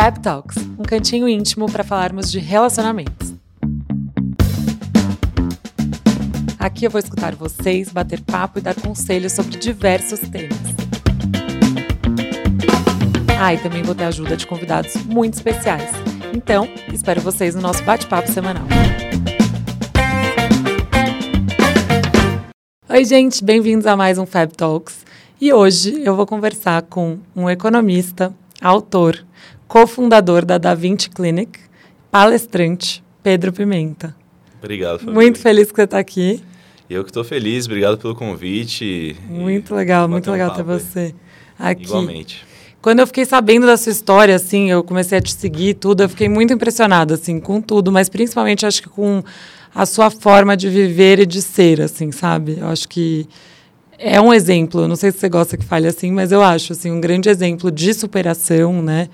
Fab Talks, um cantinho íntimo para falarmos de relacionamentos. Aqui eu vou escutar vocês, bater papo e dar conselhos sobre diversos temas. Ah, e também vou ter ajuda de convidados muito especiais. Então, espero vocês no nosso bate-papo semanal. Oi, gente, bem-vindos a mais um Fab Talks. E hoje eu vou conversar com um economista, autor, cofundador da Da Vinci Clinic, palestrante, Pedro Pimenta. Obrigado. Muito feliz que você está aqui. Eu que estou feliz, obrigado pelo convite. Muito legal, muito um legal ter você aqui. Igualmente. Quando eu fiquei sabendo da sua história, assim, eu comecei a te seguir tudo, eu fiquei muito impressionada, assim, com tudo, mas principalmente acho que com a sua forma de viver e de ser, assim, sabe? Eu acho que é um exemplo, não sei se você gosta que fale assim, mas eu acho, assim, um grande exemplo de superação, né?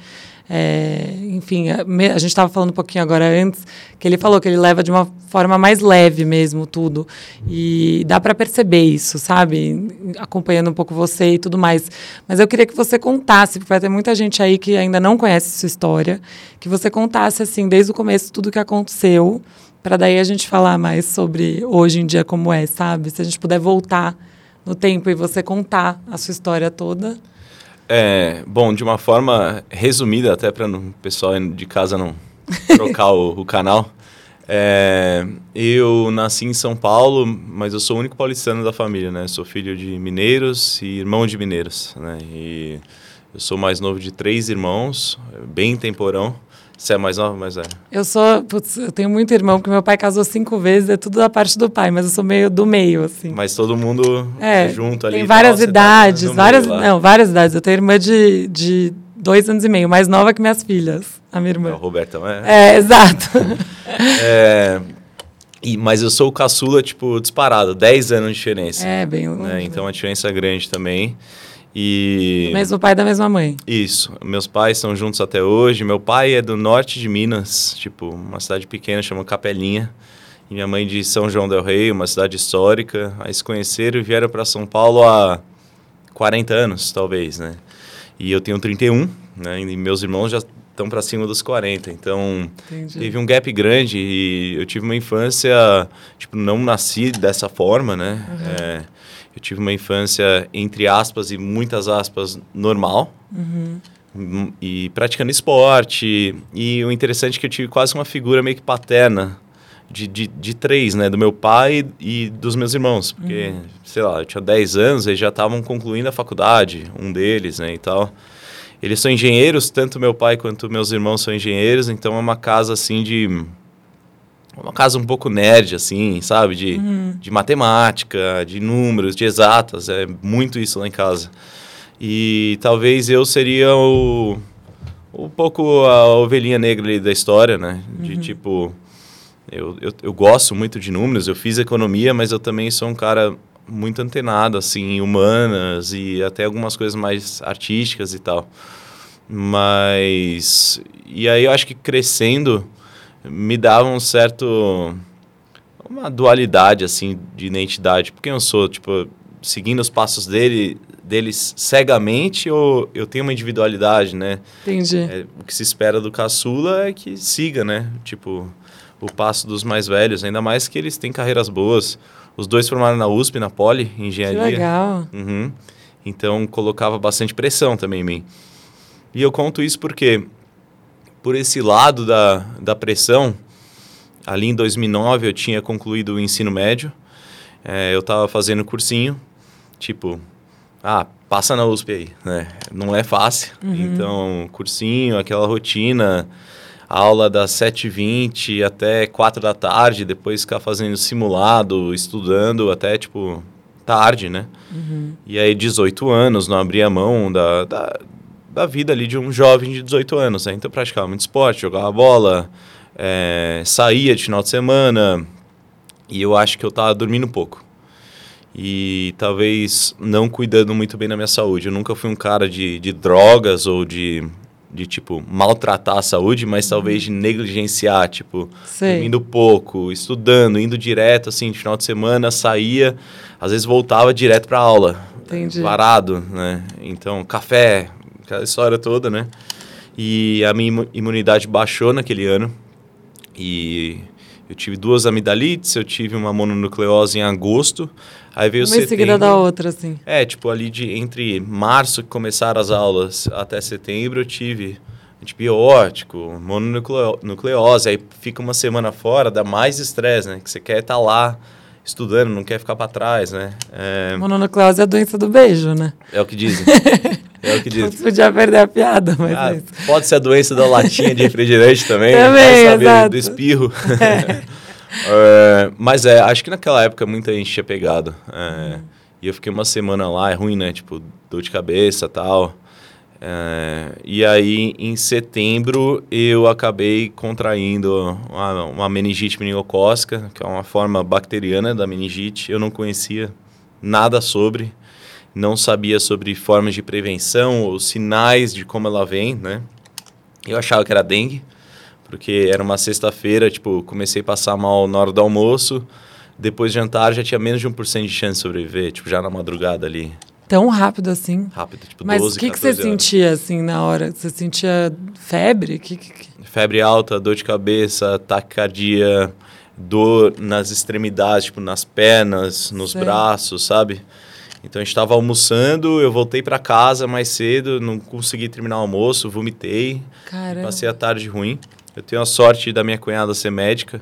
É, enfim, a, a gente estava falando um pouquinho agora antes, que ele falou que ele leva de uma forma mais leve mesmo tudo. E dá para perceber isso, sabe? Acompanhando um pouco você e tudo mais. Mas eu queria que você contasse, porque vai ter muita gente aí que ainda não conhece sua história, que você contasse, assim, desde o começo, tudo o que aconteceu, para daí a gente falar mais sobre hoje em dia como é, sabe? Se a gente puder voltar no tempo e você contar a sua história toda. É, bom, de uma forma resumida, até para o pessoal de casa não trocar o, o, canal. É, eu nasci em São Paulo, mas eu sou o único paulistano da família, né? Sou filho de mineiros e irmão de mineiros, né? E eu sou mais novo de três irmãos, bem temporão. Você é mais nova, mais velha? Eu sou, putz, eu tenho muito irmão, porque meu pai casou cinco vezes, é tudo da parte do pai, mas eu sou meio do meio, assim. Mas todo mundo é, junto ali. Tem várias tal, tá idades, tá várias, não, várias idades. Eu tenho irmã de, de dois anos e meio, mais nova que minhas filhas, a minha irmã. É, o Roberto também? É, exato. é, e, mas eu sou o caçula, tipo, disparado, 10 anos de diferença. É, bem né? Então a diferença é grande também. E... Mesmo pai da mesma mãe. Isso. Meus pais estão juntos até hoje. Meu pai é do norte de Minas, tipo, uma cidade pequena, chama Capelinha. E minha mãe de São João del Rei, uma cidade histórica. Aí se conheceram e vieram para São Paulo há 40 anos, talvez, né? E eu tenho 31, né? E meus irmãos já estão para cima dos 40. Então, Entendi. teve um gap grande e eu tive uma infância, tipo, não nasci dessa forma, né? Uhum. É, eu tive uma infância, entre aspas e muitas aspas, normal. Uhum. E praticando esporte. E o interessante é que eu tive quase uma figura meio que paterna de, de, de três, né? Do meu pai e dos meus irmãos. Porque, uhum. sei lá, eu tinha 10 anos, eles já estavam concluindo a faculdade, um deles, né? E tal. Eles são engenheiros, tanto meu pai quanto meus irmãos são engenheiros, então é uma casa assim de uma casa um pouco nerd, assim, sabe? De, uhum. de matemática, de números, de exatas. É muito isso lá em casa. E talvez eu seria o. Um pouco a ovelhinha negra ali da história, né? De uhum. tipo. Eu, eu, eu gosto muito de números, eu fiz economia, mas eu também sou um cara muito antenado, assim, humanas e até algumas coisas mais artísticas e tal. Mas. E aí eu acho que crescendo me dava um certo uma dualidade assim de identidade. Porque eu sou tipo seguindo os passos dele deles cegamente ou eu tenho uma individualidade né? Entendi. É, o que se espera do caçula é que siga né? Tipo o passo dos mais velhos. Ainda mais que eles têm carreiras boas. Os dois formaram na USP na Poli engenharia que legal. Uhum. então colocava bastante pressão também em mim. E eu conto isso porque por esse lado da, da pressão, ali em 2009 eu tinha concluído o ensino médio, é, eu estava fazendo cursinho, tipo, ah, passa na USP aí, né? Não é fácil. Uhum. Então, cursinho, aquela rotina, aula das 7h20 até 4 da tarde, depois ficar fazendo simulado, estudando até, tipo, tarde, né? Uhum. E aí, 18 anos, não abria mão da, da, da vida ali de um jovem de 18 anos. Né? Então, praticava muito esporte, jogava bola, é, saía de final de semana. E eu acho que eu estava dormindo pouco. E talvez não cuidando muito bem da minha saúde. Eu nunca fui um cara de, de drogas ou de, de, tipo, maltratar a saúde, mas talvez de negligenciar, tipo, Sei. dormindo pouco, estudando, indo direto, assim, de final de semana, saía, às vezes voltava direto para aula. Entendi. Parado, né? Então, café, aquela história toda, né? E a minha imunidade baixou naquele ano. E eu tive duas amidalites, eu tive uma mononucleose em agosto. Aí veio Uma setembro. em seguida da outra, assim. É, tipo, ali de entre março que começaram as aulas até setembro, eu tive antibiótico, mononucleose, aí fica uma semana fora, dá mais estresse, né? Que você quer estar lá estudando, não quer ficar para trás, né? É, Mononucleose é a doença do beijo, né? é o que dizem. É o que dizem. Você podia perder a piada, mas Ah, é pode ser a doença da latinha de refrigerante também. Também, exato. Do espirro. É, mas é, acho que naquela época muita gente tinha pegado. É, E eu fiquei uma semana lá, é ruim, né? Tipo, dor de cabeça e tal. É, e aí, em setembro, eu acabei contraindo uma, uma meningite meningocócica, que é uma forma bacteriana da meningite. Eu não conhecia nada sobre, não sabia sobre formas de prevenção ou sinais de como ela vem, né? Eu achava que era dengue, porque era uma sexta-feira, tipo, comecei a passar mal na hora do almoço, depois de jantar já tinha menos de 1% de chance de sobreviver, tipo, já na madrugada ali, Tão rápido assim. rápido, tipo, Mas 12, o que, que você 14 horas. sentia, assim, na hora? Você sentia febre? Que, que- Febre alta, dor de cabeça, taquicardia, dor nas extremidades, tipo, nas pernas, nos Sei. braços, sabe? Então a gente estava almoçando, eu voltei para casa mais cedo, não consegui terminar o almoço, vomitei, Caramba. Passei a tarde ruim. Eu tenho a sorte da minha cunhada ser médica.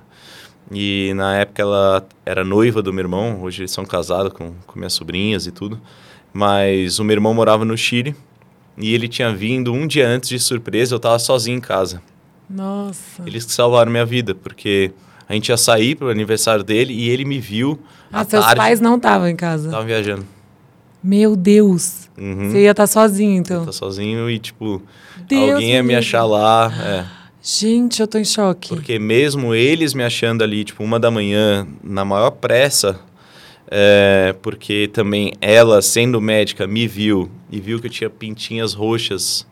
E na época ela era noiva do meu irmão. Hoje eles são casados com, com minhas sobrinhas e tudo. Mas o meu irmão morava no Chile. E ele tinha vindo um dia antes de surpresa. Eu estava sozinho em casa. Nossa. Eles que salvaram minha vida. Porque a gente ia sair pro aniversário dele. E ele me viu Ah, seus tarde. pais não estavam em casa. Estavam viajando. Meu Deus. Uhum. Você ia estar sozinho, então. Tá sozinho e, tipo, Deus alguém ia me achar lá. É. Gente, eu tô em choque. Porque mesmo eles me achando ali, tipo, uma da manhã, na maior pressa, é, porque também ela, sendo médica, me viu e viu que eu tinha pintinhas roxas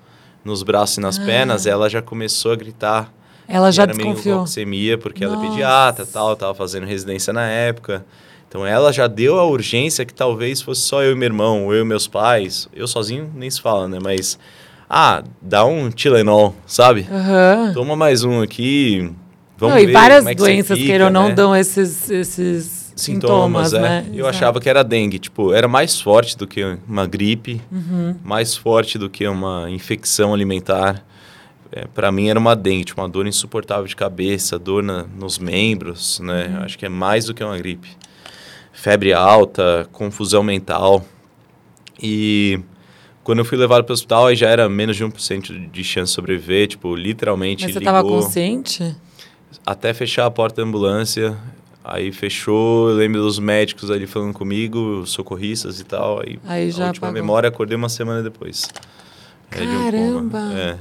nos braços e nas Ah. pernas, ela já começou a gritar. Ela já era desconfiou. meningococemia, porque ela é Nossa. pediatra tal, tava fazendo residência na época. Então ela já deu a urgência que talvez fosse só eu e meu irmão, ou eu e meus pais. Eu sozinho nem se fala, né? Mas, ah, dá um Tilenol, sabe? Aham. Toma mais um aqui. Vamos Não, ver e várias é que doenças, fica, queiram ou não, né? dão esses, esses sintomas, sintomas, é. né? Eu Exato. achava que era dengue, tipo, era mais forte do que uma gripe, Uhum. mais forte do que uma infecção alimentar. É, para mim era uma dengue, tipo, uma dor insuportável de cabeça, dor na, nos membros, né? Uhum. Acho que é mais do que uma gripe. Febre alta, confusão mental. E quando eu fui levado para o hospital, aí já era menos de 1% de chance de sobreviver, tipo, literalmente Mas você estava consciente? até fechar a porta da ambulância. Aí fechou, eu lembro dos médicos ali falando comigo, socorristas e tal. Aí, Aí já a última apagou. memória, acordei uma semana depois. É, de um. Caramba! É.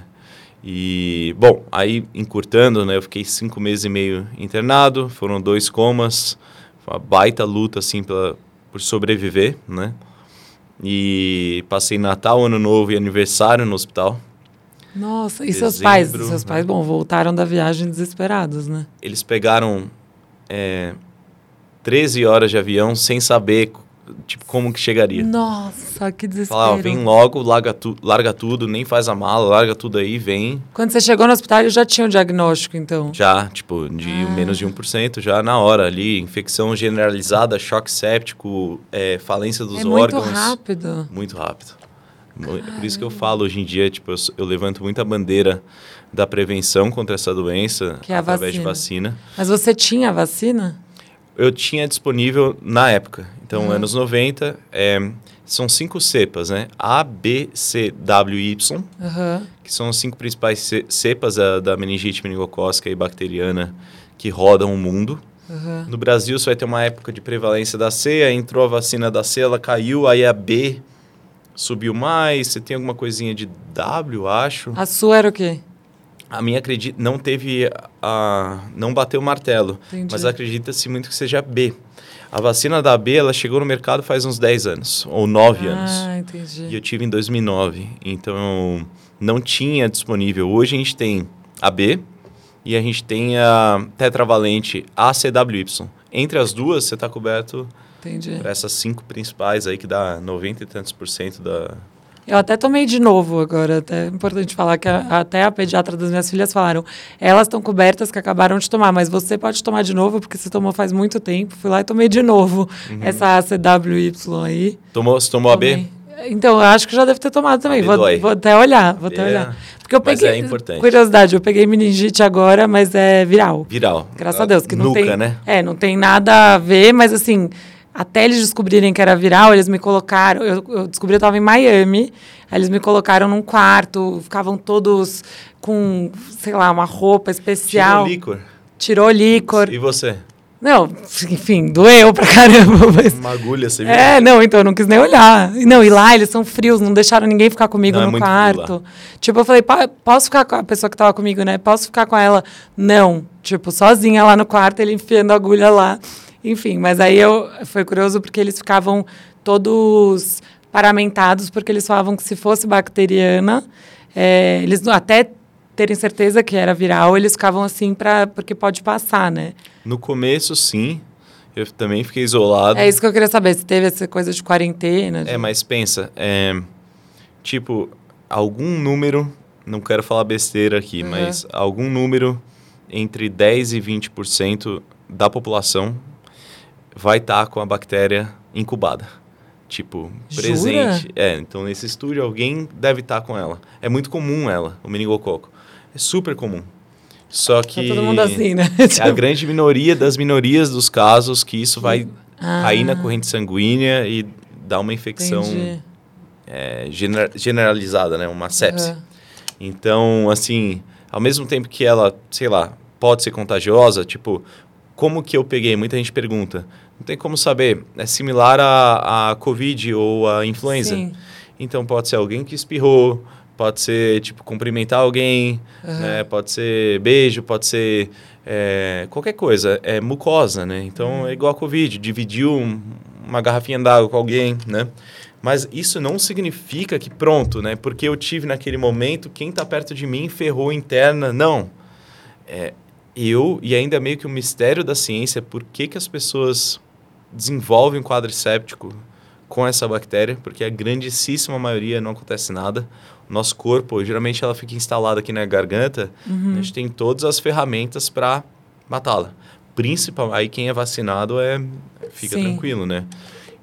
E, bom, aí encurtando, né? Eu fiquei cinco meses e meio internado, foram dois comas. Uma baita luta, assim, pela, por sobreviver, né? E passei Natal, Ano Novo e aniversário no hospital. Nossa, e seus pais? Dezembro, Seus né? pais, bom, voltaram da viagem desesperados, né? eles pegaram é, 13 horas de avião sem saber tipo, como que chegaria. Nossa, que desespero. Falavam, vem logo, larga, tu, larga tudo, nem faz a mala, larga tudo aí, vem. Quando você chegou no hospital, já tinha o diagnóstico, então? Já, tipo, de Ah. menos de 1%, já na hora ali. Infecção generalizada, choque séptico, é, falência dos é muito órgãos. rápido. Muito rápido. Mu- É por isso que eu falo hoje em dia, tipo, eu, eu levanto muita bandeira da prevenção contra essa doença Que é através de vacina. vacina. Mas você tinha a vacina? Eu tinha disponível na época. Então, Uhum. anos 90, é, são cinco cepas, né? A, B, C, W e Y, Aham. que são as cinco principais ce- cepas da, da meningite meningocócica e bacteriana que rodam o mundo. aham. No Brasil, você vai ter uma época de prevalência da C, aí entrou a vacina da C, ela caiu, aí a B subiu mais, você tem alguma coisinha de W, acho. A sua era o quê? A minha acredita não teve a não bateu o martelo, Entendi. mas acredita-se muito que seja B. A vacina da B, ela chegou no mercado faz uns 10 anos ou 9 anos. Ah, entendi. E eu tive em 2009, então não tinha disponível. Hoje a gente tem a B e a gente tem a tetravalente ACWY. Entre as duas, você está coberto Entendi. por essas cinco principais aí que dá 90 e tantos por cento da Eu até tomei de novo agora. Até é importante falar que a, até a pediatra das minhas filhas falaram: elas estão cobertas que acabaram de tomar, mas você pode tomar de novo porque você tomou faz muito tempo. Fui lá e tomei de novo uhum. essa ACWY aí. Tomou, você tomou tomei. a B? Então, eu acho que já deve ter tomado também. Vou, vou, até olhar, vou até é. olhar. Porque eu peguei. Mas é importante. Curiosidade, eu peguei meningite agora, mas é viral. Viral. Graças a, a Deus. Que não nuca, tem, né? É, não tem nada a ver, mas assim, até eles descobrirem que era viral, eles me colocaram. Eu, eu descobri, eu estava em Miami. Aí eles me colocaram num quarto, ficavam todos com, sei lá, uma roupa especial. Tirou licor. Tirou licor. E você? Não, enfim, doeu pra caramba. Mas... Uma agulha, você viu? É, não, então eu não quis nem olhar. Não, e lá eles são frios, não deixaram ninguém ficar comigo não, é no é quarto. Tipo, eu falei, posso ficar com a pessoa que tava comigo, né? Posso ficar com ela? Não. Tipo, sozinha lá no quarto, ele enfiando a agulha lá. Enfim, mas aí eu foi curioso porque eles ficavam todos paramentados, porque eles falavam que se fosse bacteriana, é, eles até terem certeza que era viral, eles ficavam assim para porque pode passar, né? No começo, sim. Eu também fiquei isolado. É isso que eu queria saber, se teve essa coisa de quarentena. De... É, mas pensa, é, tipo, algum número, não quero falar besteira aqui, uhum. mas algum número entre 10 e 20% da população vai estar tá com a bactéria incubada. Tipo, presente. Jura? É, então nesse estúdio alguém deve estar tá com ela. É muito comum ela, o meningococo. É super comum. Só que. Tá todo mundo assim, né? É a grande minoria das minorias dos casos que isso vai ah. cair na corrente sanguínea e dar uma infecção é, generalizada, né? Uma sepse. Uhum. Então, assim, ao mesmo tempo que ela, sei lá, pode ser contagiosa, tipo, como que eu peguei? Muita gente pergunta. Não tem como saber. É similar à, à Covid ou à influenza. Sim. Então, pode ser alguém que espirrou, Pode ser, tipo, cumprimentar alguém, uhum. né? Pode ser beijo, pode ser é, qualquer coisa. É mucosa, né? Então, uhum. é igual a Covid. Dividiu um, uma garrafinha d'água com alguém, né? Mas isso não significa que pronto, né? Porque eu tive naquele momento, quem está perto de mim ferrou interna. Não. É, eu, e ainda meio que o um mistério da ciência, por que, que as pessoas desenvolvem um quadricéptico com essa bactéria, porque a grandíssima maioria não acontece nada nosso corpo, geralmente ela fica instalada aqui na garganta, uhum. a gente tem todas as ferramentas para matá-la. Principal, aí quem é vacinado é fica Sim. tranquilo, né?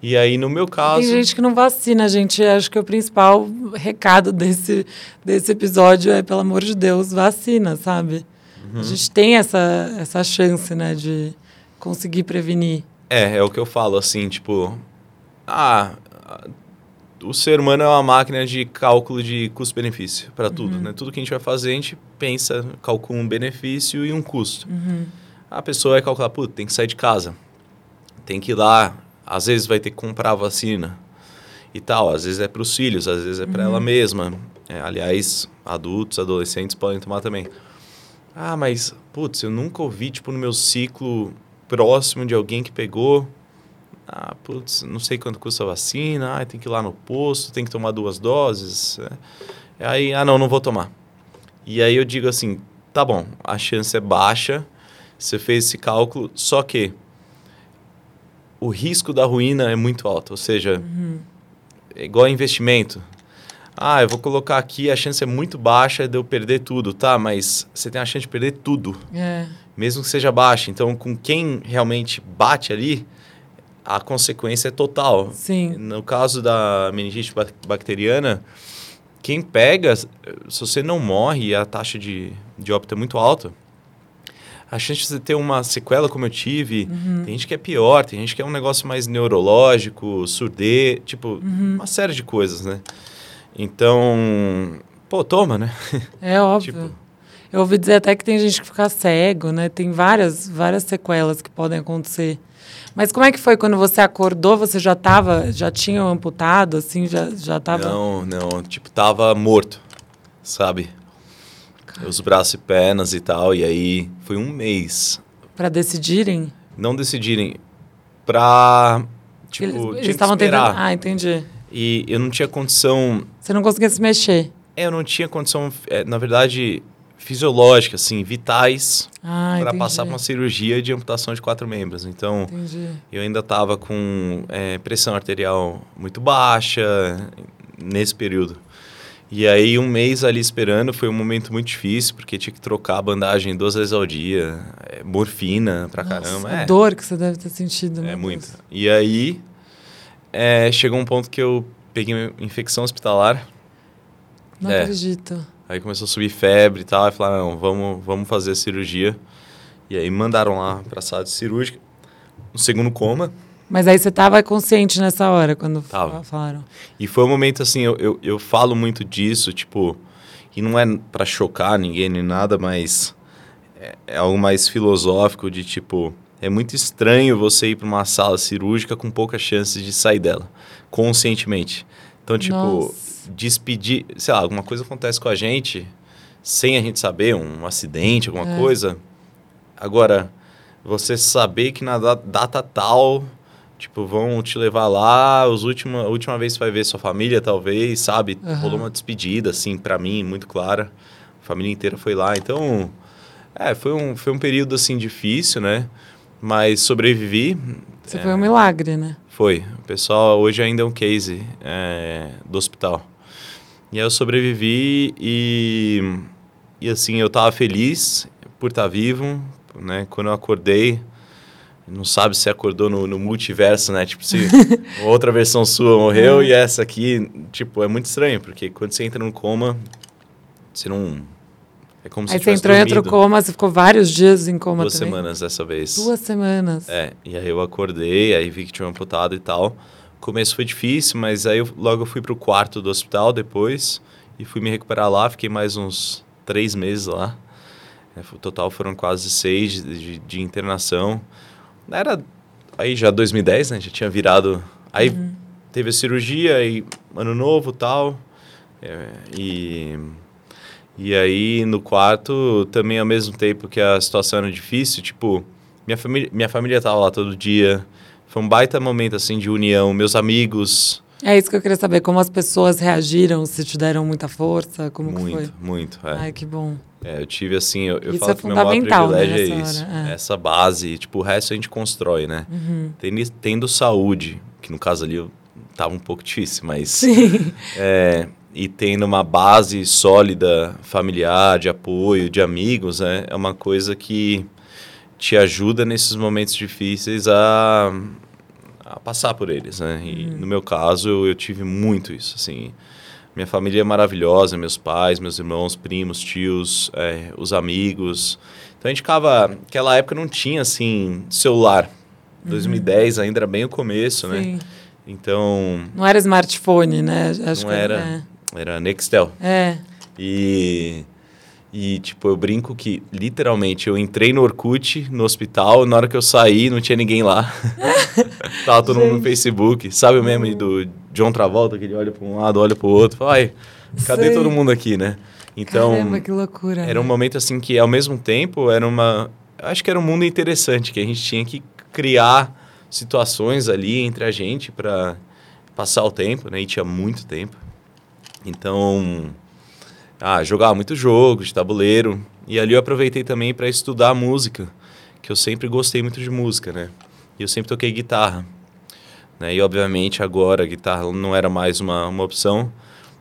E aí, no meu caso. Tem gente que não vacina, gente. Acho que o principal recado desse, desse episódio é, pelo amor de Deus, vacina, sabe? Uhum. A gente tem essa, essa chance, né, de conseguir prevenir. É, é o que eu falo, assim, tipo. Ah, o ser humano é uma máquina de cálculo de custo-benefício para tudo, uhum. né? Tudo que a gente vai fazer, a gente pensa, calcula um benefício e um custo. Uhum. A pessoa vai calcular, puta, tem que sair de casa, tem que ir lá, às vezes vai ter que comprar a vacina e tal, às vezes é para os filhos, às vezes é para uhum. ela mesma. É, aliás, adultos, adolescentes podem tomar também. Ah, mas, putz, eu nunca ouvi, tipo, no meu ciclo próximo de alguém que pegou ah, putz, não sei quanto custa a vacina, ah, tem que ir lá no posto, tem que tomar duas doses. É. Aí, ah, não, não vou tomar. E aí eu digo assim, tá bom, a chance é baixa, você fez esse cálculo, só que o risco da ruína é muito alto, ou seja, uhum. é igual investimento. Ah, eu vou colocar aqui, a chance é muito baixa de eu perder tudo, tá? Mas você tem a chance de perder tudo. É. Mesmo que seja baixa. Então, com quem realmente bate ali, a consequência é total. Sim. No caso da meningite bacteriana, quem pega, se você não morre e a taxa de, de óbito é muito alta, a chance de você ter uma sequela como eu tive, uhum. tem gente que é pior, tem gente que é um negócio mais neurológico, surdez, tipo, uhum. uma série de coisas, né? Então, pô, toma, né? É óbvio. tipo, eu ouvi dizer até que tem gente que fica cego, né? Tem várias, várias sequelas que podem acontecer. Mas como é que foi quando você acordou? Você já tava, já tinha amputado, assim, já, já tava... Não, não, tipo, tava morto, sabe? Caramba. Os braços e pernas e tal, e aí foi um mês. Para decidirem? Não decidirem, pra, tipo, Eles estavam tentando... Ah, entendi. E eu não tinha condição... Você não conseguia se mexer? É, eu não tinha condição, é, na verdade fisiológicas, assim, vitais ah, para passar por uma cirurgia de amputação de quatro membros. Então, entendi. eu ainda estava com é, pressão arterial muito baixa, nesse período. E aí, um mês ali esperando foi um momento muito difícil, porque tinha que trocar a bandagem duas vezes ao dia, é, morfina pra Nossa, caramba. A é, dor que você deve ter sentido. é meu muito. E aí, é, chegou um ponto que eu peguei uma infecção hospitalar, Não É. acredito. Aí começou a subir febre e tal, aí falaram, não, vamos, vamos fazer a cirurgia. E aí mandaram lá pra sala de cirúrgica, no segundo coma, Mas aí você tava consciente nessa hora, quando Tava. falaram. E foi um momento assim, eu, eu, eu falo muito disso, tipo, e não é pra chocar ninguém nem nada, mas é, é algo mais filosófico de tipo, é muito estranho você ir pra uma sala cirúrgica com poucas chances de sair dela, conscientemente. Então, tipo, Nossa. despedir, sei lá, alguma coisa acontece com a gente sem a gente saber, um acidente, alguma É. coisa. Agora, você saber que na da- data tal, tipo, vão te levar lá, os última, a última vez que você vai ver sua família, talvez, sabe? Aham. Rolou uma despedida, assim, pra mim, muito clara. A família inteira foi lá. Então, é, foi um, foi um período, assim, difícil, né? Mas sobrevivi. Você É. foi um milagre, né? Foi. O pessoal hoje ainda é um case é, do hospital. E aí eu sobrevivi e, e assim, eu tava feliz por estar vivo, né? Quando eu acordei, não sabe se acordou no, no multiverso, né? Tipo, se outra versão sua morreu e essa aqui, tipo, é muito estranho, porque quando você entra no coma, você não... É como se aí você entrou em outro dormido coma, você ficou vários dias em coma duas também? semanas dessa vez. Duas semanas. É, e aí eu acordei, aí vi que tinha amputado e tal. O começo foi difícil, mas aí eu, logo eu fui pro quarto do hospital depois e fui me recuperar lá. Fiquei mais uns três meses lá. É, o total foram quase seis de, de- de internação. Era aí já 2010, né? Já tinha virado. Aí teve a cirurgia, aí ano novo tal. É, e, e aí no quarto também ao mesmo tempo que a situação era difícil, tipo, minha família, minha família tava lá todo dia. Foi um baita momento assim de união, meus amigos, É isso que eu queria saber, como as pessoas reagiram, se te deram muita força, como que foi? muito, muito. É. Ai, que bom. É, eu tive assim, eu, eu Isso falo é que meu maior né, privilégio é nessa isso. é. Essa base, tipo, o resto a gente constrói, né? Uhum. Tendo, tendo saúde, que no caso ali eu tava um pouco difícil, mas Sim. É, e tendo uma base sólida, familiar, de apoio, de amigos, né, é uma coisa que te ajuda nesses momentos difíceis a, a passar por eles, né? E no meu caso, eu, eu tive muito isso, assim. Minha família é maravilhosa, meus pais, meus irmãos, primos, tios, é, os amigos. Então a gente ficava... Naquela época não tinha, assim, celular. 2010 ainda era bem o começo, né? Sim. Então, Não era smartphone, né? Acho não que era... Era Nextel. É. E, e, tipo, eu brinco que, literalmente, eu entrei no Orkut, no hospital, na hora que eu saí, não tinha ninguém lá. Tava todo mundo no. Facebook. Sabe o meme do John Travolta, que ele olha para um lado, olha para o outro? Fala, ai, cadê Sei. todo mundo aqui, né? Então, Caramba, que loucura. era um né? momento, assim, que, ao mesmo tempo, era uma... Acho que era um mundo interessante, que a gente tinha que criar situações ali entre a gente para passar o tempo, né? E tinha muito tempo. Então, ah, jogava muito jogo de tabuleiro. E ali eu aproveitei também para estudar música, que eu sempre gostei muito de música, né? E eu sempre toquei guitarra. Né? E obviamente agora a guitarra não era mais uma, uma opção.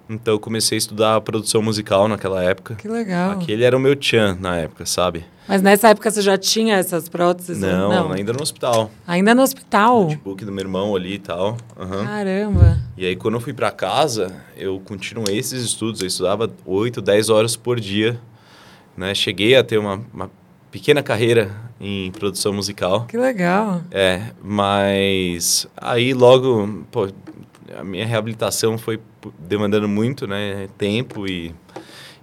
Então eu comecei a estudar produção musical naquela época. Que legal. Aquele era o meu tchan na época, sabe? Mas nessa época você já tinha essas próteses? ou Não, ainda no hospital. Ainda no hospital? Notebook do meu irmão ali e tal. Aham. Caramba. E aí, quando eu fui para casa, eu continuei esses estudos. Eu estudava 8, 10 horas por dia. Né? Cheguei a ter uma, uma pequena carreira em produção musical. Que legal. É, mas aí logo, pô, a minha reabilitação foi demandando muito, né, tempo e,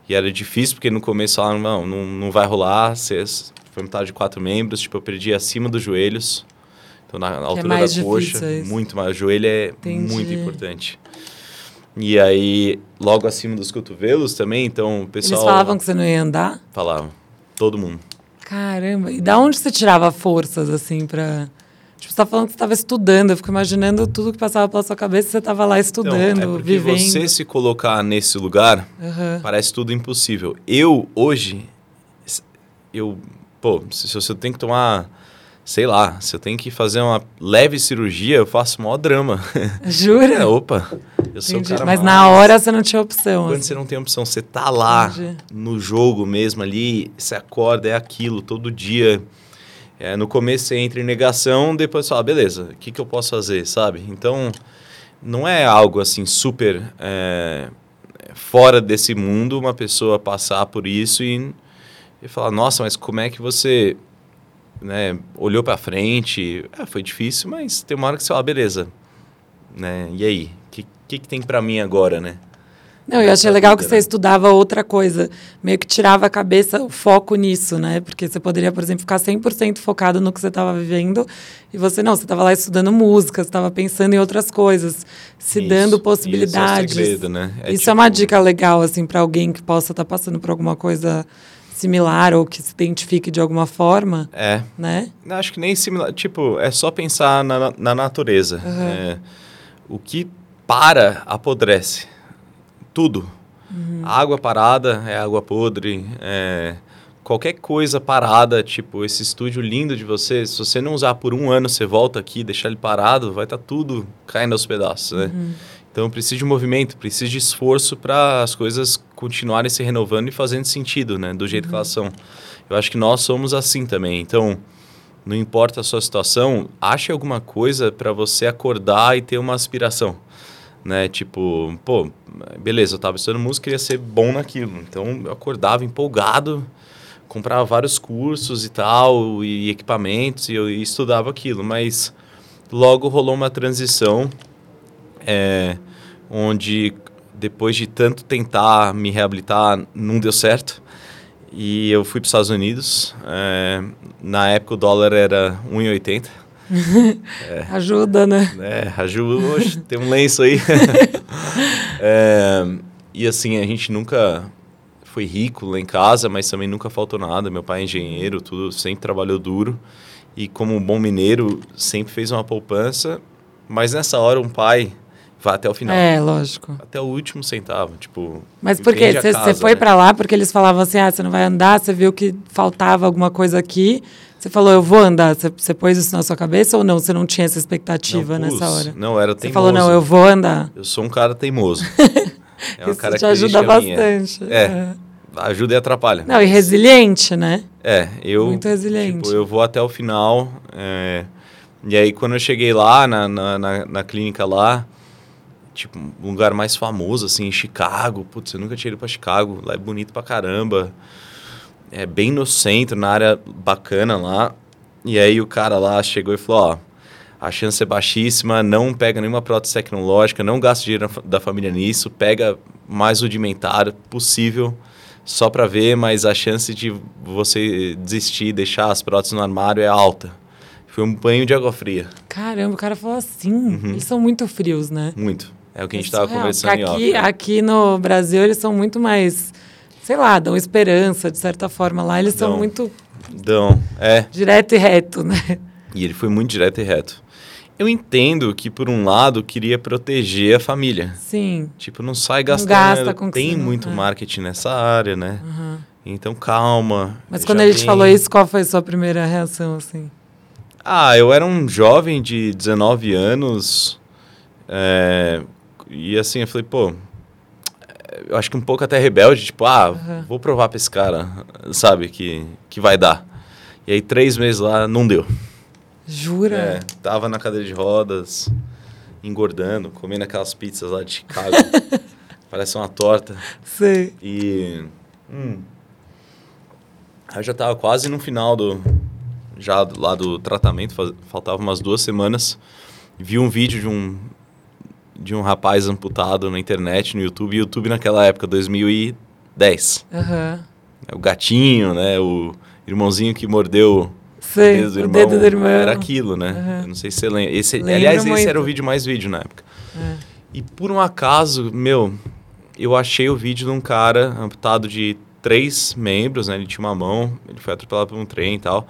e era difícil porque no começo falaram, não, não, não vai rolar, vocês foi metade de quatro membros, tipo, eu perdi acima dos joelhos, então na altura mais da coxa, muito mais, o joelho é Entendi. muito importante. E aí, logo acima dos cotovelos também, então o pessoal Eles falavam que você não ia andar? falava, todo mundo. Caramba. E da onde você tirava forças, assim, pra... Tipo, você tá falando que você estava estudando. Eu fico imaginando tudo que passava pela sua cabeça. Você estava lá estudando, Então, é vivendo. você se colocar nesse lugar, Aham. Parece tudo impossível. Eu, hoje, eu, pô, se, se eu tenho que tomar, sei lá, se eu tenho que fazer uma leve cirurgia, eu faço o maior drama. Jura? É, opa, Eu sou o Entendi. cara Mas mais- na hora você não tinha opção. Quando assim. você não tem opção, você tá lá Entendi. no jogo mesmo ali, você acorda, é aquilo, todo dia. É, no começo você entra em negação, depois fala, beleza, o que, que eu posso fazer, sabe? Então, não é algo assim super é, fora desse mundo uma pessoa passar por isso e, e falar, nossa, mas como é que você né, olhou pra frente? É, foi difícil, mas tem uma hora que você fala, beleza, né? E aí? O que, que, que tem pra mim agora, né? Não, eu achei Essa legal vida, que você né? estudava outra coisa, meio que tirava a cabeça, o foco nisso, né? Porque você poderia, por exemplo, ficar 100% focado no que você estava vivendo e você não, você estava lá estudando música, você estava pensando em outras coisas, se Isso, dando Isso é possibilidades. segredo, né? Isso é uma tipo, dica legal, assim, para alguém que possa estar passando por alguma coisa similar ou que se identifique de alguma forma, É, né? Acho que nem similar. Tipo, é só pensar na, na natureza. É, o que para, apodrece. Tudo. A água parada é água podre. é, qualquer coisa parada, tipo, esse estúdio lindo de você, se você não usar por um ano, você volta aqui, deixar ele parado, vai estar tudo caindo aos pedaços, né? Então, precisa de movimento, precisa de esforço para as coisas continuarem se renovando e fazendo sentido, né? Do jeito que elas são. Eu acho que nós somos assim também. Então, não importa a sua situação, ache alguma coisa para você acordar e ter uma aspiração. Né? Tipo, pô, beleza, eu tava estudando música queria ser bom naquilo. Então eu acordava empolgado, comprava vários cursos e tal, e equipamentos, e eu e estudava aquilo. Mas logo rolou uma transição é, onde depois de tanto tentar me reabilitar, não deu certo. E eu fui para os Estados Unidos. é, na época o dólar era 1,80. Ajuda, né? É, Raju, hoje tem um lenço aí. É, e assim, a gente nunca foi rico lá em casa, mas também nunca faltou nada. Meu pai é engenheiro, tudo, sempre trabalhou duro. E como um bom mineiro, sempre fez uma poupança. Mas nessa hora, um pai vai até o final. É, lógico. Até o último centavo, tipo... Mas por quê? Você foi né? pra lá porque eles falavam assim, ah, você não vai andar, você viu que faltava alguma coisa aqui, você falou, eu vou andar. Você, você pôs isso na sua cabeça ou não? Você não tinha essa expectativa Não nessa hora? Não, era Você teimoso. falou, não, eu vou andar. Eu sou um cara teimoso. é uma isso te ajuda minha. bastante. É. Ajuda e atrapalha. Não, e resiliente, né? É, eu. Muito resiliente. Tipo, eu vou até o final. é, e aí, quando eu cheguei lá, na, na, na, na clínica lá, tipo, um lugar mais famoso, assim, em Chicago. Putz, eu nunca tinha ido pra Chicago. Lá é bonito pra caramba. É bem no centro, na área bacana lá. E aí, o cara lá chegou e falou: Ó, a chance é baixíssima, não pega nenhuma prótese tecnológica, não gasta dinheiro da fa- da família nisso, pega mais rudimentar possível só para ver, mas a chance de você desistir, deixar as próteses no armário é alta. Foi um banho de água fria, Caramba, o cara falou assim. Uhum. Eles são muito frios, né? muito. É o que a gente É estava conversando em off. aqui, né? aqui no Brasil, eles são muito mais, sei lá, dão esperança, de certa forma. Lá eles são Dão. muito Então, é, direto e reto, né? e ele foi muito direto e reto. Eu entendo que, por um lado, queria proteger a família. Sim. Tipo, não sai Não gastando. gasta com tem não- muito é. marketing nessa área, né? Aham. Então, calma. Mas quando ele te falou isso, qual foi a sua primeira reação, assim? Ah, eu era um jovem de 19 anos. é, e assim, eu falei, pô. Eu acho que um pouco até rebelde, tipo, ah, Aham. vou provar pra esse cara, sabe, que, que vai dar. E aí, três meses lá, não deu. Jura? É, tava na cadeira de rodas, engordando, comendo aquelas pizzas lá de Chicago. parece uma torta. Sei. E. Hum, aí eu já tava quase no final do. Já do- lá do tratamento, faz- faltava umas duas semanas. Vi um vídeo de um. De um rapaz amputado na internet, no YouTube. YouTube naquela época, 2010. Aham. O gatinho, né? O irmãozinho que mordeu Sei. o dedo do O irmão. dedo do irmão. Era aquilo, né? Eu não sei se você lembra. Esse, Lembro aliás, esse muito. era o vídeo mais vídeo na época. É. E por um acaso, meu, eu achei o vídeo de um cara amputado de três membros, né? Ele tinha uma mão, ele foi atropelado por um trem e tal.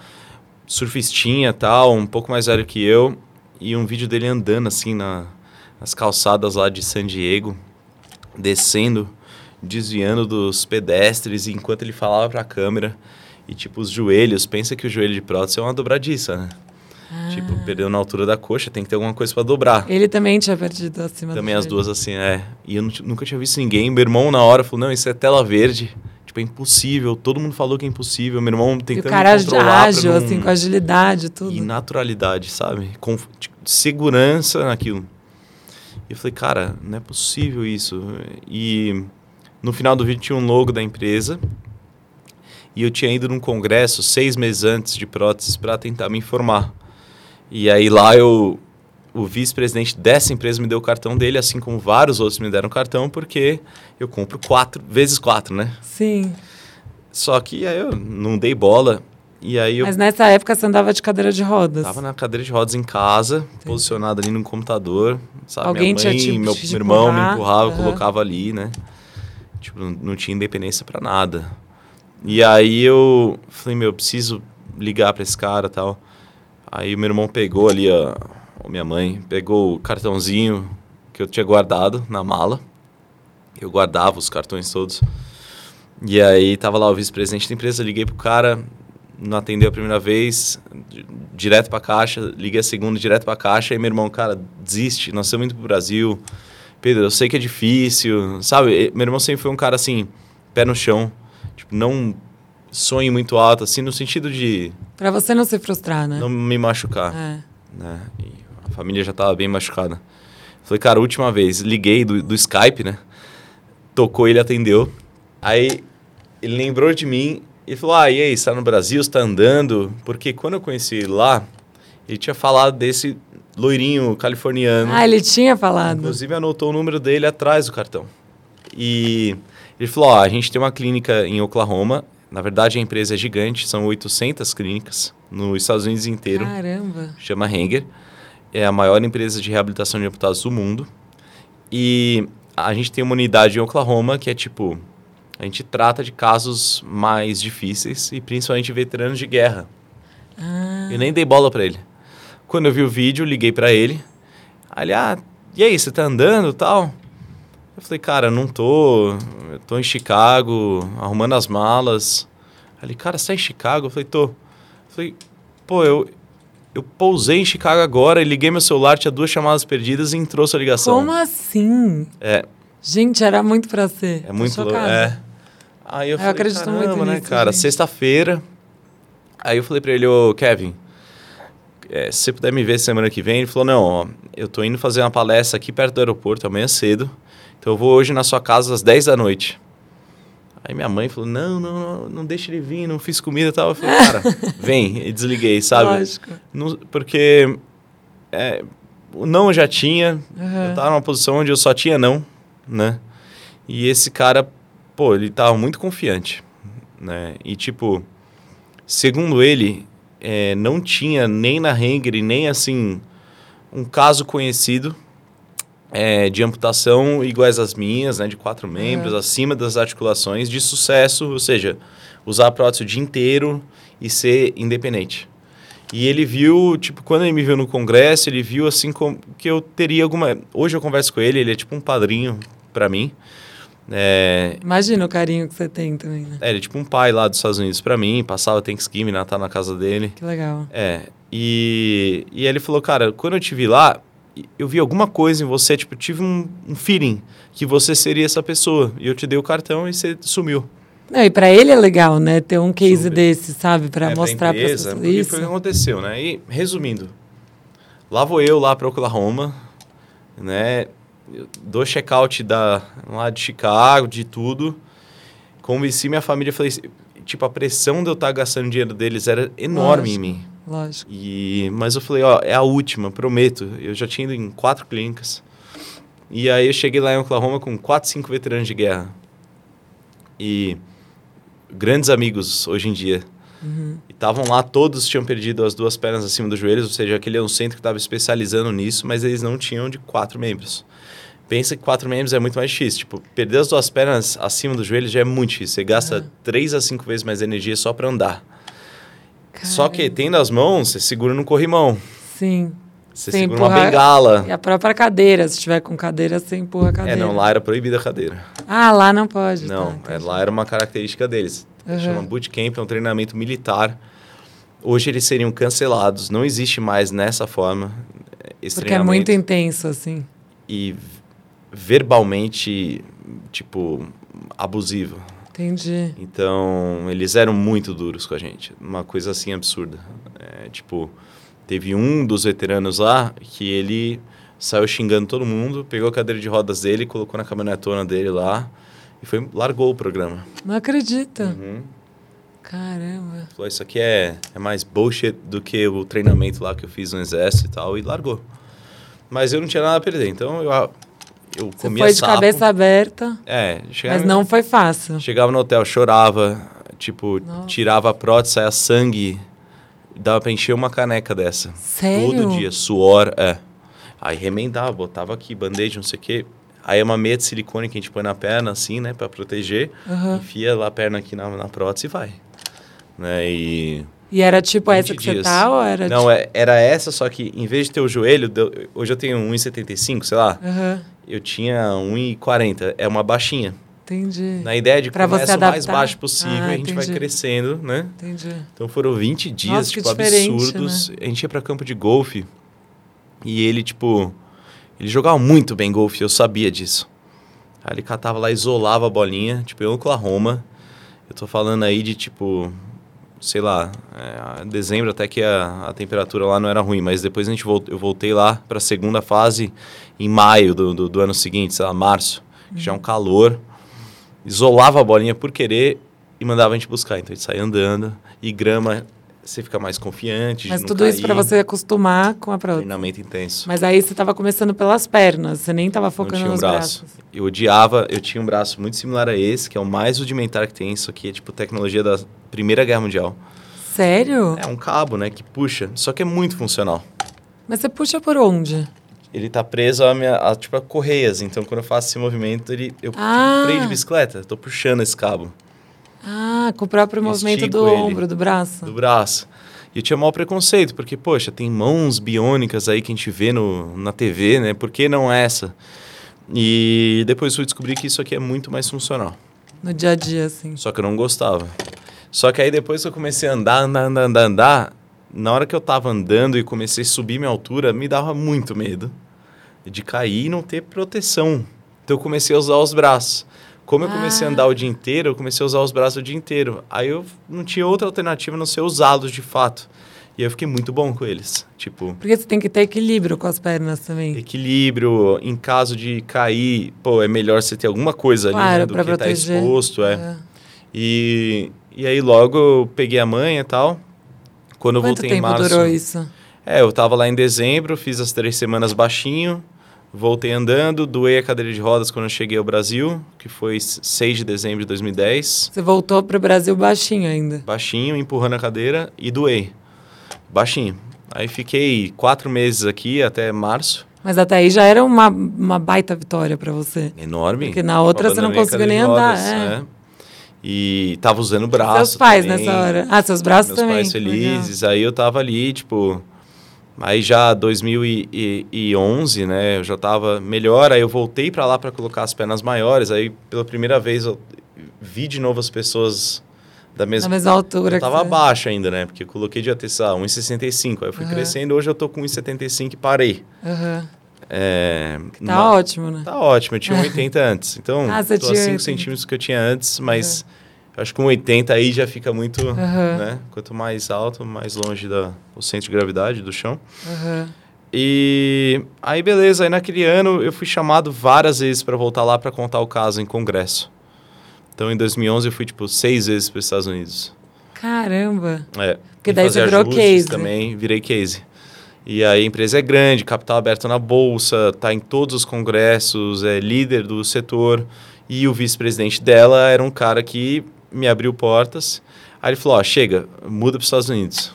Surfistinha e tal, um pouco mais velho que eu. E um vídeo dele andando assim na, nas calçadas lá de San Diego, descendo, desviando dos pedestres, enquanto ele falava pra câmera. E tipo, os joelhos, pensa que o joelho de prótese é uma dobradiça, né? Tipo, perdeu na altura da coxa, tem que ter alguma coisa para dobrar. Ele também tinha perdido acima Também as duas assim, é. E eu nunca tinha visto ninguém. Meu irmão na hora falou: "Não, isso é tela verde". Tipo, é impossível. Todo mundo falou que é impossível. Meu irmão tentando e o cara controlar ágil, não... assim, com agilidade, tudo. E naturalidade, sabe? Com tipo, segurança naquilo. E eu falei, cara, não é possível isso. E no final do vídeo tinha um logo da empresa. E eu tinha ido num congresso seis meses antes de próteses para tentar me informar. E aí lá eu, o vice-presidente dessa empresa me deu o cartão dele, assim como vários outros me deram cartão, porque eu compro quatro vezes quatro, né? Sim. Só que aí eu não dei bola. E aí eu Mas nessa época você andava de cadeira de rodas. tava na cadeira de rodas em casa, posicionado ali no computador, sabe? Alguém Minha mãe, tinha te- meu, meu irmão me empurrava, aham. colocava ali, né? Tipo, não, tinha independência pra nada. E aí eu falei, meu, eu preciso ligar pra esse cara, tal. Aí o meu irmão pegou ali a, a minha mãe pegou o cartãozinho que eu tinha guardado na mala. Eu guardava os cartões todos. E aí tava lá o vice-presidente da empresa, liguei pro cara, não atendeu a primeira vez, di- direto pra caixa, liguei a segunda, direto pra caixa, aí meu irmão, cara, desiste, nós estamos indo pro Brasil. Pedro, eu sei que é difícil, sabe? E- Meu irmão sempre foi um cara assim, pé no chão, tipo, não sonhe muito alto, assim, no sentido de Pra você não se frustrar, né? não me machucar É. né? E a família já tava bem machucada. Falei, cara, última vez, liguei do, do Skype, né? Tocou, ele atendeu. Aí ele lembrou de mim e falou: Ah, e aí, você tá no Brasil, você tá andando? Porque quando eu conheci ele lá, ele tinha falado desse loirinho californiano. Ah, ele tinha falado. Inclusive anotou o número dele atrás do cartão. E ele falou: ó, a gente tem uma clínica em Oklahoma. Na verdade, a empresa é gigante, são 800 clínicas nos Estados Unidos inteiro Caramba. chama Henger. É a maior empresa de reabilitação de amputados do mundo. E a gente tem uma unidade em Oklahoma que é tipo. A gente trata de casos mais difíceis e principalmente veteranos de guerra. Ah, Eu nem dei bola pra ele. Quando eu vi o vídeo, liguei pra ele. Ele, ah, e aí, você tá andando e tal? Eu falei, cara, não tô. Eu tô em Chicago, arrumando as malas. Ele, cara, você tá em Chicago? Eu falei, tô. Eu falei, pô, eu, eu pousei em Chicago agora e liguei meu celular, tinha duas chamadas perdidas e entrou sua ligação. como assim? É, Gente, era muito pra ser. é muito louco. É. Aí eu Eu falei, acredito caramba, muito né, nisso, cara? Sexta-feira. Aí eu falei pra ele, ô, Kevin, é, se você puder me ver semana que vem, ele falou, não, ó, eu tô indo fazer uma palestra aqui perto do aeroporto amanhã cedo, então eu vou hoje na sua casa às 10 da noite. Aí minha mãe falou, não, não, não, não deixa ele vir, não fiz comida e tal. Eu falei, cara, vem. E desliguei, sabe? Lógico. Não- porque é, o não eu já tinha, Aham. eu tava numa posição onde eu só tinha não, né? E esse cara, pô, ele tava muito confiante, né? E tipo, segundo ele, é, não tinha nem na Henger e nem assim um caso conhecido é, de amputação iguais às minhas, né? De quatro membros, acima das articulações, de sucesso, ou seja, usar a prótese o dia inteiro e ser independente. E ele viu, tipo, quando ele me viu no congresso, ele viu assim como que eu teria alguma. Hoje eu converso com ele, ele é tipo um padrinho para mim. É, Imagina o carinho que você tem também, né? é, ele é tipo um pai lá dos Estados Unidos para mim, passava Thanksgiving, Natal na casa dele. Que legal. É, e, e ele falou, cara, quando eu te vi lá, eu vi alguma coisa em você, tipo, tive um, um feeling que você seria essa pessoa. E eu te dei o cartão e você sumiu. Não, e pra ele é legal, né? Ter um case Super. desse, sabe? Pra É, mostrar empresa, pessoas. porque Isso. foi o que aconteceu, né? E, resumindo, lá vou eu lá para Oklahoma, né? Eu dou check-out da, lá de Chicago, de tudo. Convenci minha família, falei, tipo, a pressão de eu estar gastando dinheiro deles era enorme Lógico. em mim. Lógico. E, mas eu falei, ó, é a última, prometo. Eu já tinha ido em quatro clínicas. E aí eu cheguei lá em Oklahoma com quatro, cinco veteranos de guerra. E grandes amigos hoje em dia. Uhum. E estavam lá, todos tinham perdido as duas pernas acima dos joelhos, ou seja, aquele é um centro que estava especializando nisso, mas eles não tinham de quatro membros. Pensa que quatro membros é muito mais difícil. Tipo, perder as duas pernas acima dos joelhos já é muito difícil. Você gasta três a cinco vezes mais energia só para andar. Só que Caramba. tendo as mãos, você segura no corrimão. Sim. Você Você segura uma bengala. E a própria cadeira. Se tiver com cadeira, você empurra a É, cadeira. não, lá era proibida a cadeira. Ah, lá não pode. Não, tá, é, lá era uma característica deles. Uhum. Chama bootcamp, é um treinamento militar. hoje eles seriam cancelados. Não existe mais nessa forma. Esse Porque é muito intenso, assim. E verbalmente, tipo, abusivo. Entendi. Então, eles eram muito duros com a gente. Uma coisa assim absurda. É, tipo, teve um dos veteranos lá que ele saiu xingando todo mundo, pegou a cadeira de rodas dele, colocou na caminhonetona dele lá e foi, largou o programa. Não acredita. Uhum. Caramba. Falou, isso aqui é, é mais bullshit do que o treinamento lá que eu fiz no exército e tal, e largou. Mas eu não tinha nada a perder, então eu, eu Você comia foi de sapo. cabeça aberta. É. Mas não foi fácil. Chegava no hotel, chorava, tipo, Nossa. tirava a prótese, saia sangue, dava pra encher uma caneca dessa. Sério? Todo dia, suor, é. Aí remendava, botava aqui, band-aid, não sei o quê. Aí é uma meia de silicone que a gente põe na perna, assim, né, pra proteger. Uhum. Enfia lá a perna aqui na, na prótese e vai. Né, e... E era tipo essa que dias. você tá ou era Não, tipo... era essa, só que em vez de ter o joelho, deu, hoje eu tenho 1,75, sei lá. Uhum. Eu tinha 1,40. É uma baixinha. Entendi. Na ideia de pra começa o mais baixo possível ah, e a gente entendi. vai crescendo, né? Entendi. Então foram 20 dias, Nossa, tipo, absurdos. Né? A gente ia pra campo de golfe e ele, tipo, ele jogava muito bem golfe, eu sabia disso. Aí ele catava lá, isolava a bolinha, tipo, em Oklahoma. Eu tô falando aí de, tipo, sei lá, é, dezembro até que a, a temperatura lá não era ruim, mas depois a gente volt, eu voltei lá para a segunda fase em maio do, do, do, ano seguinte, sei lá, março, que já é um uhum. calor. Isolava a bolinha por querer e mandava a gente buscar. Então a gente saía andando e grama você fica mais confiante. Mas tudo cair. isso para você acostumar com a prova. Treinamento intenso. Mas aí você estava começando pelas pernas, você nem estava focando nos um braço. braços. Eu odiava, eu tinha um braço muito similar a esse, que é o mais rudimentar que tem. Isso aqui é tipo tecnologia da Primeira Guerra Mundial. Sério? É um cabo, né, que puxa. Só que é muito funcional. Mas você puxa por onde? Ele tá preso a, minha, a, tipo, a correias. Então, quando eu faço esse movimento, ele, eu ah. tipo, freio de bicicleta. Estou puxando esse cabo. Ah, com o próprio movimento do ele, ombro, do braço. Do braço. E eu tinha maior preconceito, porque, poxa, tem mãos biônicas aí que a gente vê no, na TV, né? Por que não essa? E depois fui descobrir que isso aqui é muito mais funcional. No dia a dia, assim. Só que eu não gostava. Só que aí depois que eu comecei a andar, andar, andar, andar, andar, na hora que eu tava andando e comecei a subir minha altura, me dava muito medo de cair e não ter proteção. Então eu comecei a usar os braços. Como eu comecei a andar o dia inteiro, eu comecei a usar os braços o dia inteiro. Aí eu não tinha outra alternativa a não ser usá-los de fato. E eu fiquei muito bom com eles. Tipo. Porque você tem que ter equilíbrio com as pernas também. Equilíbrio, em caso de cair, pô, é melhor você ter alguma coisa claro, ali né, do que estar tá exposto, é. é. E, e aí logo eu peguei a manha e tal. Quando eu Quanto voltei tempo em março. durou isso? É, eu tava lá em dezembro, fiz as três semanas baixinho. Voltei andando, doei a cadeira de rodas quando eu cheguei ao Brasil, que foi 6 de dezembro de 2010. Você voltou para o Brasil baixinho ainda? Baixinho, empurrando a cadeira e doei. Baixinho. Aí fiquei quatro meses aqui até março. Mas até aí já era uma, uma baita vitória para você. Enorme. Porque na outra você não conseguiu nem andar. É. é. E tava usando o braço. Seus pais também. nessa hora. Ah, seus braços Meus também. Meus pais felizes. Legal. Aí eu tava ali, tipo, Aí já 2011, né, eu já estava melhor, aí eu voltei para lá para colocar as pernas maiores, aí pela primeira vez eu vi de novo as pessoas da mesma, da mesma altura. Eu tava abaixo ainda, né, porque eu coloquei de até 1,65, aí eu fui uhum. crescendo, hoje eu tô com 1,75 e parei. Uhum. É, tá uma, ótimo, né? Tá ótimo, eu tinha 1,80 antes, então ah, tô a 5 centímetros que eu tinha antes, mas... Uhum acho que com 80 aí já fica muito, uhum. né? Quanto mais alto, mais longe do centro de gravidade do chão. Uhum. E aí, beleza. Aí naquele ano eu fui chamado várias vezes para voltar lá para contar o caso em congresso. Então em 2011 eu fui tipo seis vezes para os Estados Unidos. Caramba! É. Porque daí você virou case. Também virei case. E aí a empresa é grande, capital aberto na bolsa, tá em todos os congressos, é líder do setor. E o vice-presidente dela era um cara que me abriu portas. Aí ele falou: Ó, chega, muda para os Estados Unidos.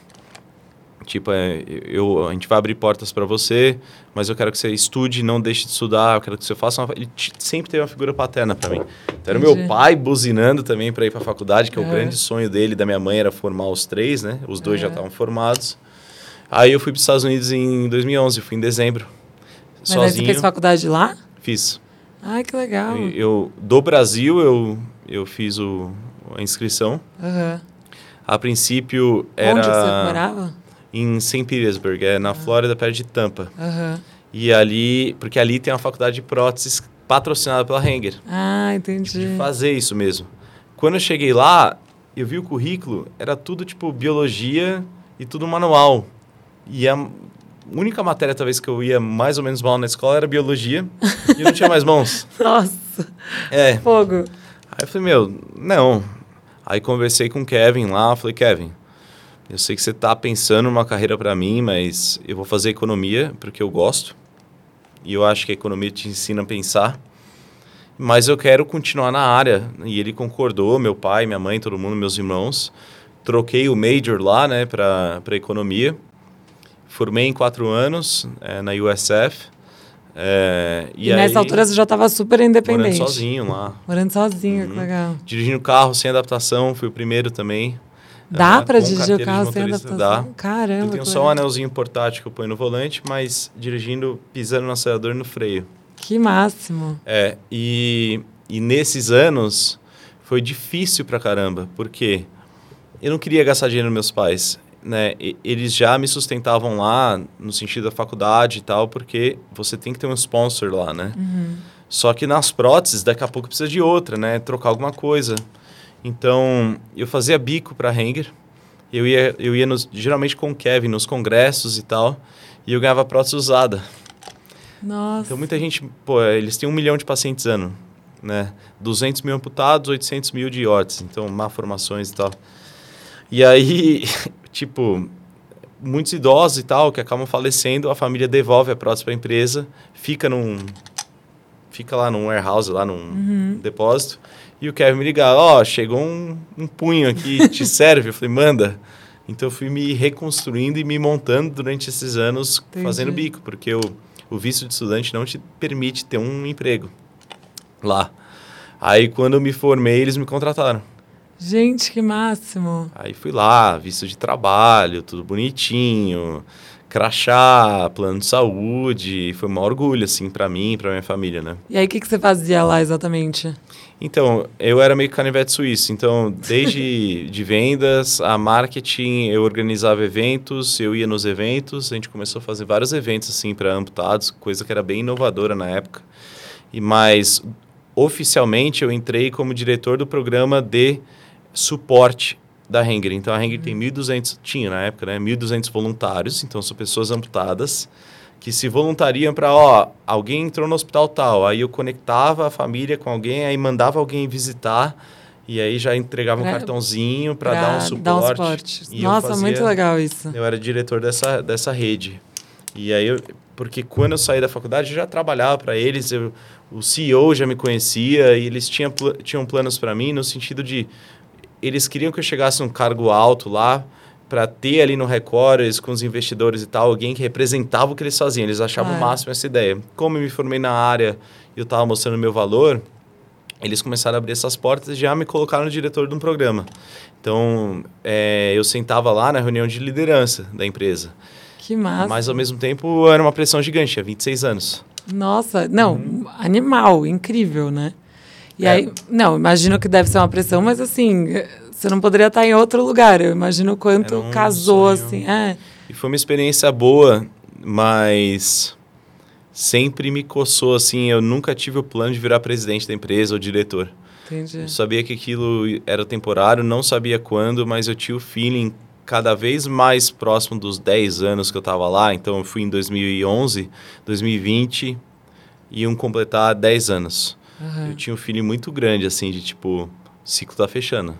Tipo, é, eu, a gente vai abrir portas para você, mas eu quero que você estude, não deixe de estudar, eu quero que você faça uma... Ele sempre teve uma figura paterna para mim. Então, era meu pai buzinando também para ir para a faculdade, que é. o grande sonho dele da minha mãe era formar os três, né? Os dois é. já estavam formados. Aí eu fui para os Estados Unidos em 2011, fui em dezembro. Mas sozinho. você fez faculdade lá? Fiz. Ai, que legal. Eu, do Brasil, eu, eu fiz o, a inscrição. Uhum. A princípio era... Onde você morava? Em St. Petersburg, é na Flórida, perto de Tampa. Aham. E ali, porque ali tem uma faculdade de próteses patrocinada pela Henger. Ah, entendi. de fazer isso mesmo. Quando eu cheguei lá, eu vi o currículo, era tudo tipo biologia e tudo manual. E a única matéria talvez que eu ia mais ou menos mal na escola era biologia e eu não tinha mais mãos. Nossa, É. fogo. Aí eu falei, meu, não. Aí conversei com o Kevin lá, falei, Kevin, eu sei que você tá pensando numa carreira para mim, mas eu vou fazer economia porque eu gosto. E eu acho que a economia te ensina a pensar. Mas eu quero continuar na área. E ele concordou, meu pai, minha mãe, todo mundo, meus irmãos. Troquei o major lá, né, para economia. Formei em quatro anos eh, na USF. Eh, E, nessa aí, altura você já estava super independente. Morando sozinho lá. Morando sozinho, que Uhum. legal. Dirigindo carro sem adaptação, fui o primeiro também. Dá Ah, pra com dirigir o carro sem adaptação? Dá. Caramba, Eu tenho que só um anelzinho portátil que eu ponho no volante, mas dirigindo, pisando no acelerador e no freio. Que máximo. É, e, e nesses anos foi difícil pra caramba, porque eu não queria gastar dinheiro nos meus pais. Né? Eles já me sustentavam lá, no sentido da faculdade e tal, porque você tem que ter um sponsor lá, né? Só que nas próteses, daqui a pouco precisa de outra, né? Trocar alguma coisa. Então, eu fazia bico para Hanger. Eu ia, eu ia nos- geralmente com o Kevin nos congressos e tal, e eu ganhava prótese usada. Nossa. Então, muita gente, pô, eles têm um milhão de pacientes ano, né? 200 mil amputados, 800 mil de órteses, então, malformações e tal. E aí, tipo, muitos idosos e tal, que acabam falecendo, a família devolve a prótese para a empresa, fica num... Fica lá num warehouse, lá num depósito, e o Kevin me liga, ó, chegou um, um punho aqui, te serve? Eu falei, manda. Então, eu fui me reconstruindo e me montando durante esses anos, Entendi. fazendo bico, porque o, o visto de estudante não te permite ter um emprego lá. Aí, quando eu me formei, eles me contrataram. Gente, que máximo. Aí fui lá, visto de trabalho, tudo bonitinho, crachá, plano de saúde, foi um orgulho, assim, para mim e pra minha família, né? E aí, o que, que você fazia lá exatamente? Então, eu era meio canivete suíço, então, desde de vendas a marketing, eu organizava eventos, eu ia nos eventos, a gente começou a fazer vários eventos, assim, para amputados, coisa que era bem inovadora na época. E mais, oficialmente, eu entrei como diretor do programa de suporte da Henger. Então, a Henger tem 1.200, tinha na época, né, 1.200 voluntários, então são pessoas amputadas, que se voluntariam para, ó, alguém entrou no hospital tal, aí eu conectava a família com alguém, aí mandava alguém visitar, e aí já entregava um Pra- cartãozinho para dar um suporte. Dar um suporte. Nossa, fazia- muito legal isso. Eu era diretor dessa, dessa rede. E aí, eu, porque quando eu saí da faculdade, eu já trabalhava para eles, eu, o CEO já me conhecia, e eles tinham, tinham planos para mim no sentido de eles queriam que eu chegasse num cargo alto lá para ter ali no Records com os investidores e tal alguém que representava o que eles faziam. Eles achavam o Claro. máximo essa ideia. Como eu me formei na área e eu estava mostrando meu valor, eles começaram a abrir essas portas e já me colocaram no diretor de um programa. Então, é, eu sentava lá na reunião de liderança da empresa. Que massa. Mas, ao mesmo tempo, era uma pressão gigante. Tinha 26 anos. Nossa, não, animal, incrível, né? E É. aí, não, imagino que deve ser uma pressão, mas assim, você não poderia estar em outro lugar. Eu imagino o quanto um casou, sonho. assim. É, E foi uma experiência boa, mas sempre me coçou, assim. Eu nunca tive o plano de virar presidente da empresa ou diretor. entendi. Eu sabia que aquilo era temporário, não sabia quando, mas eu tinha o feeling cada vez mais próximo dos 10 anos que eu estava lá. Então, eu fui em 2011, 2020, iam completar 10 anos. Aham. Eu tinha um feeling muito grande, assim, de tipo, o ciclo tá fechando.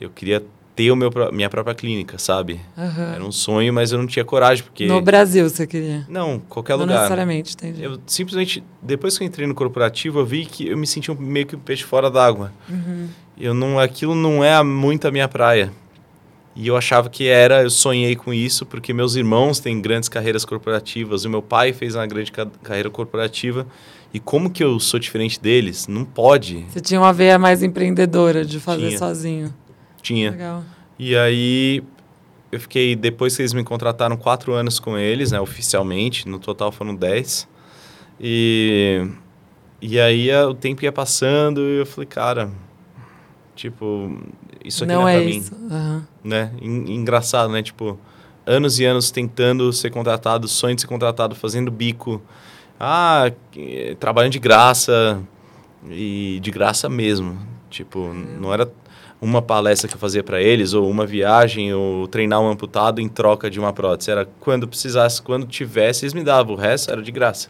Eu queria ter o meu, minha própria clínica, sabe? Aham. Era um sonho, mas eu não tinha coragem, porque... No Brasil você queria? Não, qualquer não lugar. necessariamente, entendi. Eu simplesmente, depois que eu entrei no corporativo, eu vi que eu me senti um, meio que um peixe fora d'água. Uhum. Eu não, aquilo não é muito a minha praia. E eu achava que era, eu sonhei com isso, porque meus irmãos têm grandes carreiras corporativas, o meu pai fez uma grande ca- carreira corporativa. E como que eu sou diferente deles? Não pode. Você tinha uma veia mais empreendedora de fazer Tinha. sozinho. Tinha. Legal. E aí eu fiquei, depois que eles me contrataram, quatro anos com eles, né, oficialmente. No total foram dez. E, e aí o tempo ia passando e eu falei, cara, Tipo, isso aqui não, não é, é pra mim. isso. Aham. Né? En- engraçado, né? Tipo, anos e anos tentando ser contratado, sonho de ser contratado, fazendo bico. Ah, que- trabalhando de graça. E de graça mesmo. Tipo, não era uma palestra que eu fazia para eles, ou uma viagem, ou treinar um amputado em troca de uma prótese. Era quando precisasse, quando tivesse, eles me davam. O resto era de graça.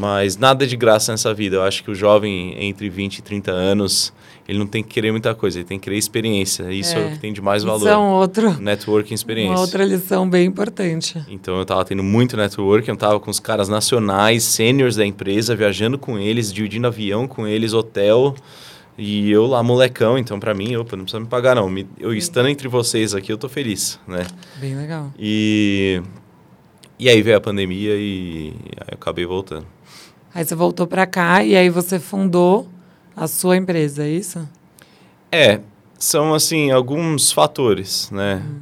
Mas nada de graça nessa vida. Eu acho que o jovem entre 20 e 30 anos, ele não tem que querer muita coisa, ele tem que querer experiência. Isso é, É. o que tem de mais valor. Isso é um outro, Networking experiência. uma outra lição bem importante. Então eu tava tendo muito networking, eu tava com os caras nacionais, seniors da empresa, viajando com eles, dividindo avião com eles, hotel. E eu lá, molecão, então pra mim, opa, não precisa me pagar não. Me- Eu estando entre vocês aqui, eu tô feliz, né? Bem legal. E, e aí veio a pandemia e aí eu acabei voltando. Aí você voltou pra cá e aí você fundou a sua empresa, é isso? É, são assim, alguns fatores, né? Hum.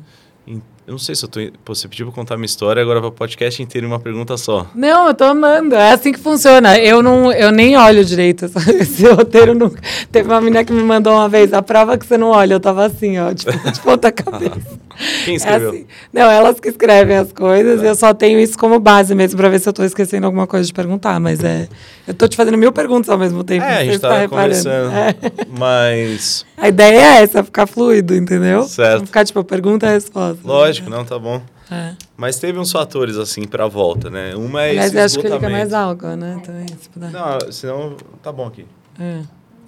Eu não sei se eu tô. Pô, você pediu pra contar minha história, agora vai o podcast inteiro uma pergunta só. Não, eu tô amando. É assim que funciona. Eu não, eu nem olho direito esse roteiro nunca. Teve uma menina que me mandou uma vez a prova que você não olha. Eu tava assim, ó, tipo, de ponta cabeça. Quem É escreveu? assim. Não, elas que escrevem as coisas. Eu só tenho isso como base mesmo pra ver se eu tô esquecendo alguma coisa de perguntar. Mas é, eu tô te fazendo mil perguntas ao mesmo tempo. É, a gente tá tava reparando. conversando. É. Mas. A ideia é essa, ficar fluido, entendeu? Certo. Não ficar tipo pergunta e resposta. Lógico, não, tá bom. É. Mas teve uns fatores, assim, pra volta, né? Uma é Aliás, esse eu acho que fica mais alto, né? Também, se puder. Não, senão tá bom aqui. É.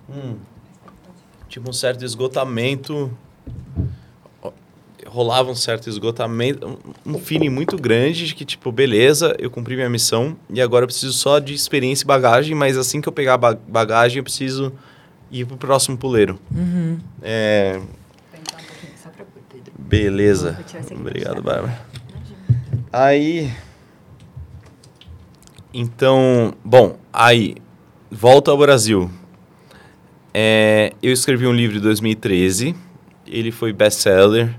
Hum. Tipo um certo esgotamento. Rolava um certo esgotamento, um- feeling muito grande de que, tipo, beleza, eu cumpri minha missão e agora eu preciso só de experiência e bagagem, mas assim que eu pegar a ba- bagagem, eu preciso ir pro próximo puleiro. Uhum. É, um beleza. Obrigado, Bárbara. Aí. Então, bom, aí, volta ao Brasil. É, eu escrevi um livro em 2013, ele foi best-seller,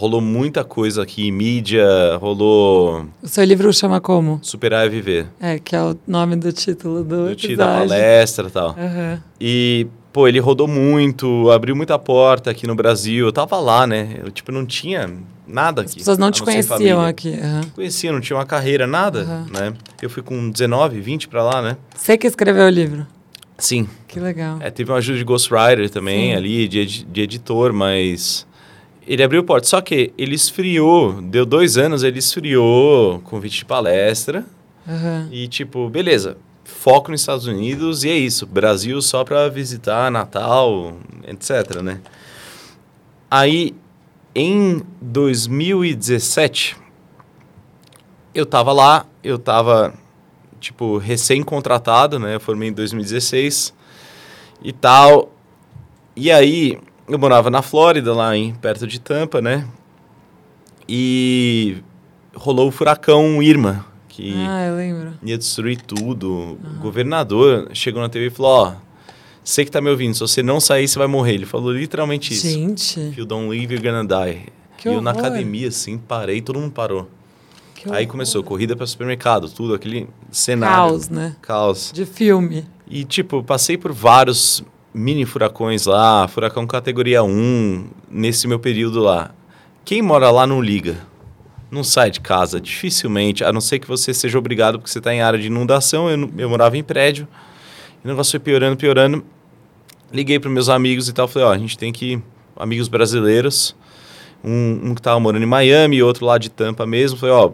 rolou muita coisa aqui, mídia, rolou O seu livro chama como? Superar e Viver, É, que é o nome do título do, do tio da palestra e tal. Aham. E, pô, ele rodou muito, abriu muita porta aqui no Brasil, eu tava lá, né, eu, tipo, não tinha nada aqui. As pessoas não te ser conheciam aqui. aham. conhecia, não tinha uma carreira, nada, Aham. né? Eu fui com 19, 20 pra lá, né? Você que escreveu o livro. Sim. Que legal. É, teve uma ajuda de ghostwriter também Sim. ali, de, de editor, mas ele abriu porta. Só que ele esfriou, deu dois anos, ele esfriou, convite de palestra Aham. e tipo, beleza, foco nos Estados Unidos e é isso, Brasil só pra visitar, Natal, etc, né? Aí, em 2017, eu tava lá, eu tava, tipo, recém-contratado, né? Eu formei em 2016 e tal. E aí, eu morava na Flórida, lá em, perto de Tampa, né? E rolou o furacão Irma, que Ah, eu lembro. ia destruir tudo. O governador chegou na TV e falou, ó, você que tá me ouvindo, se você não sair, você vai morrer. Ele falou literalmente isso. Gente, If you don't leave, you're gonna die. Que e eu na academia, assim, parei, todo mundo parou. que Aí horror. começou, corrida para supermercado, tudo, aquele cenário. Caos, né? Caos. De filme. E, tipo, passei por vários mini furacões lá, furacão categoria 1, nesse meu período lá. Quem mora lá não liga. Não sai de casa, dificilmente, a não ser que você seja obrigado porque você está em área de inundação. Eu, eu morava em prédio, o negócio foi piorando, piorando. Liguei para meus amigos e tal, falei, ó, a gente tem que... Amigos brasileiros, um, um que tava morando em Miami outro lá de Tampa mesmo. Falei, ó,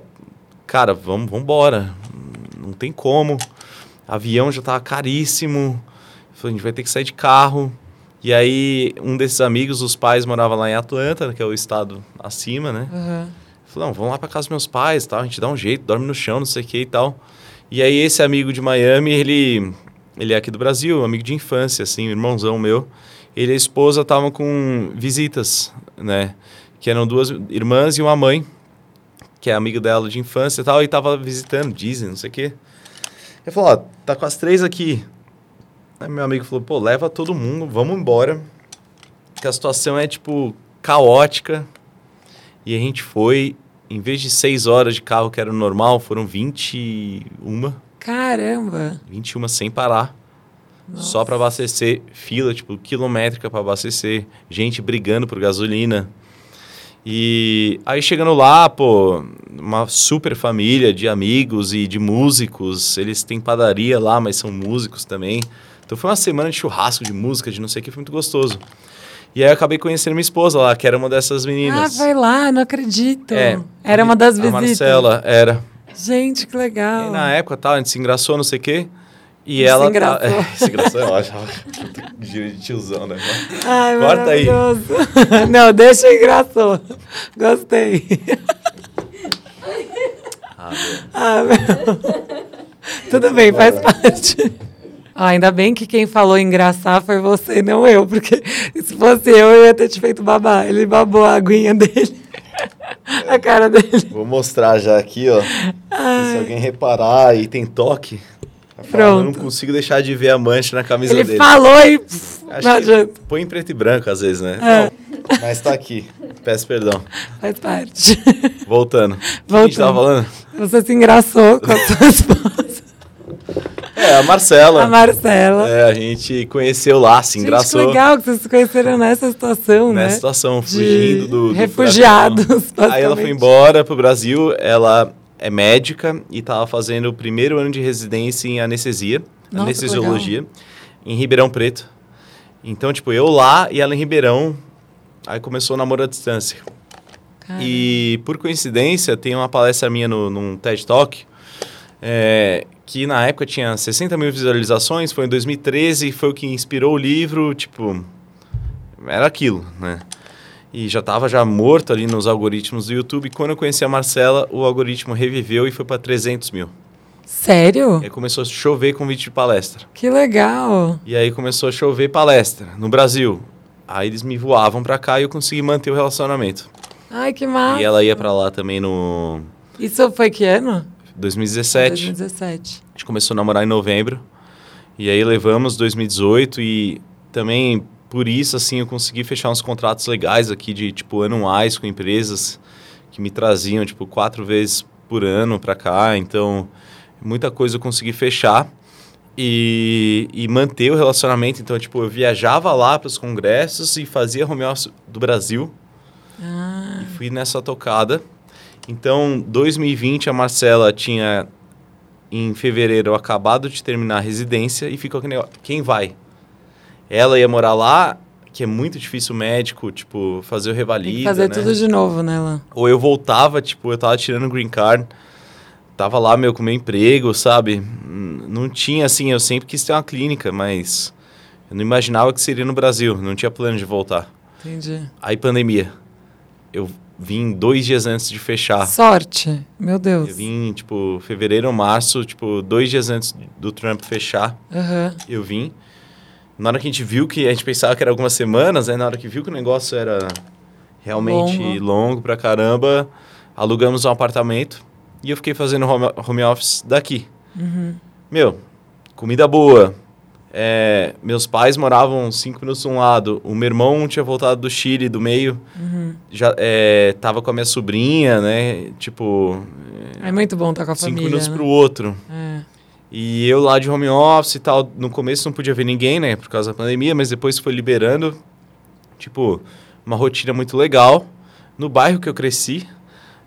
cara, vamos, embora. Não tem como. Avião já tava caríssimo. Falei, a gente vai ter que sair de carro. E aí, um desses amigos, os pais moravam lá em Atlanta, que é o estado acima, né? Aham. Falei, não, vamos lá pra casa dos meus pais, tal, a gente dá um jeito, dorme no chão, não sei o que e tal. E aí esse amigo de Miami, ele, ele é aqui do Brasil, amigo de infância, assim, irmãozão meu. Ele e a esposa estavam com visitas, né? Que eram duas irmãs e uma mãe, que é amigo dela de infância e tal, e tava visitando, dizem, não sei o quê. Ele falou, ó, tá com as três aqui. Aí meu amigo falou, pô, leva todo mundo, vamos embora. Que a situação é, tipo, caótica. E a gente foi, em vez de seis horas de carro, que era o normal, foram 21, Caramba. 21 sem parar. Só para abastecer, fila, tipo, quilométrica para abastecer, gente brigando por gasolina. E aí chegando lá, pô, uma super família de amigos e de músicos. Eles têm padaria lá, mas são músicos também. Então foi uma semana de churrasco, de música, de não sei o que, foi muito gostoso. E aí eu acabei conhecendo minha esposa lá, que era uma dessas Ah, meninas. vai lá, não acredito. É, Era uma das a visitas. Marcela, era. Gente, que E legal. aí, na época, tal, a gente se engraçou, não sei o quê. E Se ela. engraçou. Tá, é, se engraçou, eu acho. Giro de tiozão, né? Ai, Corta aí. não, deixa engraçou. Gostei. Ah, meu. Ah, meu. Tudo bem, faz parte. Ah, ainda bem que quem falou engraçar foi você, não eu, porque se fosse eu, eu ia ter te feito babar. Ele babou a aguinha dele. A cara dele. Vou mostrar já aqui, ó. Se alguém reparar e tem toque. falando, Eu não Pronto. consigo deixar de ver a mancha na camisa Ele dele. falou e pff, não adianta. põe em preto e branco às vezes, né? É. Não, mas tá aqui. Peço perdão. Faz parte. Voltando. O que a gente tava falando? Você se engraçou com a sua esposa, É, a Marcela. a Marcela. É, a gente conheceu lá, se Gente, que engraçou legal que vocês se conheceram nessa situação, né? nessa situação, De fugindo do, do refugiados. Aí ela foi embora pro Brasil, ela é médica e tava fazendo o primeiro ano de residência em anestesia, Nossa, anestesiologia, em Ribeirão Preto. Então, tipo, eu lá e ela em Ribeirão, aí começou o namoro à distância. Cara, E por coincidência, tem uma palestra minha no, num TED Talk, é, que na época tinha 60 mil visualizações, foi em 2013, foi o que inspirou o livro, tipo, era aquilo, né? E já estava já morto ali nos algoritmos do YouTube. Quando eu conheci a Marcela, o algoritmo reviveu e foi para 300 mil. Sério? E aí começou a chover convite de palestra. Que legal. E aí começou a chover palestra no Brasil. Aí eles me voavam para cá e eu consegui manter o relacionamento. Ai, que massa. E ela ia para lá também no Isso foi que ano? 2017. 2017. A gente começou a namorar em novembro. E aí levamos 2018 e também por isso assim eu consegui fechar uns contratos legais aqui de tipo anuais com empresas que me traziam tipo quatro vezes por ano para cá. Então muita coisa eu consegui fechar e, e manter o relacionamento. Então tipo eu viajava lá para os congressos e fazia home office do Brasil Ah, e fui nessa tocada. Então, 2020, a Marcela tinha, em fevereiro, acabado de terminar a residência e ficou aquele negócio, quem vai? Ela ia morar lá, que é muito difícil o médico, tipo, fazer o revalida, fazer né? tudo de novo nela. Ou eu voltava, tipo, eu tava tirando o green card, tava lá, meu, com meu emprego, sabe? Não tinha, assim, eu sempre quis ter uma clínica, mas eu não imaginava que seria no Brasil, não tinha plano de voltar. Entendi. Aí, pandemia. Eu vim dois dias antes de fechar. Sorte. Meu Deus. Eu vim, tipo, fevereiro ou março, tipo, dois dias antes do Trump fechar, Aham. eu vim. Na hora que a gente viu que a gente pensava que era algumas semanas, né? Na hora que viu que o negócio era realmente Longo. longo, pra caramba, alugamos um apartamento e eu fiquei fazendo home, home office daqui. Uhum. Meu, comida boa. É, meus pais moravam cinco minutos de um lado. O meu irmão tinha voltado do Chile, do meio. Uhum. Já é, tava com a minha sobrinha, né? Tipo, É muito bom estar com a cinco família. minutos né? pro outro. É. E eu lá de home office e tal, no começo não podia ver ninguém, né, por causa da pandemia, mas depois foi liberando, tipo, uma rotina muito legal. No bairro que eu cresci,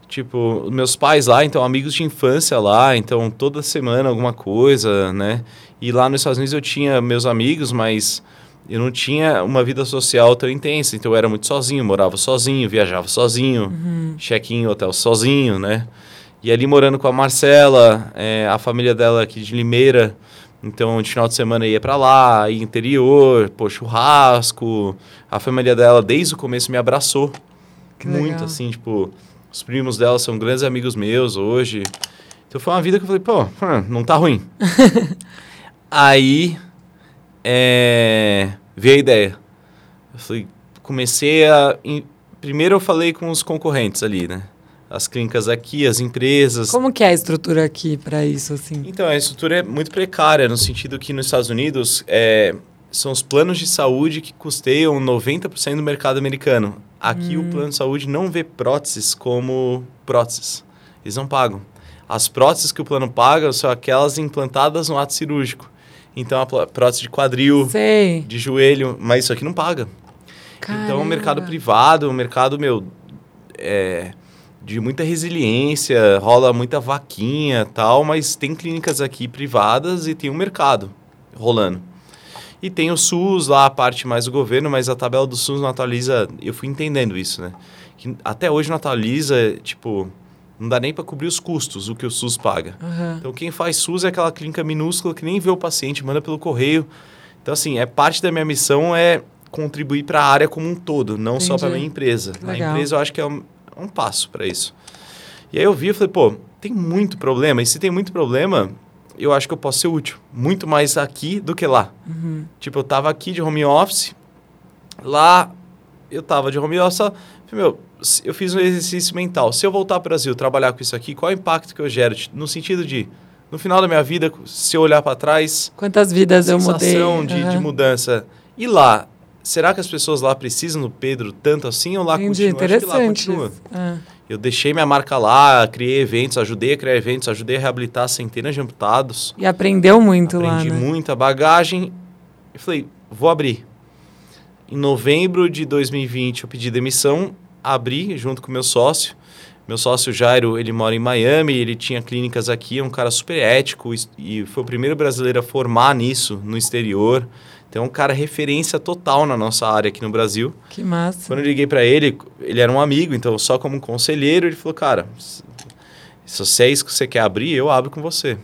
tipo, meus pais lá, então amigos de infância lá, então toda semana alguma coisa, né? E lá nos Estados Unidos eu tinha meus amigos, mas eu não tinha uma vida social tão intensa, então eu era muito sozinho, morava sozinho, viajava sozinho, check-in em hotel sozinho, né? E ali morando com a Marcela, é, a família dela aqui de Limeira, então de final de semana ia para lá, ia interior, pô, churrasco. A família dela desde o começo me abraçou. Que muito legal. assim, tipo, os primos dela são grandes amigos meus hoje. Então foi uma vida que eu falei, pô, não tá ruim. Aí é, veio a ideia. Eu falei, comecei a. em- primeiro eu falei com os concorrentes ali, né? As clínicas aqui, as empresas. Como que é a estrutura aqui para isso, assim? Então, a estrutura é muito precária, no sentido que nos Estados Unidos é, são os planos de saúde que custeiam 90% do mercado americano. Aqui o plano de saúde não vê próteses como próteses. Eles não pagam. As próteses que o plano paga são aquelas implantadas no ato cirúrgico. Então, a pl- prótese de quadril, Sei. de joelho, mas isso aqui não paga. Então, o mercado Caramba. privado, o mercado, meu, é, de muita resiliência, rola muita vaquinha tal, mas tem clínicas aqui privadas e tem um mercado rolando. E tem o SUS lá, a parte mais do governo, mas a tabela do SUS não atualiza. Eu fui entendendo isso, né? Que até hoje não atualiza, tipo, não dá nem para cobrir os custos, o que o SUS paga. Aham. Então, quem faz SUS é aquela clínica minúscula que nem vê o paciente, manda pelo correio. Então, assim, é parte da minha missão é contribuir para a área como um todo, não só para Entendi. minha empresa. A empresa eu acho que é um, um passo para isso. E aí eu vi e falei, pô, tem muito problema. E se tem muito problema, eu acho que eu posso ser útil. Muito mais aqui do que lá. Uhum. Tipo, eu tava aqui de home office, lá eu tava de home office, meu, eu fiz um exercício mental. Se eu voltar para o Brasil, trabalhar com isso aqui, qual é o impacto que eu gero? No sentido de, no final da minha vida, se eu olhar para trás, Quantas vidas eu mudei? sensação de, de Aham. mudança. E lá, será que as pessoas lá precisam do Pedro tanto assim ou lá Entendi, continua? Que lá interessante. continua. Ah, Eu deixei minha marca lá, criei eventos, ajudei a criar eventos, ajudei a reabilitar centenas de amputados. E aprendeu muito Aprendi lá, né? muita bagagem. E falei, vou abrir. Em novembro de 2020, eu pedi demissão, abri junto com meu sócio. Meu sócio Jairo, ele mora em Miami, ele tinha clínicas aqui, é um cara super ético e foi o primeiro brasileiro a formar nisso no exterior. Então, é um cara referência total na nossa área aqui no Brasil. Que massa. Quando eu liguei para ele, ele era um amigo, então só como conselheiro, ele falou, cara, se se você é isso que você quer abrir, eu abro com você.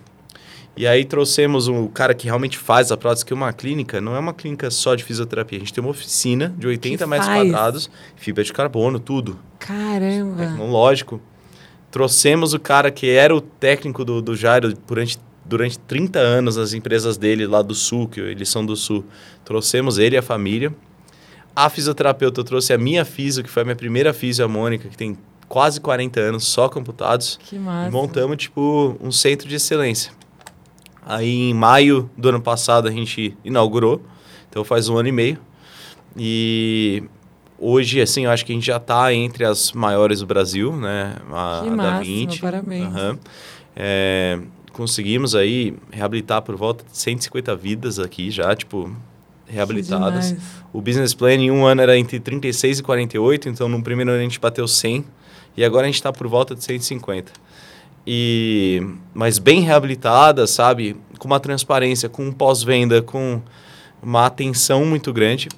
E aí trouxemos um cara que realmente faz a prótese, que é uma clínica, não é uma clínica só de fisioterapia, a gente tem uma oficina de 80 Que metros faz? quadrados, fibra de carbono, tudo, Caramba. tecnológico. Trouxemos o cara que era o técnico do, do Jairo durante, durante 30 anos nas empresas dele lá do Sul, que eles são do Sul. Trouxemos ele e a família. A fisioterapeuta eu trouxe a minha fisio, que foi a minha primeira fisio, a Mônica, que tem quase 40 anos, só computados. Que E massa. montamos, tipo, um centro de excelência. Aí, em maio do ano passado, a gente inaugurou. Então, faz um ano e meio. E hoje, assim, eu acho que a gente já está entre as maiores do Brasil, né? A, Que a da máximo, 20. parabéns. Aham. É, conseguimos aí reabilitar por volta de 150 vidas aqui já, tipo, reabilitadas. O business plan em um ano era entre 36 e 48, então no primeiro ano a gente bateu 100 e agora a gente está por volta de 150. E, mas bem reabilitada, sabe? Com uma transparência, com um pós-venda, com uma atenção muito grande.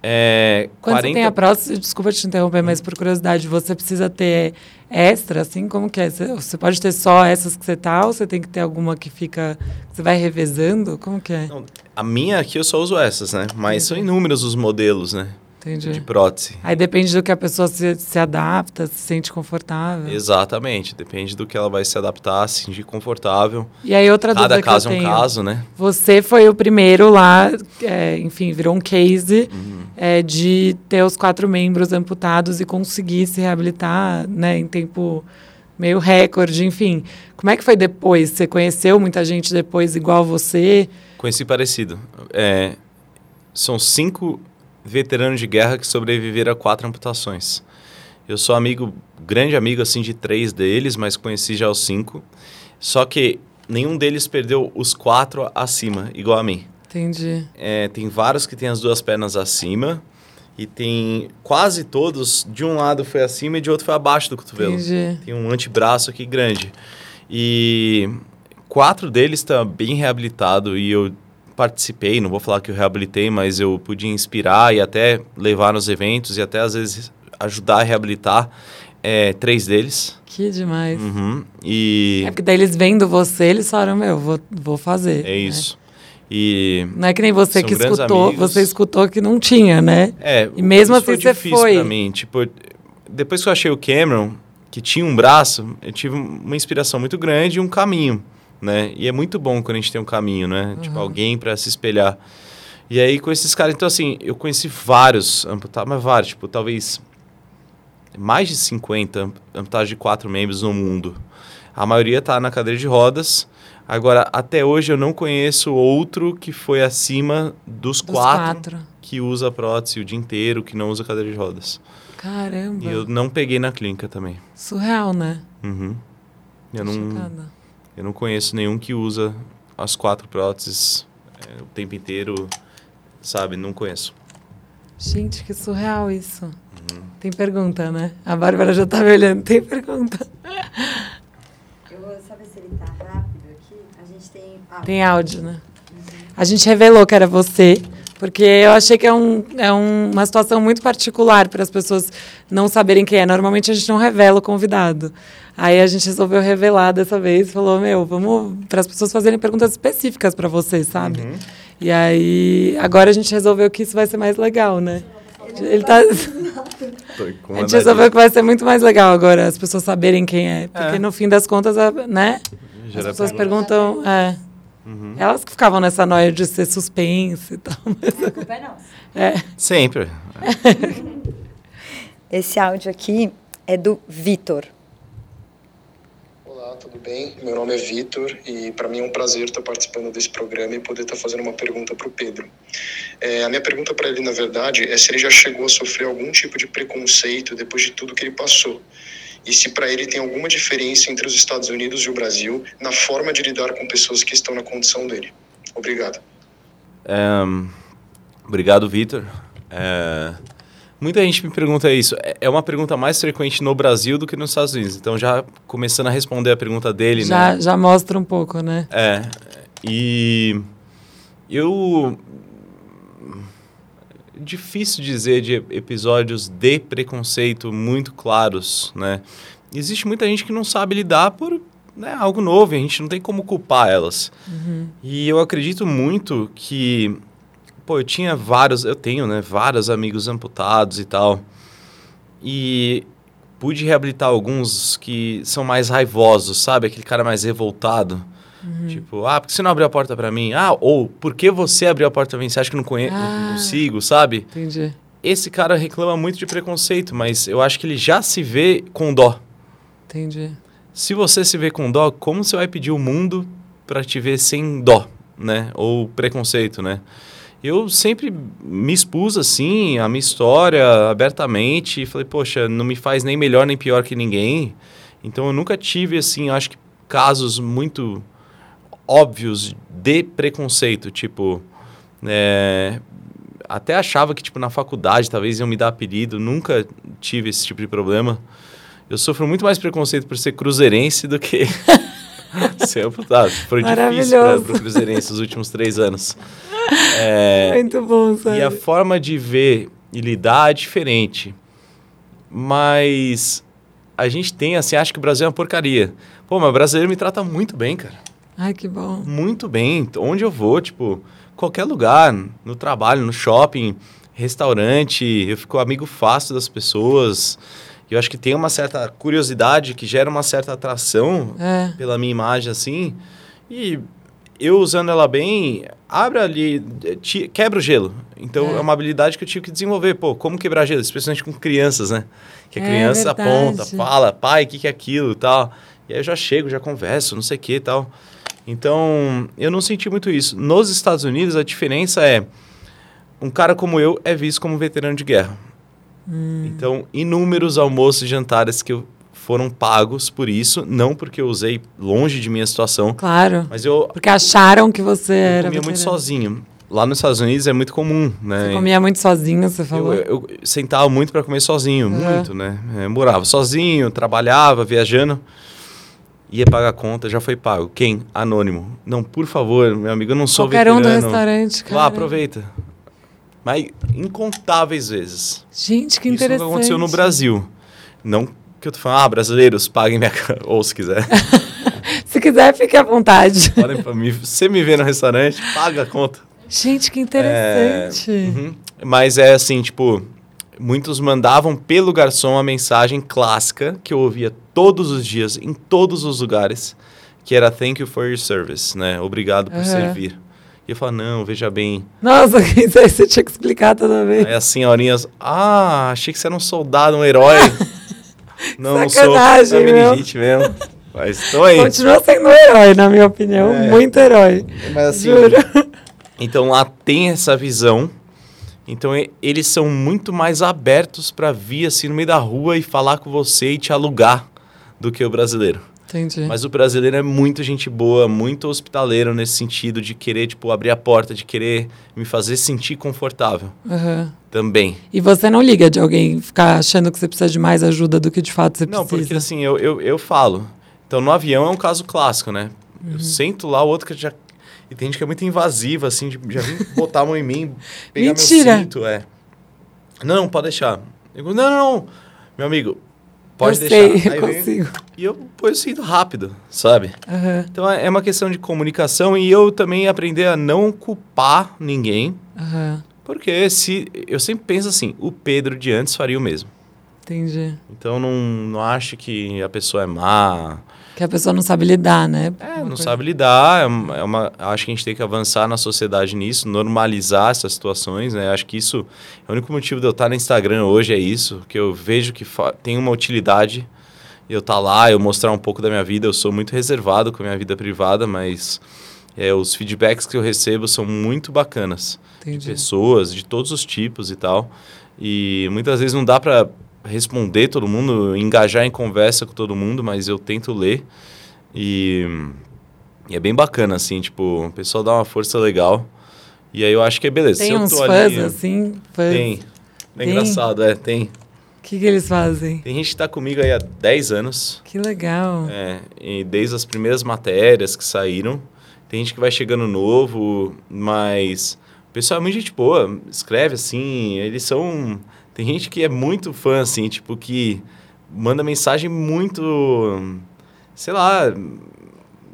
É, Quando você tem a prótese, desculpa te interromper, mas por curiosidade, você precisa ter extra, assim? Como que é? Você, você pode ter só essas que você tá ou você tem que ter alguma que fica... que você vai revezando? Como que é? Não, a minha aqui eu só uso essas, né? Mas são inúmeros os modelos, né? Entendi. De prótese. Aí depende do que a pessoa se, se adapta, se sente confortável. Exatamente. Depende do que ela vai se adaptar, se sentir confortável. E aí outra Cada dúvida caso que é eu um tenho. caso, né? Você foi o primeiro lá, é, enfim, virou um case Uhum. é, de ter os quatro membros amputados e conseguir se reabilitar, né, em tempo meio recorde, enfim. Como é que foi depois? Você conheceu muita gente depois igual você? Conheci parecido. É, são cinco veteranos de guerra que sobreviveram a quatro amputações. Eu sou amigo, grande amigo assim de três deles, mas conheci já os cinco. Só que nenhum deles perdeu os quatro acima, igual a mim. Entendi. É, tem vários que têm as duas pernas acima e tem quase todos de um lado foi acima e de outro foi abaixo do cotovelo. Entendi. Tem um antebraço aqui grande. E quatro deles estão bem reabilitado e eu participei, não vou falar que eu reabilitei, mas eu podia inspirar e até levar nos eventos e até às vezes ajudar a reabilitar é, três deles. Que demais. Uhum. E É porque daí eles vendo você, eles falaram, meu, vou, vou fazer. é isso. E Não é que nem você que escutou, amigos. você escutou que não tinha, né? É, E mesmo assim você difícil foi. Pra mim. Tipo, depois que eu achei o Cameron, que tinha um braço, eu tive uma inspiração muito grande e um caminho, né? E é muito bom quando a gente tem um caminho, né? Tipo, Uhum. alguém para se espelhar. E aí, com esses caras... Então, assim, eu conheci vários amputados, mas vários. Tipo, talvez mais de 50 amputados de quatro membros no mundo. A maioria tá na cadeira de rodas. Agora, até hoje, eu não conheço outro que foi acima dos, Dos quatro quatro. que usa prótese o dia inteiro, que não usa cadeira de rodas. Caramba. E eu não peguei na clínica também. Surreal, né? Uhum. Eu, Tô não, chocada. Eu não conheço nenhum que usa as quatro próteses é, o tempo inteiro, sabe? Não conheço. Gente, que surreal isso. Uhum. Tem pergunta, né? A Bárbara já tá me olhando. Tem pergunta. Eu vou saber se ele tá rápido aqui. A gente tem áudio. Tem áudio, né? Uhum. A gente revelou que era você. Porque eu achei que é, um, é um, uma situação muito particular para as pessoas não saberem quem é. Normalmente a gente não revela o convidado. Aí a gente resolveu revelar dessa vez, falou, meu, vamos para as pessoas fazerem perguntas específicas para você, sabe? Uhum. E aí, agora a gente resolveu que isso vai ser mais legal, né? Ele tá. A gente resolveu que vai ser muito mais legal agora as pessoas saberem quem é. Porque é. no fim das contas, né? As pessoas perguntam. É. Uhum. Elas que ficavam nessa noia de ser suspense e tal. Mas... A culpa é nossa. É. Sempre. Esse áudio aqui é do Vitor. Olá, tudo bem? Meu nome é Vitor e para mim é um prazer estar participando desse programa e poder estar fazendo uma pergunta para o Pedro. É, a minha pergunta para ele, na verdade, é se ele já chegou a sofrer algum tipo de preconceito depois de tudo que ele passou e se para ele tem alguma diferença entre os Estados Unidos e o Brasil na forma de lidar com pessoas que estão na condição dele. Obrigado. Um, obrigado, Vitor. É, muita gente me pergunta isso. É, é uma pergunta mais frequente no Brasil do que nos Estados Unidos. Então, já começando a responder a pergunta dele, já, né? Já mostra um pouco, né? É. E eu difícil dizer de episódios de preconceito muito claros, né? Existe muita gente que não sabe lidar por né, algo novo, a gente não tem como culpar elas. Uhum. E eu acredito muito que, pô, eu tinha vários, eu tenho, né, vários amigos amputados e tal. E pude reabilitar alguns que são mais raivosos, sabe? Aquele cara mais revoltado. Uhum. Tipo, ah, por que você não abriu a porta para mim? Ah, ou por que você abriu a porta para mim? Você acha que não, conhe ah, não consigo, sabe? Entendi. Esse cara reclama muito de preconceito, mas eu acho que ele já se vê com dó. Entendi. Se você se vê com dó, como você vai pedir o mundo para te ver sem dó, né? Ou preconceito, né? Eu sempre me expus assim, a minha história abertamente, e falei, poxa, não me faz nem melhor nem pior que ninguém. Então eu nunca tive assim, acho que casos muito óbvios de preconceito, tipo, é, até achava que tipo na faculdade talvez iam me dar apelido, nunca tive esse tipo de problema. Eu sofro muito mais preconceito por ser cruzeirense do que ser amputado. Foi difícil para o cruzeirense os últimos três anos. É, muito bom, sabe? E a forma de ver e lidar é diferente. Mas a gente tem, assim, acha que o Brasil é uma porcaria. Pô, mas o brasileiro me trata muito bem, cara. Ai, que bom. Muito bem. Onde eu vou, tipo, qualquer lugar, no trabalho, no shopping, restaurante, eu fico amigo fácil das pessoas. Eu acho que tem uma certa curiosidade que gera uma certa atração é. pela minha imagem, assim. E eu usando ela bem, abre ali, te, quebra o gelo. Então é. é. uma habilidade que eu tive que desenvolver. Pô, como quebrar gelo? Especialmente com crianças, né? Que a é criança verdade. aponta, fala, pai, o que, que é aquilo e tal. E aí eu já chego, já converso, não sei o que e tal. Então, eu não senti muito isso. Nos Estados Unidos, a diferença é: um cara como eu é visto como veterano de guerra. Hum. Então, inúmeros almoços e jantares que eu foram pagos por isso, não porque eu usei longe de minha situação. Claro. Mas eu porque acharam que você eu era. comia muito sozinho. Lá nos Estados Unidos é muito comum, né? Você comia muito sozinho, você falou? Eu, eu sentava muito para comer sozinho, uhum. muito, né? Eu morava sozinho, trabalhava, viajando ia pagar a conta, já foi pago. Quem? Anônimo. Não, por favor, meu amigo, eu não sou Qualquer veterano. um do restaurante, cara. Lá, aproveita. Mas incontáveis vezes. Gente, que Isso interessante. Isso aconteceu no Brasil. Não que eu tô falando, ah, brasileiros, paguem minha... Ou se quiser. se quiser, fique à vontade. Podem pra mim. Você me vê no restaurante, paga a conta. Gente, que interessante. É... Uhum. Mas é assim, tipo, muitos mandavam pelo garçom a mensagem clássica que eu ouvia todos os dias, em todos os lugares, que era thank you for your service, né? Obrigado por uhum. servir. E eu falo, não, veja bem. Nossa, isso aí você tinha que explicar toda vez. Aí as senhorinhas, ah, achei que você era um soldado, um herói. não, Sacanagem, não sou, menino mesmo. Mas estou aí. Continua sendo um herói, na minha opinião, é. muito herói. Mas assim, Juro. então lá tem essa visão então eles são muito mais abertos para vir assim no meio da rua e falar com você e te alugar do que o brasileiro. Entendi. Mas o brasileiro é muito gente boa, muito hospitaleiro nesse sentido de querer, tipo, abrir a porta, de querer me fazer sentir confortável Aham. também. E você não liga de alguém ficar achando que você precisa de mais ajuda do que de fato você Não, precisa? porque assim, eu, eu, eu falo. Então, no avião é um caso clássico, né? Uhum. Eu sento lá, o outro que já... E tem gente que é muito invasiva, assim, de, já vem botar a mão em mim, pegar Mentira! meu cinto, é. Não, pode deixar. Eu digo, não, não, não. Meu amigo, pode eu deixar. sei, Aí eu vem- consigo. E eu põe o cinto rápido, sabe? Aham, Então é é uma questão de comunicação e eu também aprender a não culpar ninguém, aham. porque se eu sempre penso assim, o Pedro de antes faria o mesmo. Entendi. Então não, não acho que a pessoa é má, Que a pessoa não sabe lidar, né? é, Uma não coisa- sabe lidar, é uma, é uma- acho que a gente tem que avançar na sociedade nisso, normalizar essas situações, né? Acho que isso, é o único motivo de eu estar no Instagram hoje é isso, que eu vejo que tem uma utilidade, eu estar lá, eu mostrar um pouco da minha vida, eu sou muito reservado com a minha vida privada, mas é, os feedbacks que eu recebo são muito bacanas. Entendi. pessoas de todos os tipos e tal. E muitas vezes não dá para responder todo mundo, engajar em conversa com todo mundo, mas eu tento ler. E, e é bem bacana, assim, tipo, o pessoal dá uma força legal. E aí eu acho que é beleza. Tem uns fãs ali, assim? Fãs. Tem. É Tem? engraçado, é, tem. O que, que eles fazem? Tem gente que tá comigo aí há 10 anos. Que legal. É, e desde as primeiras matérias que saíram. Tem gente que vai chegando novo, mas o pessoal é muito gente boa, escreve assim, eles são... Tem gente que é muito fã, assim, tipo, que manda mensagem muito... Sei lá,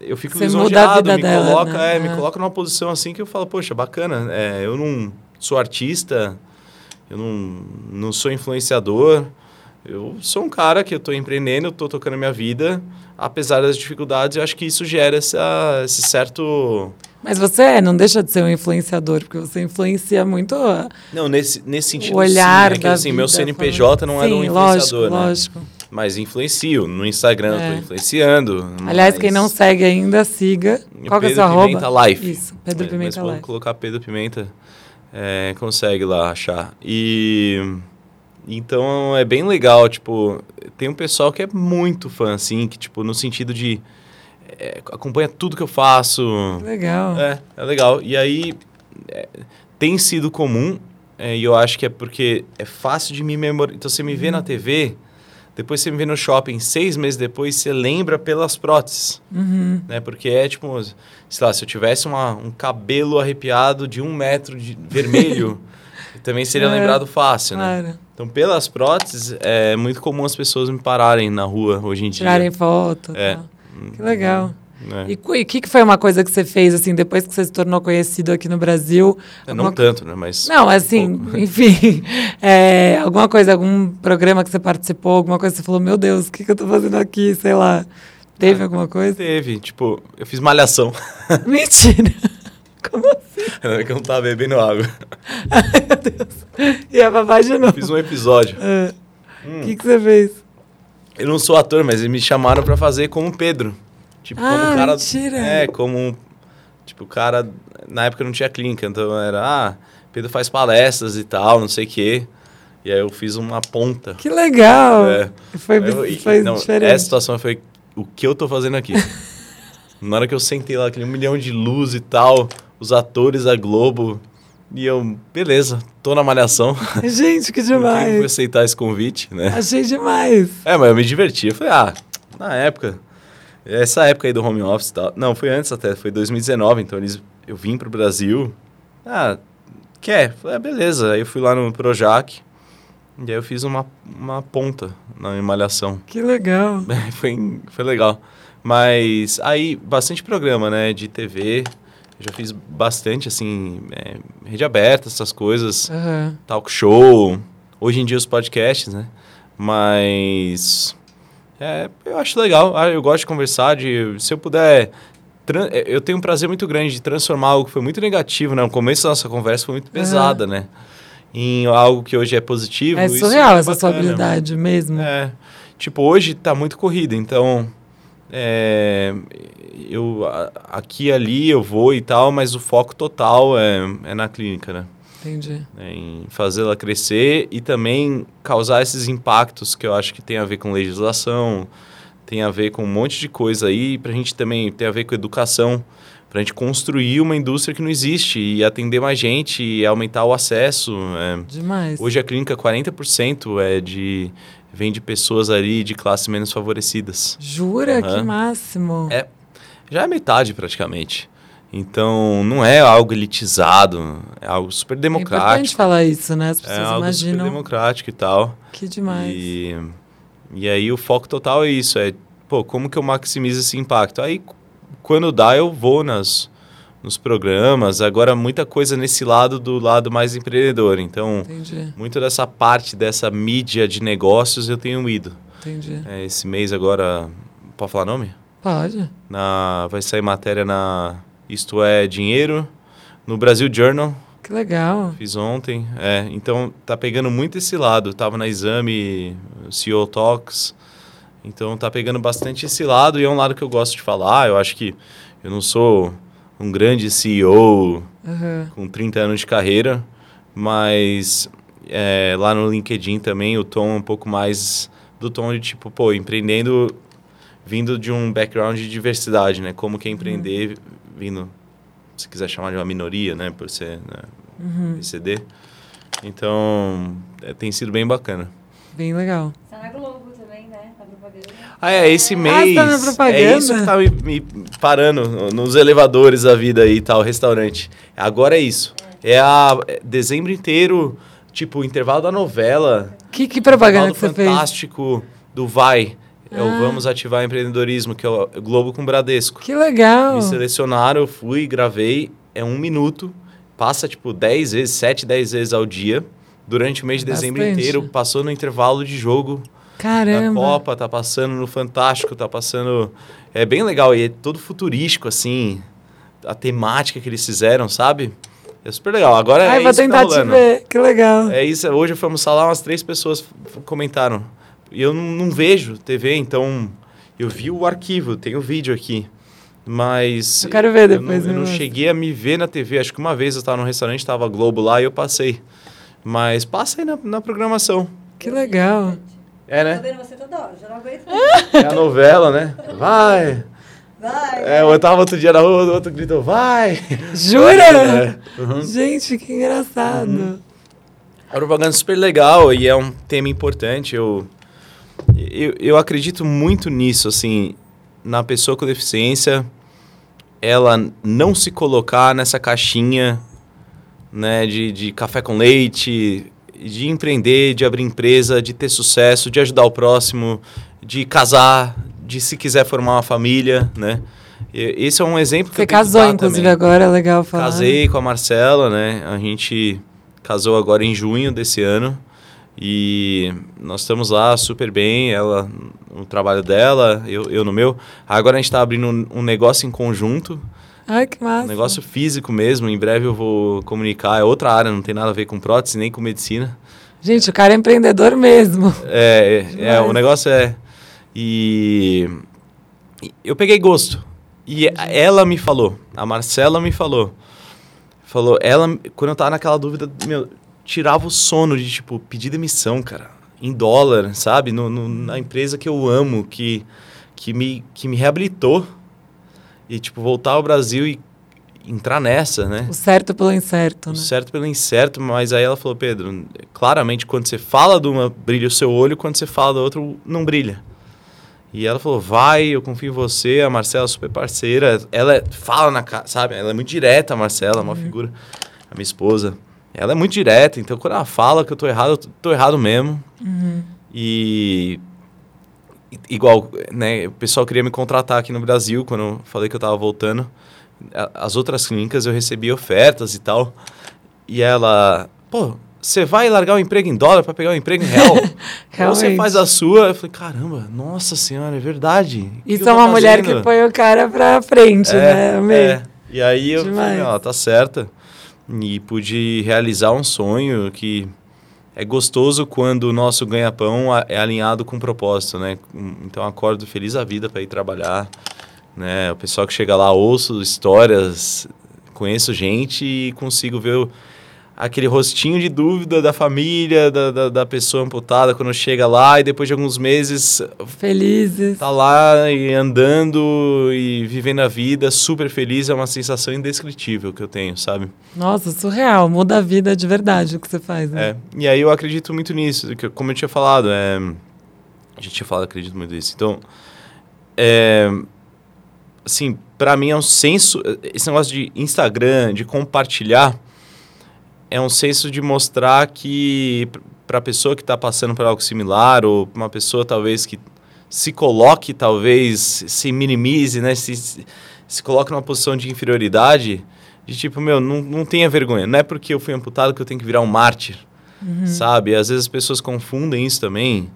eu fico Você lisonjeado, me dela, coloca, né? é, me É. coloca numa posição assim que eu falo, poxa, bacana, é, eu não sou artista, eu não, não sou influenciador, eu sou um cara que eu estou empreendendo, eu estou tocando a minha vida, apesar das dificuldades, eu acho que isso gera essa, esse certo... Mas você é, não deixa de ser um influenciador, porque você influencia muito a- Não, nesse, nesse sentido o olhar sim, né? que, da assim, meu vida, CNPJ não é Sim, um influenciador, lógico, né? lógico. Mas influencio, no Instagram eu É. estou influenciando. Aliás, mas- quem não segue ainda, siga. Qual que é o Pedro seu arroba? Pimenta Life. Isso, Pedro Mas- Pimenta mas pode Life. colocar Pedro Pimenta, é, consegue lá achar. E então é bem legal, tipo, tem um pessoal que é muito fã, assim, que tipo, no sentido de é, acompanha tudo que eu faço. Legal. É, é legal. E aí é, tem sido comum, é, e eu acho que é porque é fácil de me memorizar. Então você me vê na TV, depois você me vê no shopping, seis meses depois você lembra pelas próteses Uhum. né? Porque é tipo, sei lá, se eu tivesse uma, um cabelo arrepiado de um metro de vermelho, também seria É, lembrado fácil, né? Claro. Então, pelas próteses, é muito comum as pessoas me pararem na rua hoje em dia. Tirarem foto. É. tal. Que legal. né? E o que, que foi uma coisa que você fez, assim, depois que você se tornou conhecido aqui no Brasil? É, não Alguma- tanto, né? Mas. Não, assim, pouco. enfim, é, alguma coisa, algum programa que você participou, alguma coisa que você falou, meu Deus, o que, que eu tô fazendo aqui, sei lá. Teve Ah, alguma coisa? Teve, tipo, eu fiz malhação. Mentira! Como assim? É que eu não tava bebendo água. Ai, meu Deus. E a papai de novo. Fiz um episódio. Ah, O Hum. que, que você fez? Eu não sou ator, mas eles me chamaram pra fazer como Pedro. Tipo, Ah, como cara. mentira. É, como. Tipo, o cara. Na época não tinha clínica, então era. Ah, Pedro faz palestras e tal, não sei o quê. E aí eu fiz uma ponta. Que legal! É. Foi, Eu- foi não, diferente. Essa situação foi o que eu tô fazendo aqui. Na hora que eu sentei lá, aquele um milhão de luz e tal, os atores da Globo. E eu, beleza, tô na malhação. Gente, que que eu fui demais! aceitar esse convite, né? Achei demais. É, mas eu me diverti. Eu falei, ah, na época, essa época aí do home office e tal. Não, foi antes até, foi 2019, então eles, eu vim pro Brasil. Ah, quer? Eu Falei, ah, beleza. Aí eu fui lá no Projac, e aí eu fiz uma, uma ponta na malhação. Que legal. foi, foi legal. Mas aí, bastante programa, né, de TV. Eu já fiz bastante, assim, é, rede aberta, essas coisas Aham. talk show, hoje em dia os podcasts, né? Mas é, eu acho legal, ah, eu gosto de conversar, de se eu puder é, eu tenho um prazer muito grande de transformar algo que foi muito negativo, né? No começo da nossa conversa foi muito pesada, né? Em algo que hoje é positivo. É isso surreal é essa sua habilidade mesmo. É, tipo, hoje tá muito corrida, então é, eu aqui e ali eu vou e tal, mas o foco total é, é na clínica, né? Entendi. né, em fazê-la crescer e também causar esses impactos que eu acho que tem a ver com legislação, tem a ver com um monte de coisa aí, para a gente também tem a ver com educação, para a gente construir uma indústria que não existe e atender mais gente e aumentar o acesso. É. Demais. Hoje a clínica 40% é de vem de pessoas ali de classes menos favorecidas. Jura? Que máximo. É, já é metade praticamente. Então, não é algo elitizado, é algo super democrático. É importante falar isso, né? As é pessoas algo imaginam. super democrático e tal. Que demais. E, e aí o foco total é isso, é, pô, como que eu maximizo esse impacto? Aí, quando dá, eu vou nas, nos programas. Agora, muita coisa nesse lado do lado mais empreendedor. Então, Entendi. muito dessa parte dessa mídia de negócios eu tenho ido. Entendi. É, esse mês agora, pode falar nome? Pode. Na, vai sair matéria na Isto é Dinheiro, no Brasil Journal. Que legal. Fiz ontem. É, então tá pegando muito esse lado. Tava na exame, CEO Talks. Então tá pegando bastante esse lado e é um lado que eu gosto de falar. Eu acho que eu não sou um grande CEO Uhum. com 30 anos de carreira, mas é, lá no LinkedIn também o tom é um pouco mais do tom de tipo, pô, empreendendo vindo de um background de diversidade, né? Como que é empreender vindo, se quiser chamar de uma minoria, né? Por ser né? Uhum. PCD. Então, é, tem sido bem bacana. Bem legal. Está na Globo também, né? Na propaganda. Ah, é, esse mês. Ah, tá na propaganda? É isso que tá me, me parando no- nos elevadores da vida aí e tal, restaurante. Agora é isso. É a é dezembro inteiro, tipo, o intervalo da novela. Que, que propaganda intervalo que você fez? fantástico do Vai. É o Ah. Vamos Ativar Empreendedorismo, que é o Globo com Bradesco. Que legal. Me selecionaram, eu fui, gravei. É um minuto. Passa, tipo, 10 vezes, 7, 10 vezes ao dia. Durante o mês de dezembro Bastante. inteiro. Passou no intervalo de jogo da Caramba. Copa, tá passando no Fantástico, tá passando. É bem legal. E é todo futurístico, assim. A temática que eles fizeram, sabe? É super legal. Agora Ai, é vou isso que tá tentar te ver. Que legal. É isso. Hoje eu fui almoçar lá, umas três pessoas comentaram. E eu não, não vejo TV, então. Eu vi o arquivo, tem o vídeo aqui. Mas. Eu quero ver eu depois, não, eu me não cheguei a me ver na TV. Acho que uma vez eu estava num restaurante, tava Globo lá e eu passei. Mas passa aí na, na programação. Que legal. É, Tô né? vendo você toda hora, já não aguento. É a novela, né? Vai! Vai. É, eu tava outro dia na rua, o outro gritou, vai! Jura? É. Uhum. Gente, que engraçado. A propaganda é super legal e é um tema importante. Eu, eu, eu acredito muito nisso, assim, na pessoa com deficiência, ela não se colocar nessa caixinha, né, de, de café com leite, de empreender, de abrir empresa, de ter sucesso, de ajudar o próximo, de casar, de se quiser formar uma família, né? Esse é um exemplo que Você eu casou, inclusive, também. agora, é legal falar. Casei com a Marcela, né? A gente casou agora em junho desse ano. E nós estamos lá super bem, ela no trabalho dela, eu, eu no meu. Agora a gente está abrindo um, um negócio em conjunto, Ai, que massa. um negócio físico mesmo. Em breve eu vou comunicar, é outra área, não tem nada a ver com prótese nem com medicina. Gente, o cara é empreendedor mesmo. É, é, é, o negócio é. E e eu peguei gosto. E ela me falou, a Marcela me falou. Falou, ela, quando eu tava naquela dúvida, meu, tirava o sono de, tipo, pedir demissão, cara. Em dólar, sabe? No, no- na empresa que eu amo, que, que, me, que me reabilitou. E, tipo, voltar ao Brasil e entrar nessa, né? O certo pelo incerto, O né? certo pelo incerto, mas aí ela falou, Pedro, claramente quando você fala de uma, brilha o seu olho, quando você fala da outra, não brilha. E ela falou, vai, eu confio em você, a Marcela é super parceira, ela é- fala na cara, sabe? Ela é muito direta, a Marcela, uma figura, a minha esposa. Ela é muito direta, então quando ela fala que eu tô errado, eu tô- errado mesmo. E i- igual, né, o pessoal queria me contratar aqui no Brasil quando eu falei que eu tava voltando. As outras clínicas eu recebi ofertas e tal. E ela, pô, você vai largar o emprego em dólar para pegar um emprego em real? Ou você faz a sua? Eu falei, caramba, nossa senhora, é verdade. O Isso eu é uma mulher que põe o cara pra frente, né? Amei. é. E aí eu Demais. falei, ó, tá certa. E pude realizar um sonho que é gostoso quando o nosso ganha-pão é alinhado com propósito, né? Então acordo feliz a vida para ir trabalhar, né? O pessoal que chega lá, ouço histórias, conheço gente e consigo ver o- aquele rostinho de dúvida da família, da, da, da, pessoa amputada quando chega lá e depois de alguns meses. Felizes. Tá lá e andando e vivendo a vida super feliz. É uma sensação indescritível que eu tenho, sabe? Nossa, surreal. Muda a vida de verdade o que você faz. Né? É. E aí eu acredito muito nisso. Que, como eu tinha falado, é... a gente tinha falado, acredito muito nisso. Então, é... assim, para mim é um senso. Esse negócio de Instagram, de compartilhar é um senso de mostrar que para a pessoa que está passando por algo similar ou uma pessoa talvez que se coloque, talvez se minimize, né? Se, se, se coloque numa posição de inferioridade, de tipo, meu, não, não tenha vergonha. Não é porque eu fui amputado que eu tenho que virar um mártir, uhum. sabe? Às vezes as pessoas confundem isso também.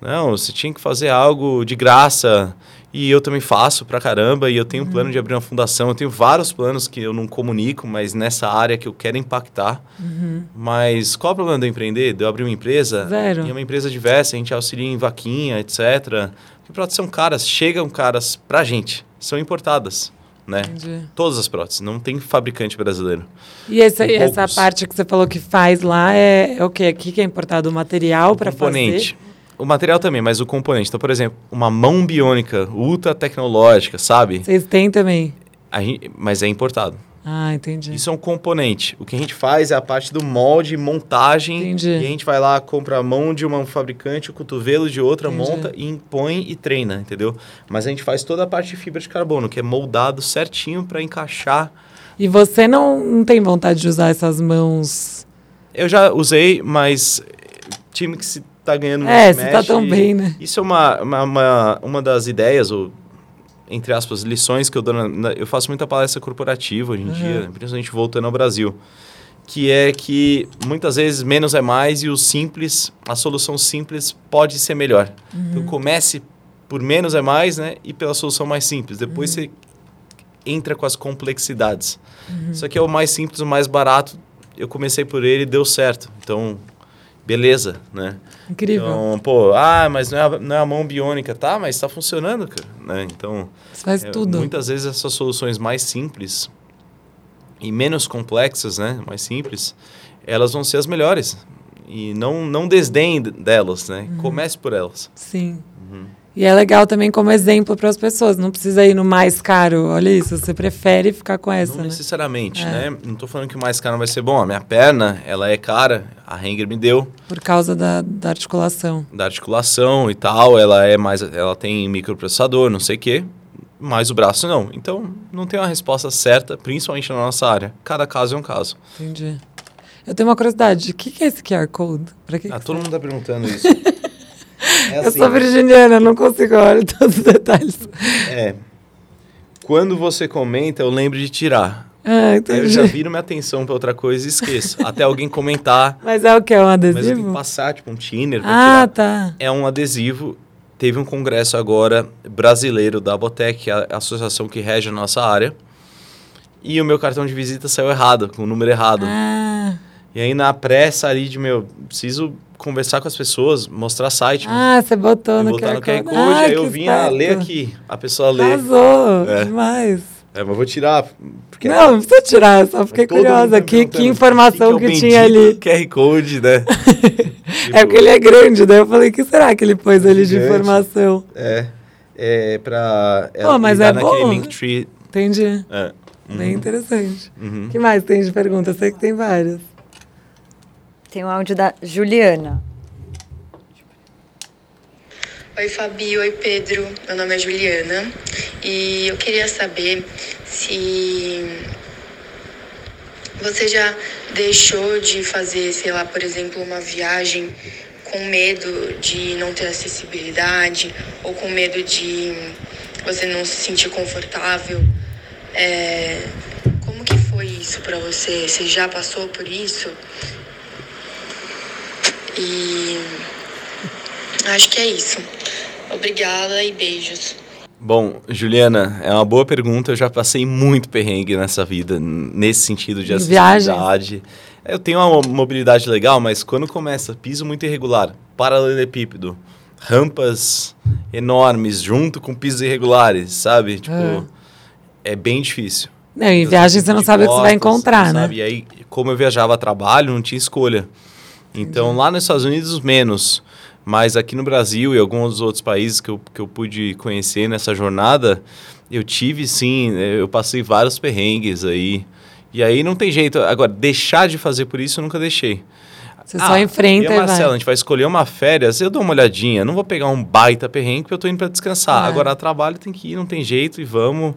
Não, você tinha que fazer algo de graça. E eu também faço pra caramba. E eu tenho um plano de abrir uma fundação. Eu tenho vários planos que eu não comunico, mas nessa área que eu quero impactar. Uhum. Mas qual é o problema de eu empreender? De eu abrir uma empresa? Zero. E é uma empresa diversa, a gente auxilia em vaquinha, etc. Porque próteses são caras, chegam caras pra gente. São importadas. Né? Entendi. Todas as próteses, não tem fabricante brasileiro. E essa, essa parte que você falou que faz lá é, é o que? Aqui que é importado o material para fazer? Componente. O material também, mas o componente. Então, por exemplo, uma mão biônica ultra tecnológica, sabe? Vocês têm também? Gente, mas é importado. Ah, entendi. Isso é um componente. O que a gente faz é a parte do molde, montagem. Entendi. E a gente vai lá, compra a mão de um fabricante, o cotovelo de outra, Entendi. monta e impõe e treina, entendeu? Mas a gente faz toda a parte de fibra de carbono, que é moldado certinho para encaixar. E você não, não tem vontade de usar essas mãos? Eu já usei, mas time que se tá ganhando É, você tá tão bem, né? Isso é uma, uma, uma, uma das ideias, ou entre aspas, lições que eu dou. Na, eu faço muita palestra corporativa hoje em uhum. dia, principalmente voltando ao Brasil. Que é que muitas vezes menos é mais e o simples, a solução simples pode ser melhor. Uhum. Então comece por menos é mais, né? E pela solução mais simples. Depois uhum. você entra com as complexidades. Uhum. Isso aqui é o mais simples, o mais barato. Eu comecei por ele e deu certo. Então, beleza, né? Incrível. Então, pô, ah, mas não é, a, não é a mão biônica, tá? Mas está funcionando, cara, né? Então, Você faz é, tudo. Muitas vezes essas soluções mais simples e menos complexas, né? Mais simples, elas vão ser as melhores. E não, não desdenhe delas, né? Uhum. Comece por elas. Sim. Uhum. E é legal também como exemplo para as pessoas. Não precisa ir no mais caro. Olha isso, você prefere ficar com essa. Não né? necessariamente, É. né? Não estou falando que o mais caro vai ser bom. A minha perna, ela é cara, a Hanger me deu, Por causa da, da articulação. da articulação e tal, ela é mais, ela tem microprocessador, não sei o quê, mas o braço não. Então, não tem uma resposta certa, principalmente na nossa área. Cada caso é um caso. Entendi. Eu tenho uma curiosidade. O que, é esse QR Code? Pra que Ah, que todo serve? mundo está perguntando isso. É Eu assim, sou virginiana, não consigo olhar todos os detalhes. É. Quando você comenta, eu lembro de tirar. Ah, eu já viro minha atenção para outra coisa e esqueço. Até alguém comentar. Mas é o que? É um Mas eu tenho que adesivo? passar, tipo, um thinner pra Ah, tirar. tá. É um adesivo. Teve um congresso agora brasileiro da Botec, que é a associação que rege a nossa área. E o meu cartão de visita saiu errado, com o número errado. Ah, E aí na pressa ali de, meu, preciso conversar com as pessoas, mostrar site. ah você botou no QR no QR Code. Ah, aí eu que vim a ler aqui. A pessoa lê. Arrasou, É. demais. É, mas vou tirar. Porque Não, não precisa tirar, só fiquei todo mundo curiosa. tá Que, que informação o que, é o tinha ali. QR Code, né? É porque ele é grande, daí eu falei, o que será que ele pôs ali de informação? É. É pra. Pô, mas é bom. Linktree. Entendi. É. Bem interessante. Uhum. O que mais tem de pergunta? Eu sei que tem várias. Tem um áudio da Juliana. Oi, Fabi. Oi, Pedro. Meu nome é Juliana e eu queria saber se você já deixou de fazer, sei lá, por exemplo, uma viagem com medo de não ter acessibilidade ou com medo de você não se sentir confortável. É, Como que foi isso pra você? Você já passou por isso? E acho que é isso. Obrigada e beijos. Bom, Juliana, é uma boa pergunta. Eu já passei muito perrengue nessa vida, nesse sentido de acessibilidade. Eu tenho uma mobilidade legal, mas quando começa piso muito irregular, paralelepípedo, rampas enormes junto com pisos irregulares, sabe? Tipo, Ah. é bem difícil. Não, em Então, viagem você não sabe o que você vai encontrar, né? sabe? E aí, como eu viajava a trabalho, não tinha escolha. Então, lá nos Estados Unidos, menos. Mas aqui no Brasil e alguns outros países que eu, que eu pude conhecer nessa jornada, eu tive sim, eu passei vários perrengues aí. E aí não tem jeito. Agora, deixar de fazer por isso eu nunca deixei. Você só enfrenta e e a gente vai escolher uma férias, eu dou uma olhadinha. Não vou pegar um baita perrengue porque eu tô indo para descansar. Claro. Agora, trabalho tem que ir, não tem jeito e vamos.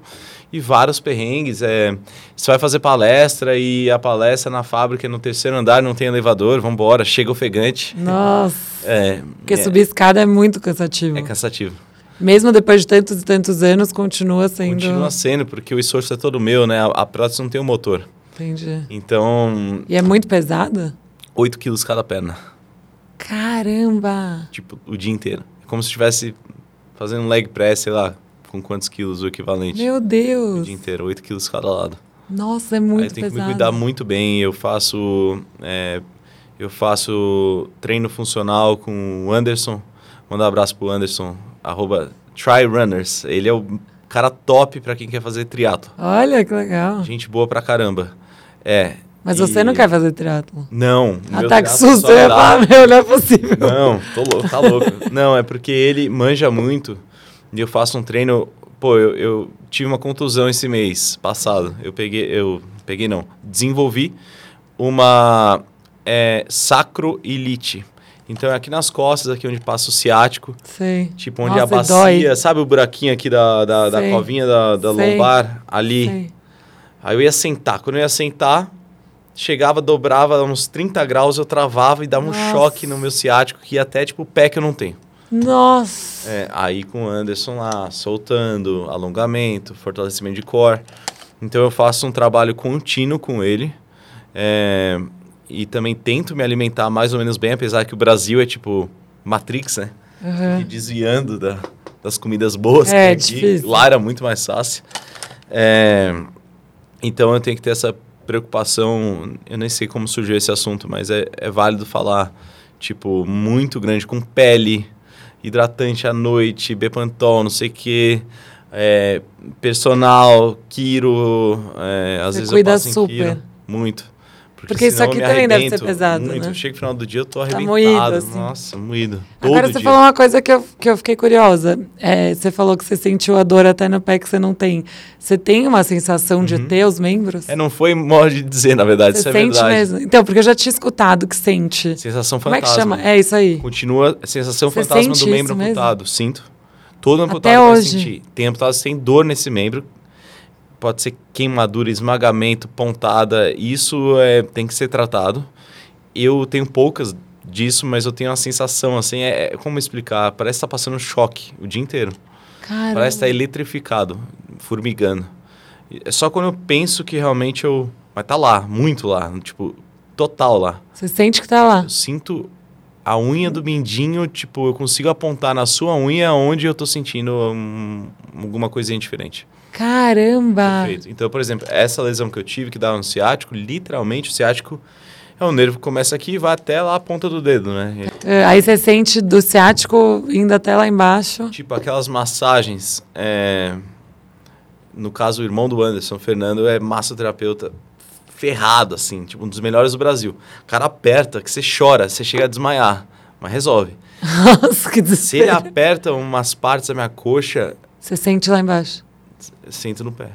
E vários perrengues. É, você vai fazer palestra e a palestra na fábrica no terceiro andar não tem elevador, vamos embora, chega ofegante. Nossa. É, Porque é, subir escada é muito cansativo. é cansativo. Mesmo depois de tantos e tantos anos, continua sendo. Continua sendo, porque o esforço é todo meu, né? A, a prótese não tem o motor. Entendi. Então, E é muito pesada? 8 quilos cada perna. Caramba! Tipo, o dia inteiro. É como se estivesse fazendo um leg press, sei lá, com quantos quilos o equivalente. Meu O Deus! dia inteiro, 8 quilos cada lado. Nossa, é Aí muito tenho que pesado. me cuidar muito bem. Eu faço. é, eu faço treino funcional com o Anderson. Mandar um abraço pro Anderson, arroba TryRunners. Ele é o cara top pra quem quer fazer triatlo. Olha que legal. Gente boa pra caramba. É. Mas e- você não quer fazer triatlo? Não. Ah, tá que susto. Eu ia falar, meu, não é possível. Não, tô louco, tá louco. Não, é porque ele manja muito e eu faço um treino. Pô, eu, eu tive uma contusão esse mês passado. Eu peguei, eu peguei não, desenvolvi uma é, sacroilite. Então é aqui nas costas, aqui onde passa o ciático, Sei. tipo onde Nossa, a bacia, dói. sabe o buraquinho aqui da, da, da covinha da, da lombar? Ali. Sei. Aí eu ia sentar. Quando eu ia sentar, chegava, dobrava uns 30 graus, eu travava e dava um Nossa. choque no meu ciático, que ia até tipo o pé que eu não tenho. Nossa! É, aí com o Anderson lá, soltando, alongamento, fortalecimento de core. Então eu faço um trabalho contínuo com ele. é, e também tento me alimentar mais ou menos bem, apesar que o Brasil é tipo Matrix, né? E desviando da- das comidas boas É, aqui. difícil. Lá era muito mais fácil. É, então eu tenho que ter essa preocupação. Eu nem sei como surgiu esse assunto, mas é, é válido falar, tipo, muito grande, com pele, hidratante à noite, Bepantol, não sei o quê. é, personal, quiro, é, às Você vezes eu passo em super. quiro. Muito. Porque isso senão eu aqui também deve ser pesado, muito. né? Chega no final do dia, eu tô Tá arrebentado. moído, assim. Nossa, moído. Agora Todo você dia. falou uma coisa que eu, que eu fiquei curiosa. É, você falou que você sentiu a dor até no pé que você não tem. Você tem uma sensação de ter os membros? É, não foi modo de dizer, na verdade, você isso é sente verdade. mesmo? Então, porque eu já tinha escutado que sente. Sensação Como é que fantasma. chama? É isso aí. Continua a sensação Você fantasma do membro isso mesmo? amputado. Sinto. Todo amputado Até vai hoje? sentir. Tem amputados que têm dor nesse membro. Pode ser queimadura, esmagamento, pontada. Isso é, tem que ser tratado. Eu tenho poucas disso, mas eu tenho uma sensação assim, é, é- como explicar? Parece que tá passando choque o dia inteiro. Caramba. Parece estar eletrificado, formigando. É só quando eu penso que realmente eu. Mas tá lá, muito lá, tipo, total lá. Você sente que tá lá. Eu sinto a unha do mindinho, tipo, eu consigo apontar na sua unha onde eu tô sentindo hum, alguma coisinha diferente. Caramba! Perfeito. Então, por exemplo, essa lesão que eu tive, que dá no ciático, literalmente o ciático é um nervo que começa aqui e vai até lá a ponta do dedo, né? É, Aí você sente do ciático indo até lá embaixo. Tipo, aquelas massagens. é, No caso, o irmão do Anderson, Fernando, é massoterapeuta ferrado, assim, tipo, um dos melhores do Brasil. O cara aperta que você chora, você chega a desmaiar, mas resolve. Nossa, que Se ele desespero. aperta umas partes da minha coxa, Você sente lá embaixo. Sinto no pé.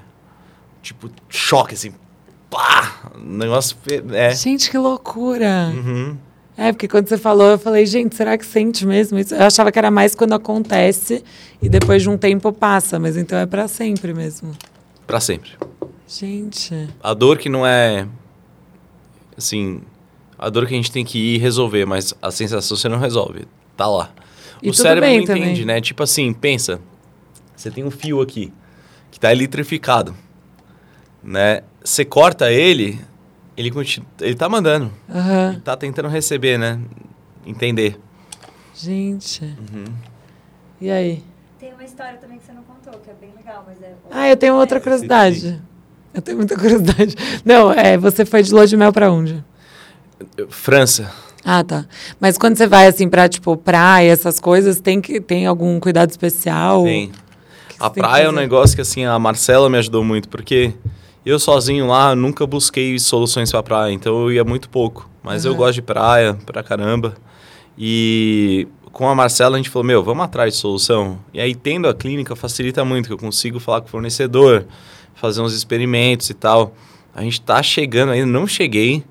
Tipo, choque, assim. Pá! Negócio. É. Gente, que loucura! Uhum. É, porque quando você falou, eu falei, gente, será que sente mesmo isso? Eu achava que era mais quando acontece e depois de um tempo passa, mas então é pra sempre mesmo. Pra sempre. Gente, A dor que não é. Assim. A dor que a gente tem que ir resolver, mas a sensação você não resolve. Tá lá. E o cérebro não entende, também. né? Tipo assim, pensa. Você tem um fio aqui que tá eletrificado. Né? Você corta ele, ele, continua, ele tá mandando. aham. Ele tá tentando receber, né? Entender. Gente. Uhum. E aí? Tem uma história também que você não contou, que é bem legal, mas é. Ah, eu tenho outra É, curiosidade. Eu tenho muita curiosidade. Não, é, você foi de lua de mel pra onde? França. Ah, tá. Mas quando você vai assim pra, tipo, praia, essas coisas, tem que tem algum cuidado especial? Tem. que A praia é um negócio que, assim, a Marcela me ajudou muito, porque Eu sozinho lá nunca busquei soluções para praia, então eu ia muito pouco. Mas uhum. eu gosto de praia pra caramba. E com a Marcela a gente falou, meu, vamos atrás de solução. E aí tendo a clínica facilita muito, que eu consigo falar com o fornecedor, fazer uns experimentos e tal. A gente tá chegando ainda, não cheguei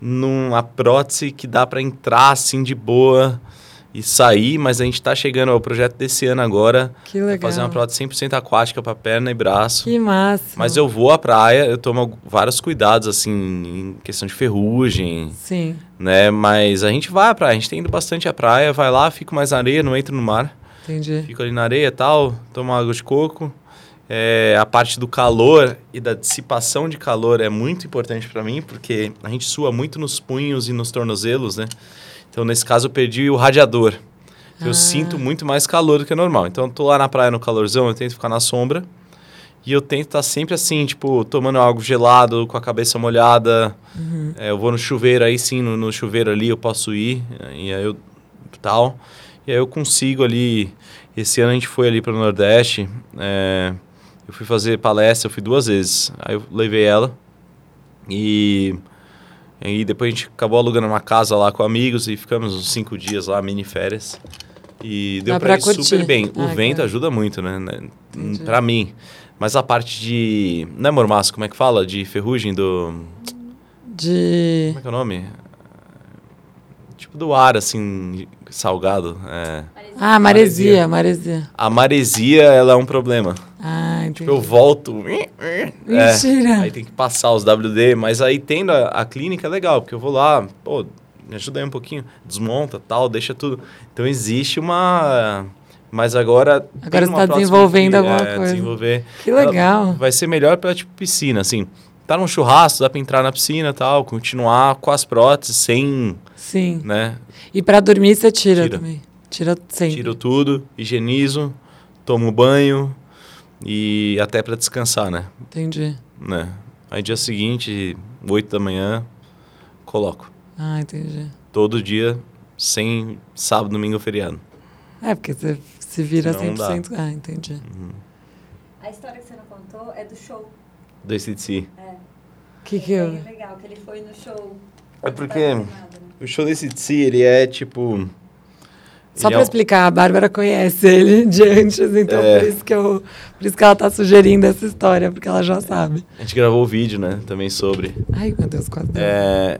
numa prótese que dá para entrar assim de boa e sair, mas a gente está chegando ao projeto desse ano agora. Que legal. Fazer uma prótese 100% aquática para perna e braço. Que massa. Mas eu vou à praia, eu tomo vários cuidados, assim, em questão de ferrugem. Sim. Né? Mas a gente vai à praia, a gente tem ido bastante à praia, vai lá, fico mais na areia, não entro no mar. Entendi. Fico ali na areia e tal, tomo água de coco. É, a parte do calor e da dissipação de calor é muito importante para mim, porque a gente sua muito nos punhos e nos tornozelos, né? Então, nesse caso, eu perdi o radiador. Ah. Eu sinto muito mais calor do que normal. Então, eu tô lá na praia no calorzão, eu tento ficar na sombra. E eu tento estar tá sempre assim, tipo, tomando algo gelado, com a cabeça molhada. Uhum. É, eu vou no chuveiro, aí sim, no, no, chuveiro ali eu posso ir. E aí eu... tal. E aí eu consigo ali... Esse ano a gente foi ali para o Nordeste. É, eu fui fazer palestra, eu fui duas vezes. Aí eu levei ela. E e depois a gente acabou alugando uma casa lá com amigos e ficamos uns cinco dias lá, mini férias. E deu pra, pra ir super bem. O ah, vento cara. ajuda muito, né? né pra mim. Mas a parte de. Não é mormaço, como é que fala? De ferrugem do. De. Como é que é o nome? Tipo do ar, assim, salgado. É. Ah, maresia, maresia. A maresia, ela é um problema. Ah, entendi. Tipo, eu volto. Mentira. É, aí tem que passar os WD, mas aí tendo a, a, clínica é legal, porque eu vou lá, pô, me ajuda aí um pouquinho, desmonta tal, deixa tudo. Então existe uma. Mas agora. Agora você está desenvolvendo alguma é, coisa. Desenvolver. Que legal. vai ser melhor para tipo piscina, assim. Tá num churrasco, dá para entrar na piscina tal, continuar com as próteses sem. Sim. Né? E para dormir você tira, tira também. Tira sempre. Tiro tudo, higienizo, tomo banho e até para descansar, né? Entendi. Né? Aí dia seguinte, 8 da manhã, coloco. Ah, entendi. Todo dia, sem sábado, domingo, feriado. É, porque você se vira Senão 100%. Ah, entendi. Uhum. A história que você não contou é do show. Do ACDC. É. Que que eu... É legal, que ele foi no show. É porque né? o show do ACDC, ele é tipo só para é explicar, a Bárbara conhece ele de antes, então é. por, isso que eu, por isso que ela tá sugerindo essa história, porque ela já sabe. A gente gravou o vídeo, né, também sobre. Ai, meu Deus, quase é,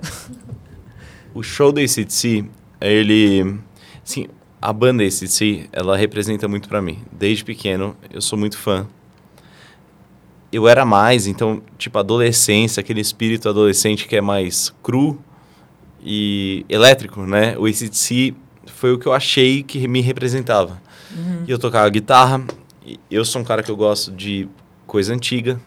O show do ACDC, ele... Sim, a banda ACDC, ela representa muito para mim. Desde pequeno, eu sou muito fã. Eu era mais, então, tipo, adolescência, aquele espírito adolescente que é mais cru e elétrico, né? O ACDC foi o que eu achei que me representava. Uhum. E eu tocava guitarra. Eu sou um cara que eu gosto de coisa antiga.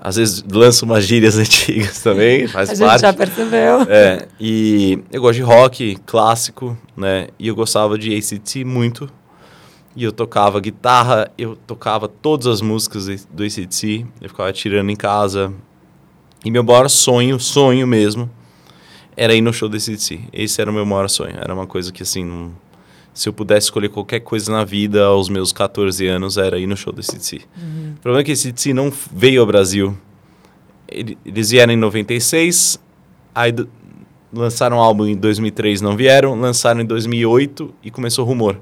Às vezes lanço umas gírias antigas também, faz A parte. A gente já percebeu. É, e eu gosto de rock clássico, né? E eu gostava de ACT muito. E eu tocava guitarra, eu tocava todas as músicas do ACT. Eu ficava tirando em casa. E meu maior sonho, sonho mesmo, era ir no show do ACDC. Esse era o meu maior sonho. Era uma coisa que, assim, se eu pudesse escolher qualquer coisa na vida aos meus 14 anos, era ir no show do ACDC. Uhum. O problema é que esse ACDC não veio ao Brasil. Eles vieram em 96, aí lançaram um álbum em 2003, não vieram, lançaram em 2008 e começou o rumor.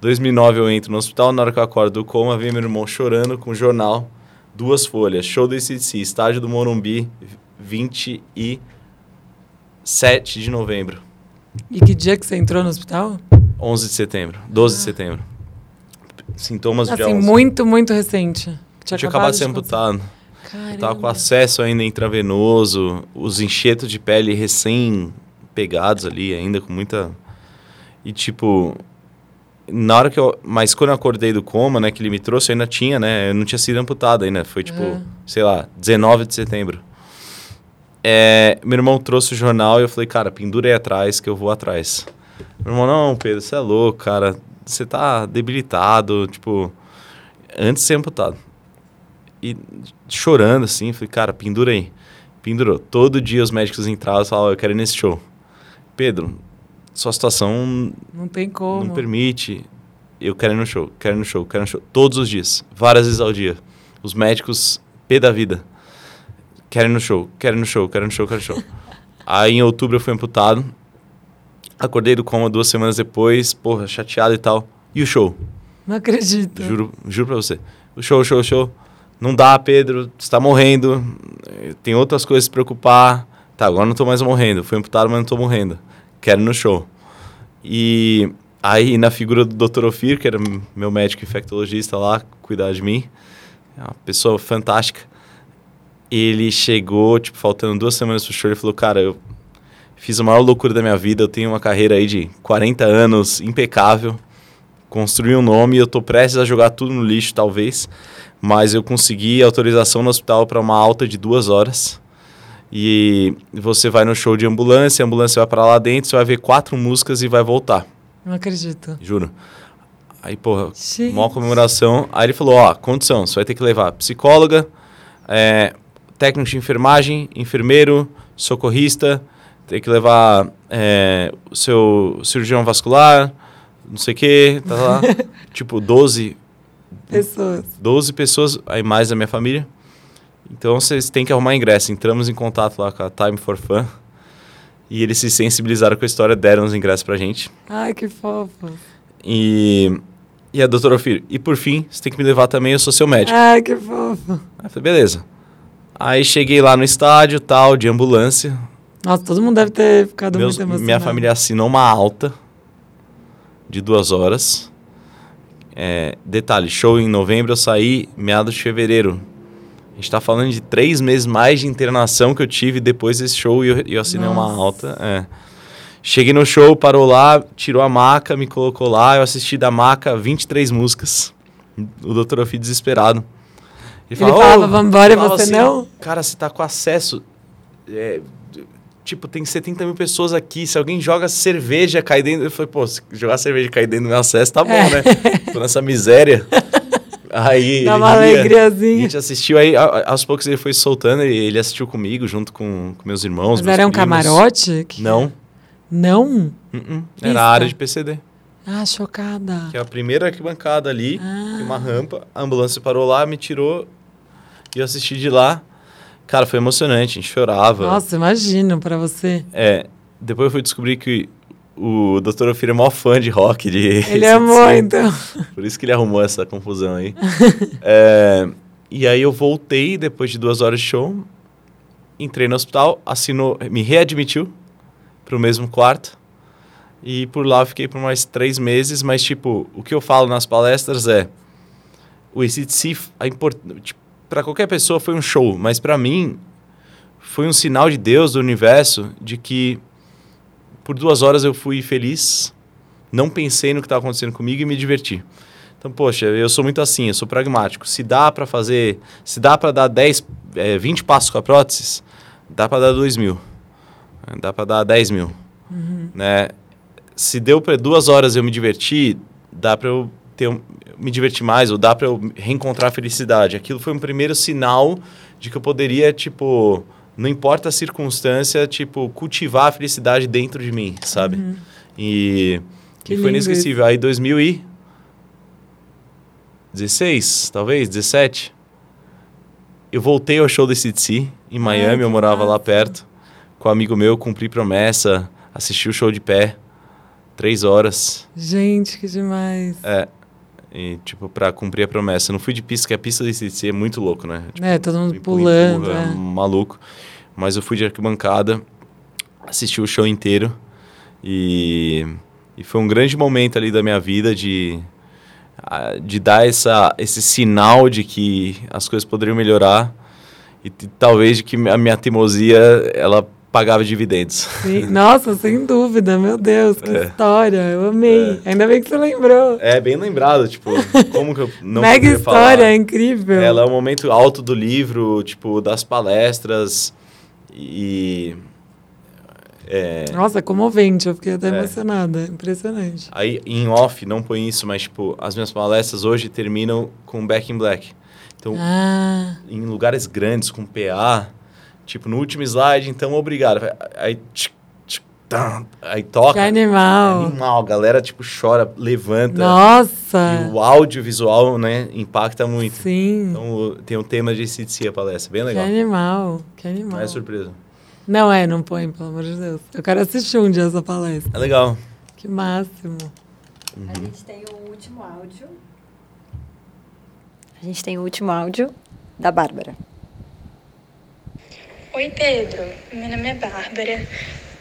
2009 eu entro no hospital, na hora que eu acordo do coma, vem meu irmão chorando com o jornal, duas folhas, show do ACDC, estádio do Morumbi, 20 e 7 de novembro. E que dia que você entrou no hospital? 11 de setembro, 12 ah. de setembro. Sintomas assim, de Assim, muito, muito recente. Tinha, tinha acabado de ser amputado. Caramba. Tava com acesso ainda intravenoso, os enxertos de pele recém pegados ali, ainda com muita. E tipo, na hora que eu. Mas quando eu acordei do coma, né, que ele me trouxe, eu ainda tinha, né? Eu não tinha sido amputado ainda. Foi tipo, uhum. sei lá, 19 de setembro. É, meu irmão trouxe o jornal e eu falei, cara, pendura aí atrás que eu vou atrás. Meu irmão, não, Pedro, você é louco, cara. Você tá debilitado, tipo, antes de ser amputado. E chorando assim, falei, cara, pendura aí. Pendurou. Todo dia os médicos entravam e falavam, eu quero ir nesse show. Pedro, sua situação não tem como. Não permite. Eu quero ir no show, quero ir no show, quero ir no show. Todos os dias, várias vezes ao dia. Os médicos, pé da vida quero ir no show, quero ir no show, quero ir no show, quero ir no show. Aí em outubro eu fui amputado. Acordei do coma duas semanas depois, porra, chateado e tal. E o show? Não acredito. Juro, juro pra você. O show, o show, o show. Não dá, Pedro, você tá morrendo. Tem outras coisas a se preocupar. Tá, agora não tô mais morrendo. Fui amputado, mas não tô morrendo. Quero ir no show. E aí, na figura do Dr. Ofir, que era meu médico infectologista lá, cuidar de mim, é uma pessoa fantástica. Ele chegou, tipo, faltando duas semanas pro show, ele falou, cara, eu fiz a maior loucura da minha vida, eu tenho uma carreira aí de 40 anos, impecável, construí um nome, eu tô prestes a jogar tudo no lixo, talvez, mas eu consegui autorização no hospital para uma alta de duas horas. E você vai no show de ambulância, a ambulância vai para lá dentro, você vai ver quatro músicas e vai voltar. Não acredito. Juro. Aí, porra, Gente. maior comemoração. Aí ele falou, ó, condição, você vai ter que levar psicóloga, é, técnico de enfermagem, enfermeiro, socorrista, tem que levar é, o seu cirurgião vascular, não sei o quê, tá lá. tipo, 12, Pessoas. 12 pessoas, aí mais a minha família. Então vocês têm que arrumar ingresso. Entramos em contato lá com a Time for Fun. E eles se sensibilizaram com a história, deram os ingressos pra gente. Ai, que fofo. E, e a doutora Ofir, e por fim, você tem que me levar também, eu sou seu médico. Ai, que fofo. Aí eu falei, beleza. Aí cheguei lá no estádio, tal, de ambulância. Nossa, todo mundo deve ter ficado Meus- muito emocionado. minha família assinou uma alta de duas horas. É, detalhe, show em novembro, eu saí meados de fevereiro. A gente tá falando de três meses mais de internação que eu tive depois desse show e eu, eu assinei uma Nossa. alta. é. Cheguei no show, parou lá, tirou a maca, me colocou lá, eu assisti da maca 23 músicas. O doutor Ofi desesperado. Ele falava, "Vambora", e falava você não? Cara, você tá com acesso. é, tipo, tem 70 mil pessoas aqui. Se alguém joga cerveja, cai dentro. Eu falei, pô, se jogar cerveja cair dentro do meu acesso, tá bom, É. né? Tô nessa miséria. Aí. Dá uma ia, A alegriazinha. gente assistiu aí, a- aos poucos ele foi soltando, e ele assistiu comigo, junto com, com meus irmãos. Mas meus era um primos. camarote? Que- Não. Não? Uh-uh. Pista. Era a área de PCD. Ah, chocada. Que é a primeira arquibancada ali, Ah. uma rampa, a ambulância parou lá, me tirou e eu assisti de lá. Cara, foi emocionante, a gente chorava. Nossa, imagino pra você. É, depois eu fui descobrir que o Dr. Ofir é maior fã de rock, de Ele amou, então. Por isso que ele arrumou essa confusão aí. É, e aí eu voltei depois de duas horas de show, entrei no hospital, assinou, me readmitiu para o mesmo quarto. E por lá eu fiquei por mais três meses, mas tipo, o que eu falo nas palestras é o ACDC, a import... tipo, para qualquer pessoa foi um show, mas para mim foi um sinal de Deus, do universo, de que por duas horas eu fui feliz, não pensei no que estava acontecendo comigo e me diverti. Então, poxa, eu sou muito assim, eu sou pragmático. Se dá para fazer, se dá para dar 10, é, 20 passos com a prótese, dá para dar 2 mil. Dá para dar 10 mil. Né? Se deu para duas horas eu me divertir, dá para eu ter um- me divertir mais, ou dá para eu reencontrar a felicidade. Aquilo foi um primeiro sinal de que eu poderia, tipo, não importa a circunstância, tipo, cultivar a felicidade dentro de mim, sabe? E, Que e foi inesquecível. Aí 2016, talvez, 17, eu voltei ao show do CDC em Miami, que eu morava lá massa. perto, com um amigo meu, cumpri promessa, assisti o show de pé, três horas, Gente, que demais. é, e, tipo, pra cumprir a promessa. Eu não fui de pista, que a pista do CDC é muito louco, né? Tipo, É, todo mundo empurra, pulando. empurra, é. maluco. Mas eu fui de arquibancada, assisti o show inteiro e, e foi um grande momento ali da minha vida de, de dar essa, esse sinal de que as coisas poderiam melhorar e t- talvez de que a minha teimosia ela pagava dividendos. Sim. Nossa, sem dúvida, meu Deus, que É. história. Eu amei. Ainda bem que você lembrou. É bem lembrado, tipo, como que eu não Mega poderia falar? história, é incrível. Ela é um momento alto do livro, tipo, das palestras e... É, Nossa, comovente, eu fiquei até É. emocionada. Impressionante. aí, em off, não põe isso, mas, tipo, as minhas palestras hoje terminam com Back in Black. Então, Ah, em lugares grandes, com PA, tipo, no último slide, então, obrigado. Aí, tch, tch, Tam, aí toca. Que animal. É animal. A galera, tipo, chora, levanta. Nossa. E o audiovisual, né, impacta muito. Sim. Então, tem um tema de CDC a palestra. Bem que legal. animal. Que animal. Não é surpresa. Não é, não põe, pelo amor de Deus. Eu quero assistir um dia essa palestra. É legal. Que máximo. A gente tem o último áudio. A gente tem o último áudio da Bárbara. Oi, Pedro. Meu nome é Bárbara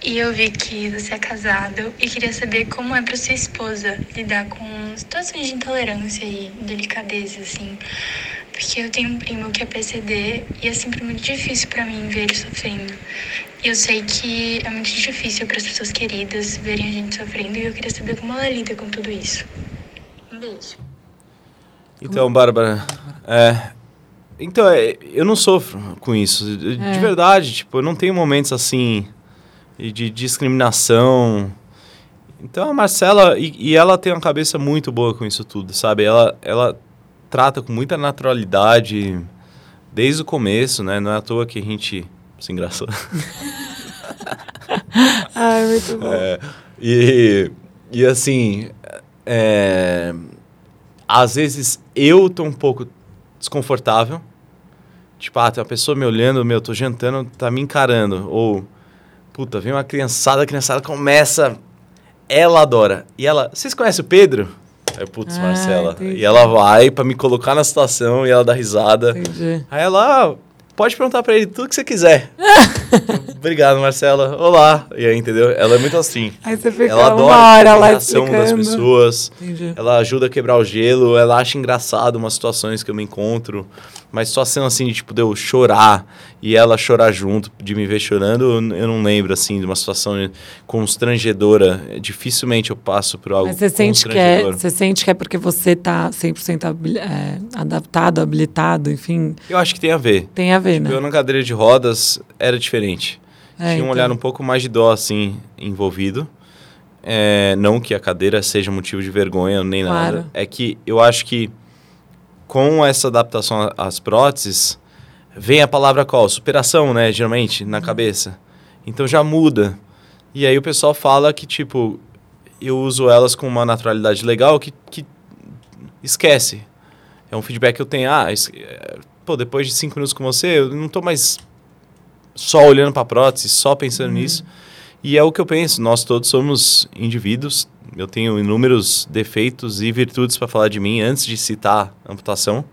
e eu vi que você é casado e queria saber como é para sua esposa lidar com situações de intolerância e delicadeza, assim. Porque eu tenho um primo que é PCD e é sempre muito difícil para mim ver ele sofrendo. E eu sei que é muito difícil para as pessoas queridas verem a gente sofrendo e eu queria saber como ela lida com tudo isso. Um beijo. Então, Bárbara, é, então, é, eu não sofro com isso. De, É. verdade, tipo, eu não tenho momentos assim de, de discriminação. Então, a Marcela, e, e ela tem uma cabeça muito boa com isso tudo, sabe? Ela, ela trata com muita naturalidade desde o começo, né? Não é à toa que a gente se engraçou. Ai, muito bom. É, e, e assim, é, às vezes eu tô um pouco desconfortável. Tipo, ah, tem uma pessoa me olhando, meu, tô jantando, tá me encarando. Ou, puta, vem uma criançada, a criançada começa. Ela adora. E ela, vocês conhecem o Pedro? Aí, putz, Ah, Marcela. entendi. E ela vai pra me colocar na situação e ela dá risada. Entendi. Aí ela, pode perguntar pra ele tudo que você quiser. Obrigado, Marcela. Olá. E aí, entendeu? Ela é muito assim. Aí você fica Ela adora uma hora a lá reação das pessoas. Entendi. Ela ajuda a quebrar o gelo, ela acha engraçado umas situações que eu me encontro. Mas situação assim, de, tipo, de eu chorar e ela chorar junto, de me ver chorando, eu não lembro, assim, de uma situação constrangedora. Dificilmente eu passo por algo Mas você sente, que é, constrangedor. você sente que é porque você tá 100% habili- é, adaptado, habilitado, enfim, Eu acho que tem a ver. tem a ver, né? Eu na cadeira de rodas era diferente. É, Tinha um então. olhar um pouco mais de dó, assim, envolvido. É, não que a cadeira seja motivo de vergonha nem Claro. nada. É que eu acho que com essa adaptação às próteses, vem a palavra qual? Superação, né? Geralmente, Uhum. na cabeça. Então já muda. E aí o pessoal fala que, tipo, eu uso elas com uma naturalidade legal que, que esquece. É um feedback que eu tenho. Ah, pô, depois de cinco minutos com você, eu não tô mais só olhando para a prótese, só pensando nisso. E é o que eu penso. Nós todos somos indivíduos. Eu tenho inúmeros defeitos e virtudes para falar de mim antes de citar amputação.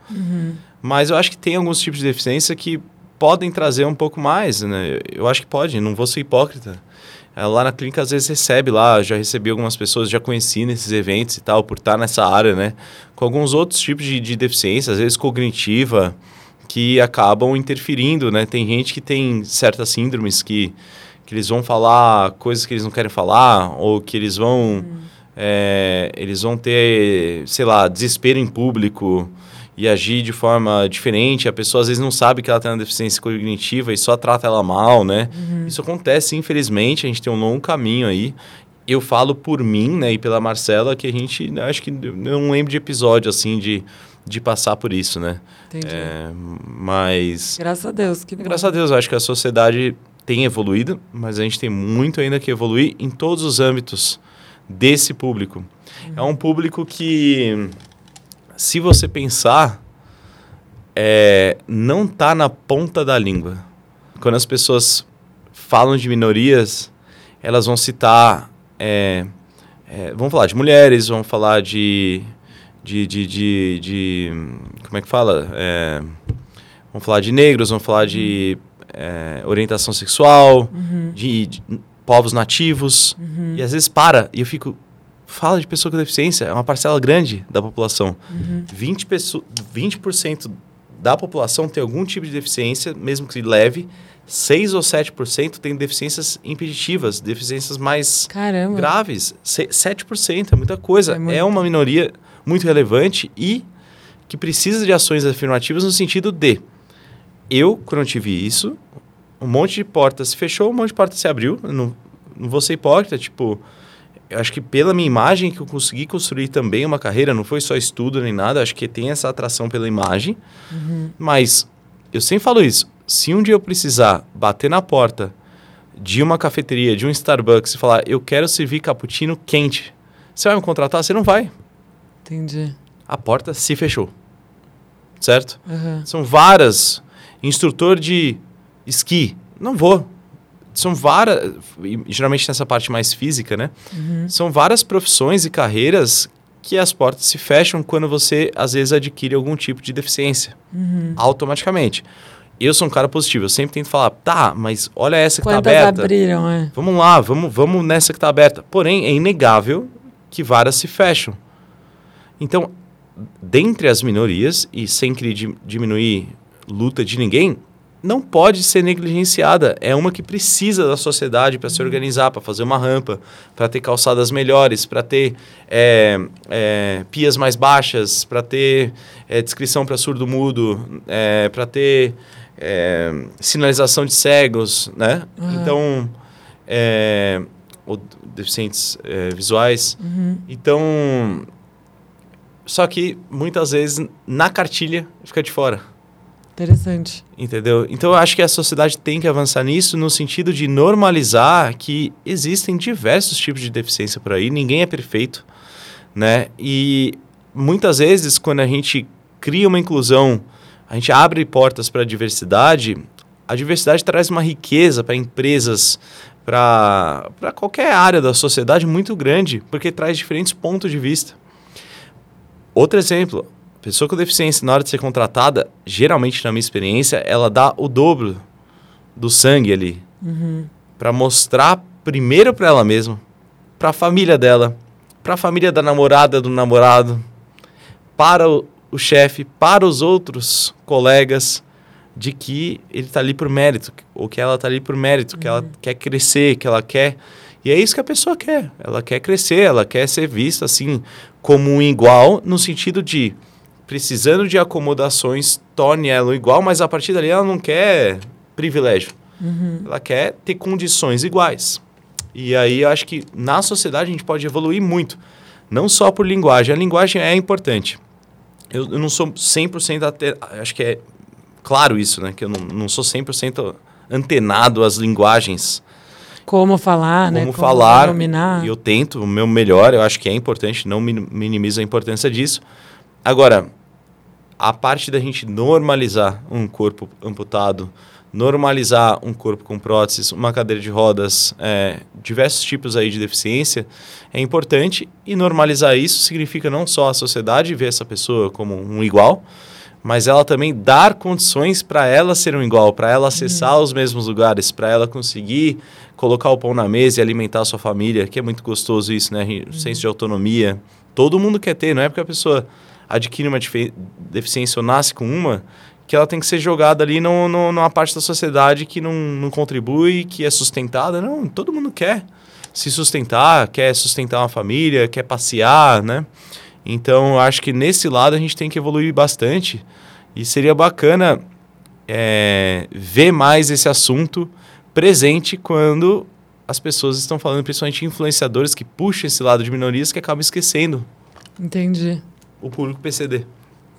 Mas eu acho que tem alguns tipos de deficiência que podem trazer um pouco mais, né? Eu acho que pode, não vou ser hipócrita. Eh, Lá na clínica, às vezes, recebe lá, já recebi algumas pessoas, já conheci nesses eventos e tal, por estar nessa área, né? Com alguns outros tipos de, de deficiência, às vezes cognitiva, que acabam interferindo, né? Tem gente que tem certas síndromes que, que eles vão falar coisas que eles não querem falar, ou que eles vão, eh, eles vão ter, sei lá, desespero em público e agir de forma diferente. A pessoa às vezes não sabe que ela tem uma deficiência cognitiva e só trata ela mal, né? Isso acontece, infelizmente, a gente tem um longo caminho aí. Eu falo por mim, né, e pela Marcela, que a gente, né, acho que não lembro de episódio, assim, de, de passar por isso, né? Entendi. É, mas, Graças a Deus, que bom. graças a Deus, eu acho que a sociedade tem evoluído, mas a gente tem muito ainda que evoluir em todos os âmbitos desse público. É um público que, se você pensar, é, não está na ponta da língua. Quando as pessoas falam de minorias, elas vão citar. é, é, vão falar de mulheres, vão falar de. de, de, de, de- como é que fala? É, vão falar de negros, vão falar de é, orientação sexual, de, de povos nativos. E às vezes para. E eu fico. Fala de pessoa com deficiência, é uma parcela grande da população. 20%, pesso- 20% da população tem algum tipo de deficiência, mesmo que leve. 6 ou 7% tem deficiências impeditivas, deficiências mais Caramba. graves. Se- 7% é muita coisa. É É, muito. uma minoria muito relevante e que precisa de ações afirmativas no sentido de eu, quando eu tive isso, um monte de portas se fechou, um monte de portas se abriu. Não, não vou ser hipócrita, tipo, eu acho que pela minha imagem que eu consegui construir também uma carreira, não foi só estudo nem nada, acho que tem essa atração pela imagem. Mas eu sempre falo isso, se um dia eu precisar bater na porta de uma cafeteria, de um Starbucks e falar, eu quero servir cappuccino quente, você vai me contratar? Você não vai. Entendi. A porta se fechou. Certo? Uhum. São várias. Instrutor de esqui, não vou. São várias, geralmente nessa parte mais física, né? Uhum. São várias profissões e carreiras que as portas se fecham quando você, às vezes, adquire algum tipo de deficiência. Uhum. Automaticamente. Eu sou um cara positivo, eu sempre tento falar, tá, mas olha essa que Quantas tá aberta. abriram, é? Vamos lá, vamos, vamos nessa que tá aberta. Porém, é inegável que várias se fecham. Então, dentre as minorias, e sem querer di- diminuir luta de ninguém, não pode ser negligenciada. É uma que precisa da sociedade para se organizar, para fazer uma rampa, para ter calçadas melhores, para ter é, é, pias mais baixas, para ter é, descrição para surdo-mudo, é, para ter é, sinalização de cegos, né? Então, é, ou deficientes visuais. Então, só que muitas vezes na cartilha fica de fora. Interessante. Entendeu? Então eu acho que a sociedade tem que avançar nisso no sentido de normalizar que existem diversos tipos de deficiência por aí, ninguém é perfeito, né? E muitas vezes quando a gente cria uma inclusão, a gente abre portas para a diversidade, a diversidade traz uma riqueza para empresas, para qualquer área da sociedade muito grande, porque traz diferentes pontos de vista. Outro exemplo, pessoa com deficiência, na hora de ser contratada, geralmente, na minha experiência, ela dá o dobro do sangue ali. Para mostrar, primeiro para ela mesma, para a família dela, para a família da namorada, do namorado, para o, o chefe, para os outros colegas, de que ele está ali por mérito, ou que ela está ali por mérito, que ela quer crescer, que ela quer. E é isso que a pessoa quer. Ela quer crescer, ela quer ser vista assim como um igual, no sentido de precisando de acomodações, torne ela igual, mas a partir dali ela não quer privilégio. Ela quer ter condições iguais. E aí eu acho que na sociedade a gente pode evoluir muito. Não só por linguagem. A linguagem é importante. Eu, eu não sou 100% ate... acho que é claro isso, né? Que eu não, não sou 100% antenado às linguagens. Como falar, né? Como falar. Dominar. E eu tento o meu melhor, eu acho que é importante, não min- minimizo a importância disso. Agora, a parte da gente normalizar um corpo amputado, normalizar um corpo com próteses, uma cadeira de rodas, é, diversos tipos aí de deficiência, é importante. E normalizar isso significa não só a sociedade ver essa pessoa como um igual, mas ela também dar condições para ela ser um igual, para ela acessar os mesmos lugares, para ela conseguir colocar o pão na mesa e alimentar a sua família, que é muito gostoso isso, né? Senso de autonomia. Todo mundo quer ter, não é porque a pessoa adquire uma deficiência ou nasce com uma, que ela tem que ser jogada ali no, no, numa parte da sociedade que não, não contribui, que é sustentada. Não, todo mundo quer se sustentar, quer sustentar uma família, quer passear, né? Então, acho que nesse lado a gente tem que evoluir bastante e seria bacana é, ver mais esse assunto presente quando as pessoas estão falando, principalmente influenciadores que puxam esse lado de minorias que acabam esquecendo Entendi. O público PCD,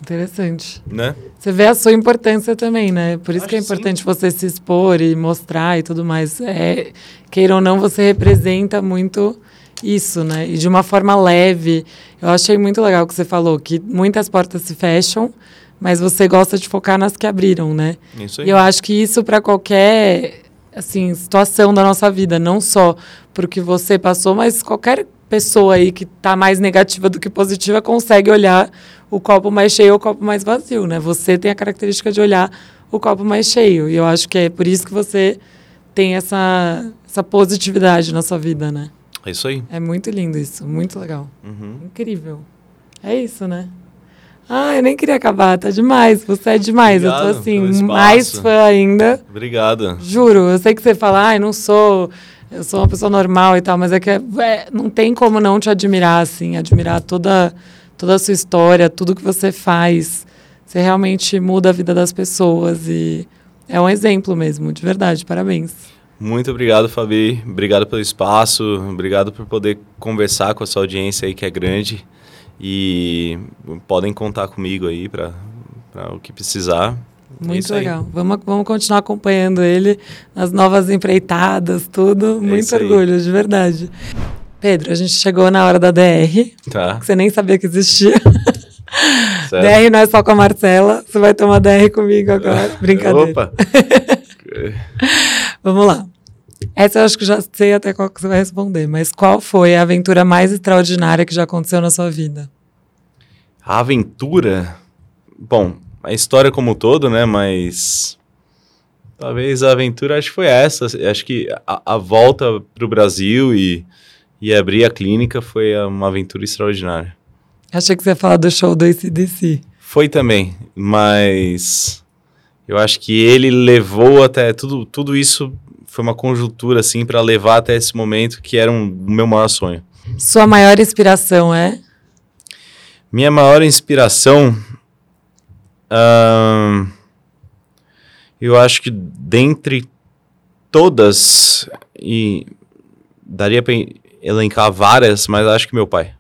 Interessante. né? Você vê a sua importância também, né? Por isso Acho que é que sim. importante você se expor e mostrar e tudo mais. É, queira ou não, você representa muito isso, né? E de uma forma leve. Eu achei muito legal o que você falou, que muitas portas se fecham, mas você gosta de focar nas que abriram, né? Isso E aí. eu acho que isso para qualquer assim situação da nossa vida, não só porque você passou, mas qualquer pessoa aí que está mais negativa do que positiva consegue olhar o copo mais cheio ou o copo mais vazio, né? Você tem a característica de olhar o copo mais cheio e eu acho que é por isso que você tem essa essa positividade na sua vida, né? É isso aí. É muito lindo isso, muito legal. Uhum. Incrível. É isso, né? Ah, eu nem queria acabar, tá demais. Você é demais. eu Obrigado tô assim, mais fã ainda. Obrigado. Juro, eu sei que você fala, ai, não sou, eu sou uma pessoa normal e tal, mas é que é, é, não tem como não te admirar, assim, admirar toda, toda a sua história, tudo que você faz. Você realmente muda a vida das pessoas e é um exemplo mesmo, de verdade, parabéns. Muito obrigado, Fabi. Obrigado pelo espaço. Obrigado por poder conversar com a sua audiência aí que é grande. E podem contar comigo aí para o que precisar. Muito isso aí. legal. Vamos, vamos continuar acompanhando ele nas novas empreitadas, tudo. Muito isso aí. orgulho, de verdade. Pedro, a gente chegou na hora da DR, Tá. que você nem sabia que existia. Certo. DR não é só com a Marcela, você vai tomar DR comigo agora. Brincadeira. Opa! Vamos lá. Essa eu acho que já sei até qual que você vai responder, mas qual foi a aventura mais extraordinária que já aconteceu na sua vida? A aventura. Bom, a história como um todo, né? Mas. Talvez a aventura, acho que foi essa. Acho que a, a volta para o Brasil e, e abrir a clínica foi uma aventura extraordinária. Achei que você ia falar do show do ACDC. Foi também, mas. Eu acho que ele levou até. Tudo, tudo isso foi uma conjuntura, assim, para levar até esse momento que era um, o meu maior sonho. Sua maior inspiração é? Minha maior inspiração. Eu acho que dentre todas, e daria para elencar várias, mas acho que meu pai.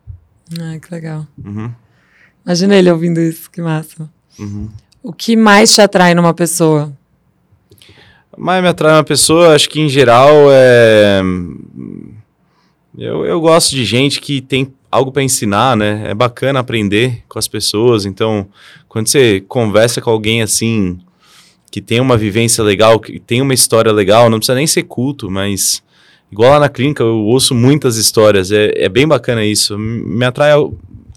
Ah, que legal. Uhum, Imagina ele ouvindo isso, que massa. uhum. O que mais te atrai numa pessoa? Mas me atrai uma pessoa, acho que em geral é. Eu, eu gosto de gente que tem algo para ensinar, né? É bacana aprender com as pessoas. Então, quando você conversa com alguém assim, que tem uma vivência legal, que tem uma história legal, não precisa nem ser culto, mas. Igual lá na clínica, eu ouço muitas histórias. É, é bem bacana isso. Me atrai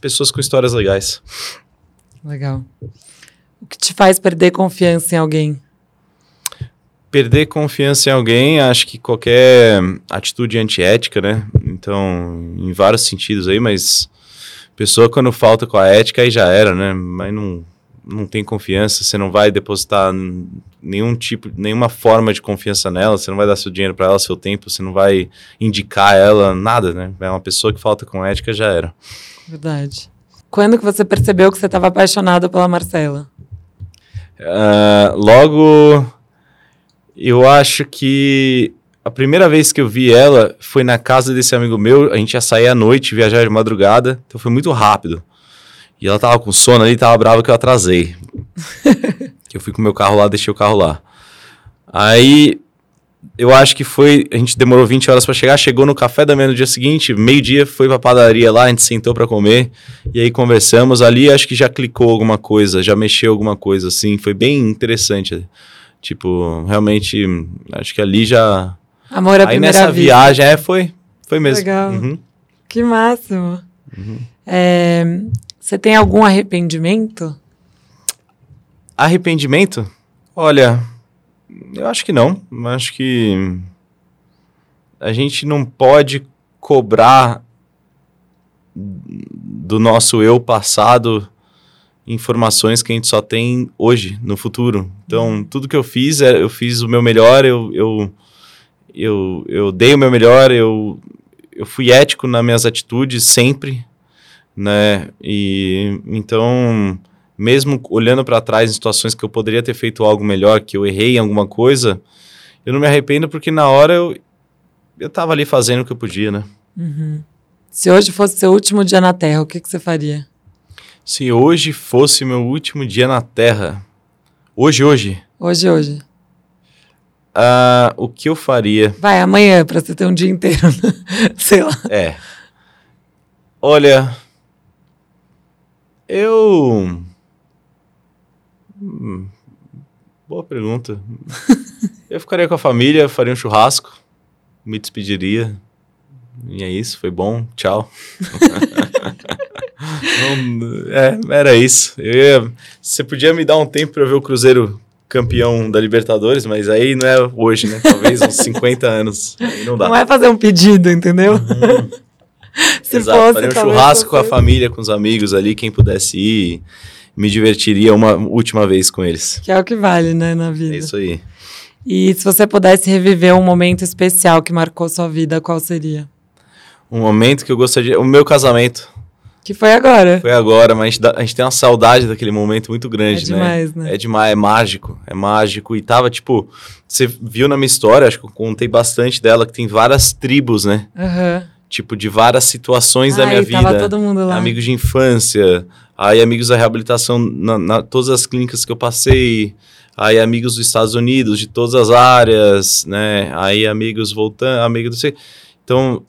pessoas com histórias legais. Legal. O que te faz perder confiança em alguém? Perder confiança em alguém, acho que qualquer atitude antiética, né? Então, em vários sentidos aí, mas pessoa quando falta com a ética aí já era, né? Mas não, não tem confiança, você não vai depositar nenhum tipo, nenhuma forma de confiança nela, você não vai dar seu dinheiro para ela, seu tempo, você não vai indicar ela, nada, né? É uma pessoa que falta com ética já era. Verdade. Quando que você percebeu que você estava apaixonado pela Marcela? Ah, logo, eu acho que a primeira vez que eu vi ela foi na casa desse amigo meu. A gente ia sair à noite, viajar de madrugada, então foi muito rápido. E ela tava com sono ali, tava brava que eu atrasei. eu fui com o meu carro lá, deixei o carro lá. Aí eu acho que foi. A gente demorou 20 horas pra chegar, chegou no café da manhã no dia seguinte, meio-dia, foi pra padaria lá, a gente sentou pra comer. E aí conversamos ali, acho que já clicou alguma coisa, já mexeu alguma coisa, assim. Foi bem interessante. Tipo, realmente, acho que ali já. Amor à aí primeira nessa vista. viagem, é, foi. Foi mesmo. Legal. Uhum. Que máximo. É, você tem algum arrependimento? Arrependimento? Olha, eu acho que não. Eu Acho que a gente não pode cobrar do nosso eu passado informações que a gente só tem hoje, no futuro. Então, tudo que eu fiz, é- eu fiz o meu melhor, eu, eu, eu, eu dei o meu melhor, eu, eu fui ético nas minhas atitudes sempre, né? E então, mesmo olhando para trás em situações que eu poderia ter feito algo melhor, que eu errei em alguma coisa, eu não me arrependo porque na hora eu eu tava ali fazendo o que eu podia, né? Se hoje fosse seu último dia na Terra, o que, que você faria? Se hoje fosse meu último dia na Terra, hoje, hoje, Hoje, hoje. ah, o que eu faria? Vai, amanhã, pra você ter um dia inteiro. Sei lá. É. Olha, eu. Hum, boa pergunta. eu ficaria com a família, faria um churrasco, me despediria. E é isso, foi bom, tchau. Não, é, era isso. Eu você podia me dar um tempo para ver o Cruzeiro campeão da Libertadores, mas aí não é hoje, né? Talvez uns 50 anos. Não dá. Não é fazer um pedido, entendeu? Se Exato, fosse, faria um churrasco com a família, com os amigos ali, quem pudesse ir, me divertiria uma última vez com eles. Que é o que vale, né, na É vida. isso aí. E se você pudesse reviver um momento especial que marcou sua vida, qual seria? Um momento que eu gostaria. O meu casamento Que foi agora. foi agora, mas a gente, dá- a gente tem uma saudade daquele momento muito grande, É demais, né? É demais, é mágico. É mágico. E tava, tipo, você viu na minha história, acho que eu contei bastante dela, que tem várias tribos, né? Aham. Tipo, de várias situações da minha tava vida. todo mundo lá. amigos de infância, aí amigos da reabilitação, na, na- todas as clínicas que eu passei, aí amigos dos Estados Unidos, de todas as áreas, né? Aí amigos voltando, amigos do sei. Então,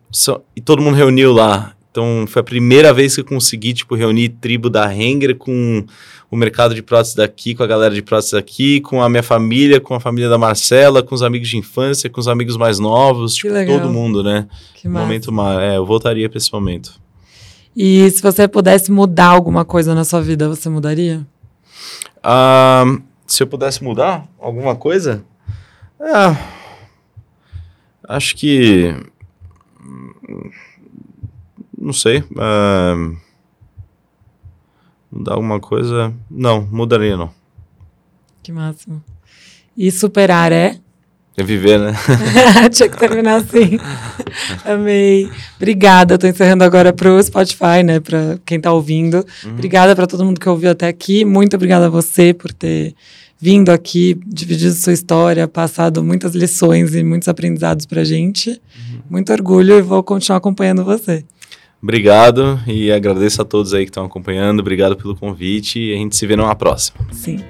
e todo mundo reuniu lá. Então, foi a primeira vez que eu consegui, tipo, reunir tribo da Henger com o mercado de próteses daqui, com a galera de próteses daqui, com a minha família, com a família da Marcela, com os amigos de infância, com os amigos mais novos, tipo, legal. todo mundo, né? Que massa. momento, é, eu voltaria para esse momento. E se você pudesse mudar alguma coisa na sua vida, você mudaria? Ah, se eu pudesse mudar alguma coisa, é, acho que não sei. ah, mudar alguma coisa? Não, mudaria não. Que máximo. E superar é? É viver, né? Tinha que terminar assim. Amei. Obrigada. Tô encerrando agora pro Spotify, né? Pra quem tá ouvindo. Obrigada para todo mundo que ouviu até aqui. Muito obrigada a você por ter vindo aqui, dividido sua história, passado muitas lições e muitos aprendizados pra gente. Muito orgulho e vou continuar acompanhando você. Obrigado e agradeço a todos aí que estão acompanhando. Obrigado pelo convite e a gente se vê numa próxima. Sim.